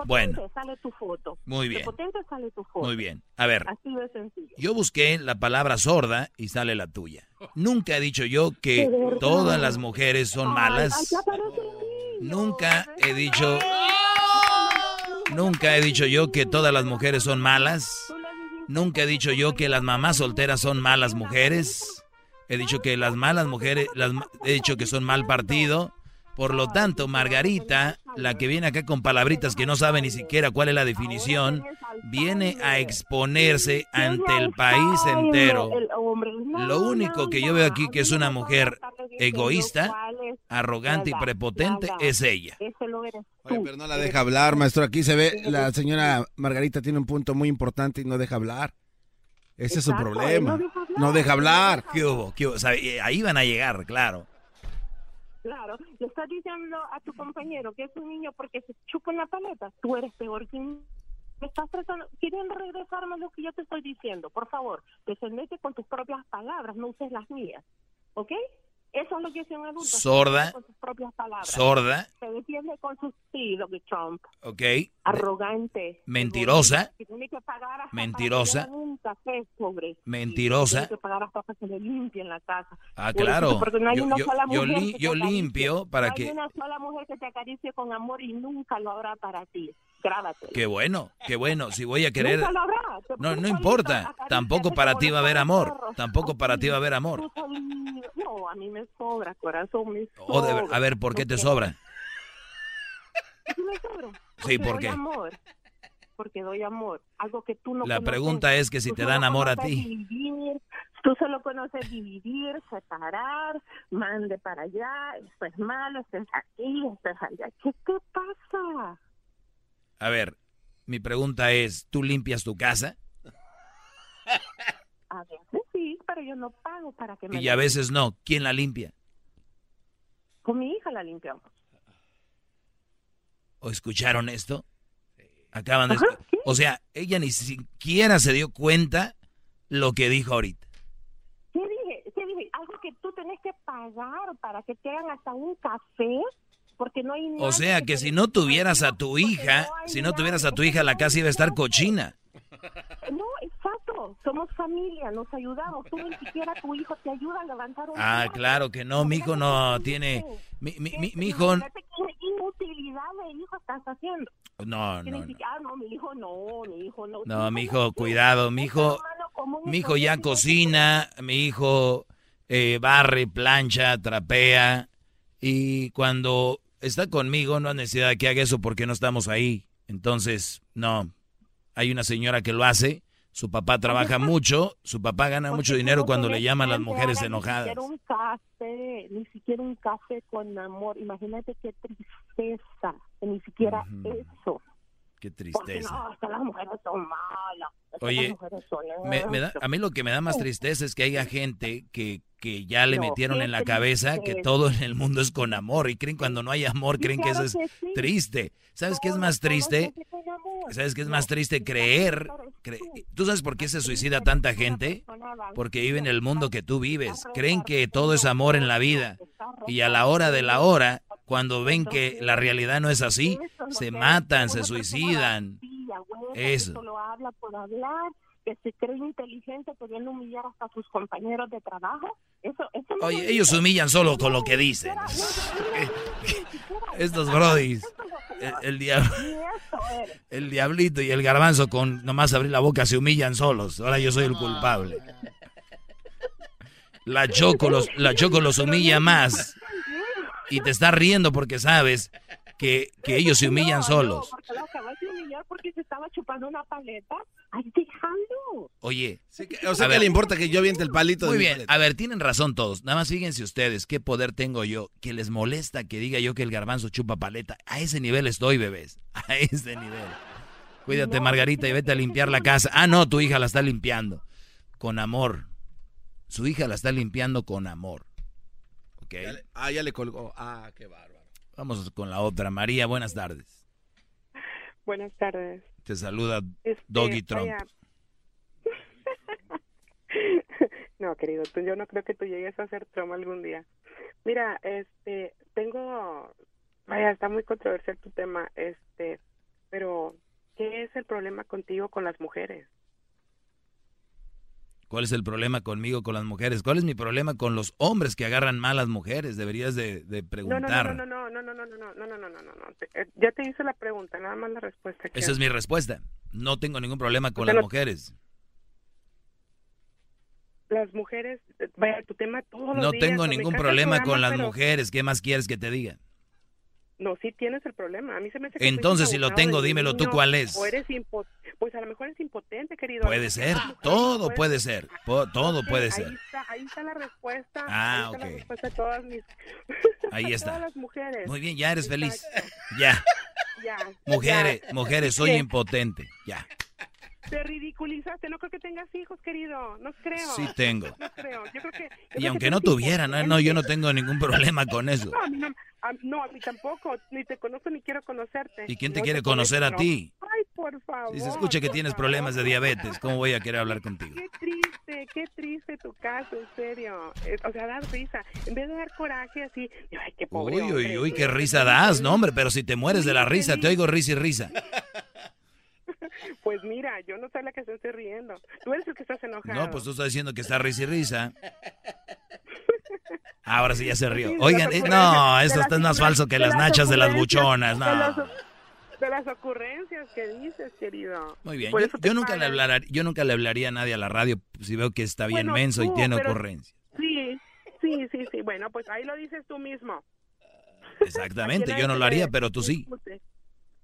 Bueno. sale tu foto. Muy bien. Prepotente sale tu foto. Muy bien. A ver. Así de sencillo. Yo busqué la palabra sorda y sale la tuya. Nunca he dicho yo que todas las mujeres son Ay, malas. ay. Nunca he dicho. Nunca he dicho yo que todas las mujeres son malas. Nunca he dicho yo que las mamás solteras son malas mujeres. He dicho que las malas mujeres, las, he dicho que son mal partido. Por lo tanto, Margarita, la que viene acá con palabritas que no sabe ni siquiera cuál es la definición, viene a exponerse ante el país entero. Lo único que yo veo aquí que es una mujer egoísta, arrogante y prepotente es ella. Oye, pero no la deja hablar, maestro. Aquí se ve, la señora Margarita tiene un punto muy importante y no deja hablar. Ese es su problema. no deja hablar. No deja hablar. ¿Qué hubo? ¿Qué hubo? O sea, ahí van a llegar, claro. Claro, le estás diciendo a tu compañero que es un niño porque se chupa una paleta. Tú eres peor que un... Me estás tratando... Quieren regresarme lo que yo te estoy diciendo. Por favor, defendete con tus propias palabras, no uses las mías. ¿Ok? Eso es lo que hace un adulto. Sorda. Con sus propias palabras. Sorda. Se defiende con sus... Sí, lo que Trump. ¿Ok? Arrogante. Mentirosa. Que tiene que pagar hasta Mentirosa. para que un café, pobre. Mentirosa. Tiene que pagar hasta para que se le limpien la casa. Ah, claro. Porque no hay Yo- una yo- sola yo mujer li- que te yo acaricie. limpio para No que- Hay una sola mujer que te acaricie con amor y nunca lo habrá para ti. Qué bueno, qué bueno. Si voy a querer... Nunca lo habrá. No, no importa. Tampoco para ti va a haber amor. Tampoco para ti va a haber amor. No, a mí me sobra, corazón, me sobra. O de a ver, ¿por qué te sobra? Sí me sobra. Sí, ¿por qué? amor. Porque doy amor. Algo que tú no La conoces. pregunta es que si Tú te dan amor a ti. dividir, tú solo conoces dividir, separar, mande para allá, esto es malo, esto es aquí, esto es allá. ¿Qué te pasa? A ver, mi pregunta es, ¿tú limpias tu casa? A veces sí, pero yo no pago para que me Y a veces no. ¿Quién la limpia? Con mi hija la limpiamos. ¿O escucharon esto? Acaban de... O sea, ella ni siquiera se dio cuenta lo que dijo ahorita. ¿Qué dije? ¿Qué dije? Algo que tú tenés que pagar para que te hagan hasta un café, porque no hay O nadie sea que si no tuvieras a tu hija, si no tuvieras a tu hija, la casa iba a estar cochina. No, exacto. Somos familia, nos ayudamos. Tú ni siquiera tu hijo te ayuda a levantar un Ah, claro que no, mi hijo no tiene... Mi, mi, mi, mi hijo... Imagínate qué inutilidad de hijo estás haciendo. No, no, ah, no, mi hijo no, mi hijo no. No, mi hijo, cuidado, mi hijo... Mi hijo ya cocina, mi hijo eh, barre, plancha, trapea. Y cuando está conmigo no hay necesidad de que haga eso porque no estamos ahí. Entonces, no. Hay una señora que lo hace. Su papá trabaja mucho. Su papá gana mucho dinero cuando le llaman las mujeres Ni enojadas. siquiera un café, ni siquiera un café con amor. Imagínate qué tristeza, ni siquiera eso. Qué Porque tristeza. no, es que las mujeres son malas. es que Oye, son Me, me da- a mí lo que me da más tristeza es que haya gente que, que ya le No, metieron en la cabeza que todo en el mundo es con amor y creen cuando no hay amor, creen que eso es que sí. triste. ¿Sabes qué es más triste? ¿Sabes qué es más triste? Creer. cre- ¿Tú sabes por qué se suicida tanta gente? Porque viven en el mundo que tú vives. Creen que todo es amor en la vida. Y a la hora de la hora, cuando ven que la realidad no es así, se matan, se suicidan. Eso. solo habla por hablar, que se cree inteligente pudiendo humillar hasta a sus compañeros de trabajo. Eso, eso no Oye, ellos se humillan solo con lo que dicen. Estos brodis. El, el diablo. El diablito y el garbanzo con nomás abrir la boca se humillan solos. Ahora yo soy el culpable. La Choco los, la Choco los humilla más. Y te está riendo porque sabes que, que ellos se humillan No, solos. No, porque lo acabas de humillar porque se estaba chupando una paleta. Ay, déjalo. Oye, O sea, A ¿qué ver. le importa que yo aviente el palito? Muy de bien, a ver, tienen razón todos. Nada más fíjense ustedes qué poder tengo yo, que les molesta que diga yo que el garbanzo chupa paleta. A ese nivel estoy, bebés. A ese nivel. Cuídate, Margarita, y vete a limpiar la casa. Ah, no, tu hija la está limpiando. Con amor. Su hija la está limpiando con amor. ¿Ok? Ya le- ah, ya le colgó. Ah, qué bárbaro. Vamos con la otra. María, buenas tardes. Buenas tardes. Te saluda Este, Doggy Trump. vaya. No, querido, yo no creo que tú llegues a ser trauma algún día. Mira, este, tengo, vaya, está muy controversial tu tema, este, pero ¿qué es el problema contigo con las mujeres? ¿Cuál es el problema conmigo con las mujeres? ¿Cuál es mi problema con los hombres que agarran mal a las mujeres? Deberías de, de preguntar. No, no, no, no, no, no, no, no, no, no, no, no, no. Ya te hice la pregunta, nada más la respuesta. Esa es mi respuesta. No tengo ningún problema con las mujeres. Las mujeres, vaya, tu tema todos No tengo ningún problema con las mujeres. ¿Qué más quieres que te diga? No, sí tienes el problema. A mí se me hace que Entonces, si lo tengo, dímelo tú cuál es. O eres pues a lo mejor es impotente, querido. Puede ser, todo puede ser, todo puede ser. Ahí está, ahí está la respuesta. Ah, ahí está la respuesta de todas mis... Ahí está. todas las mujeres. Muy bien, ya eres feliz. Ya. Ya. Mujeres, mujeres, soy impotente. Ya. Te ridiculizaste, no creo que tengas hijos, querido, no creo. Sí tengo. No creo, yo creo que... y aunque no tuviera, no, no, yo no tengo ningún problema con eso. No, a mí, no, a, no, a mí tampoco, ni te conozco ni quiero conocerte. ¿Y quién te quiere conocer a ti? Ay, por favor. Si se escucha que tienes problemas de diabetes, ¿cómo voy a querer hablar contigo? Qué triste, qué triste tu caso, en serio. Eh, o sea, das risa. En vez de dar coraje así, ay, qué pobre Uy, uy, uy, qué risa das, no, hombre, pero si te mueres de la risa, te oigo risa y risa. Pues mira, yo no soy la que se esté riendo. Tú eres el que estás enojado. No, pues tú estás diciendo que está risa y risa. Ahora sí ya se rió. Oigan, eh, no, esto está más falso que las nachas de las buchonas, no. De las ocurrencias que dices, querido. Muy bien, yo, nunca le hablaría, yo nunca le hablaría a nadie a la radio si veo que está bien menso y tiene ocurrencias. Sí, sí, sí, sí. Bueno, pues ahí lo dices tú mismo. Exactamente, yo no lo haría, pero tú sí.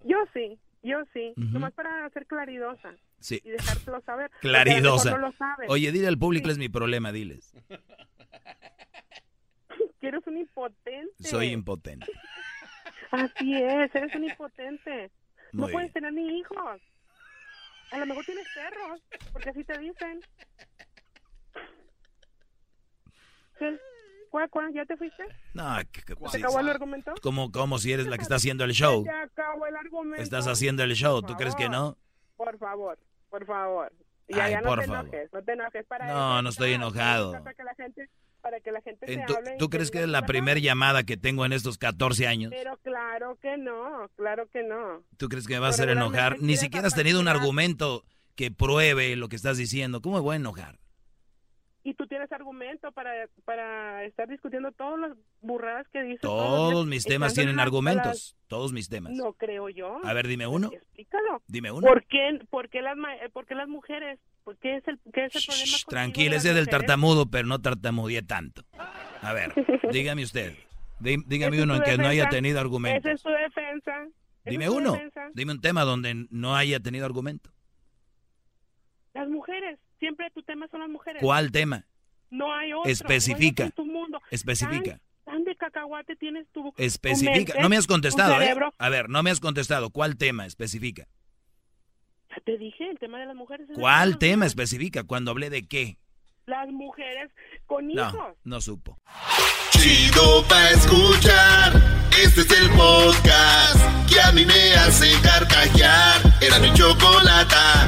Yo sí. Yo sí, nomás para ser claridosa. Sí. Y dejártelo saber. Claridosa. Oye, dile al público, es mi problema, diles. que eres un impotente. Soy impotente. Así es, eres un impotente. no puedes tener ni hijos. A lo mejor tienes perros, porque así te dicen. ¿Cuál, cuál? ¿Ya te fuiste? No, ¿Se acabó el argumento? Como, como si eres la que está haciendo el show. Se acabó el argumento. Estás haciendo el show, ¿tú crees que no? Por favor, por favor. Ya, Ay, ya no por te favor. enojes, no te enojes para No, no estoy enojado. Para que la gente, para que la gente En se tu- hable ¿Tú crees que es la primera llamada que tengo en estos 14 años? Pero claro que no, claro que no. ¿Tú crees que me va a hacer enojar? Ni siquiera has tenido un argumento que pruebe lo que estás diciendo. ¿Cómo me voy a enojar? Y tú tienes argumento para, para estar discutiendo todas las burradas que dices. Todos mis temas tienen las- argumentos. Todos mis temas. No creo yo. A ver, dime uno. Explícalo. Dime uno. ¿Por qué, por qué las, por qué las mujeres? ¿Por qué es el, qué es el problema contigo Tranquila, ese las es del tartamudo, pero no tartamudeé tanto. A ver, dígame usted. Dí- Dígame uno en tu que no haya defensa. tenido argumento. Esa es tu defensa. Dime es uno. defensa. Dime un tema donde no haya tenido argumento. Las mujeres. Siempre tu tema son las mujeres. ¿Cuál tema? No hay otro. Especifica. No hay otro en tu mundo. Especifica. Tan, tan de cacahuate tienes tu tu Especifica. mente, No me has contestado, ¿eh? cerebro. A ver, no me has contestado. ¿Cuál tema especifica? Ya te dije, el tema de las mujeres. es el ¿Cuál tema especifica? Cuando hablé de qué. Las mujeres con hijos. No, no supo. Chido pa' escuchar. Este es el podcast que a mí me hace carcajear. Era mi chocolata.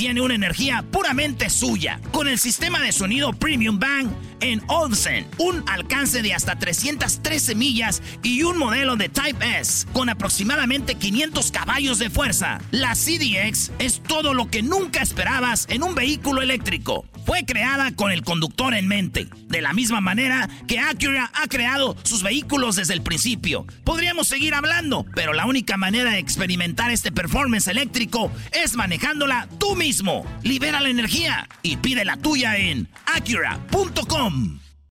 tiene una energía puramente suya. Con el sistema de sonido Premium Bang en Olsen, un alcance de hasta 313 millas y un modelo de Type S con aproximadamente 500 caballos de fuerza. La CDX es todo lo que nunca esperabas en un vehículo eléctrico. Fue creada con el conductor en mente, de la misma manera que Acura ha creado sus vehículos desde el principio. Podríamos seguir hablando, pero la única manera de experimentar este performance eléctrico es manejándola tú Libera la energía y pide la tuya en acura.com.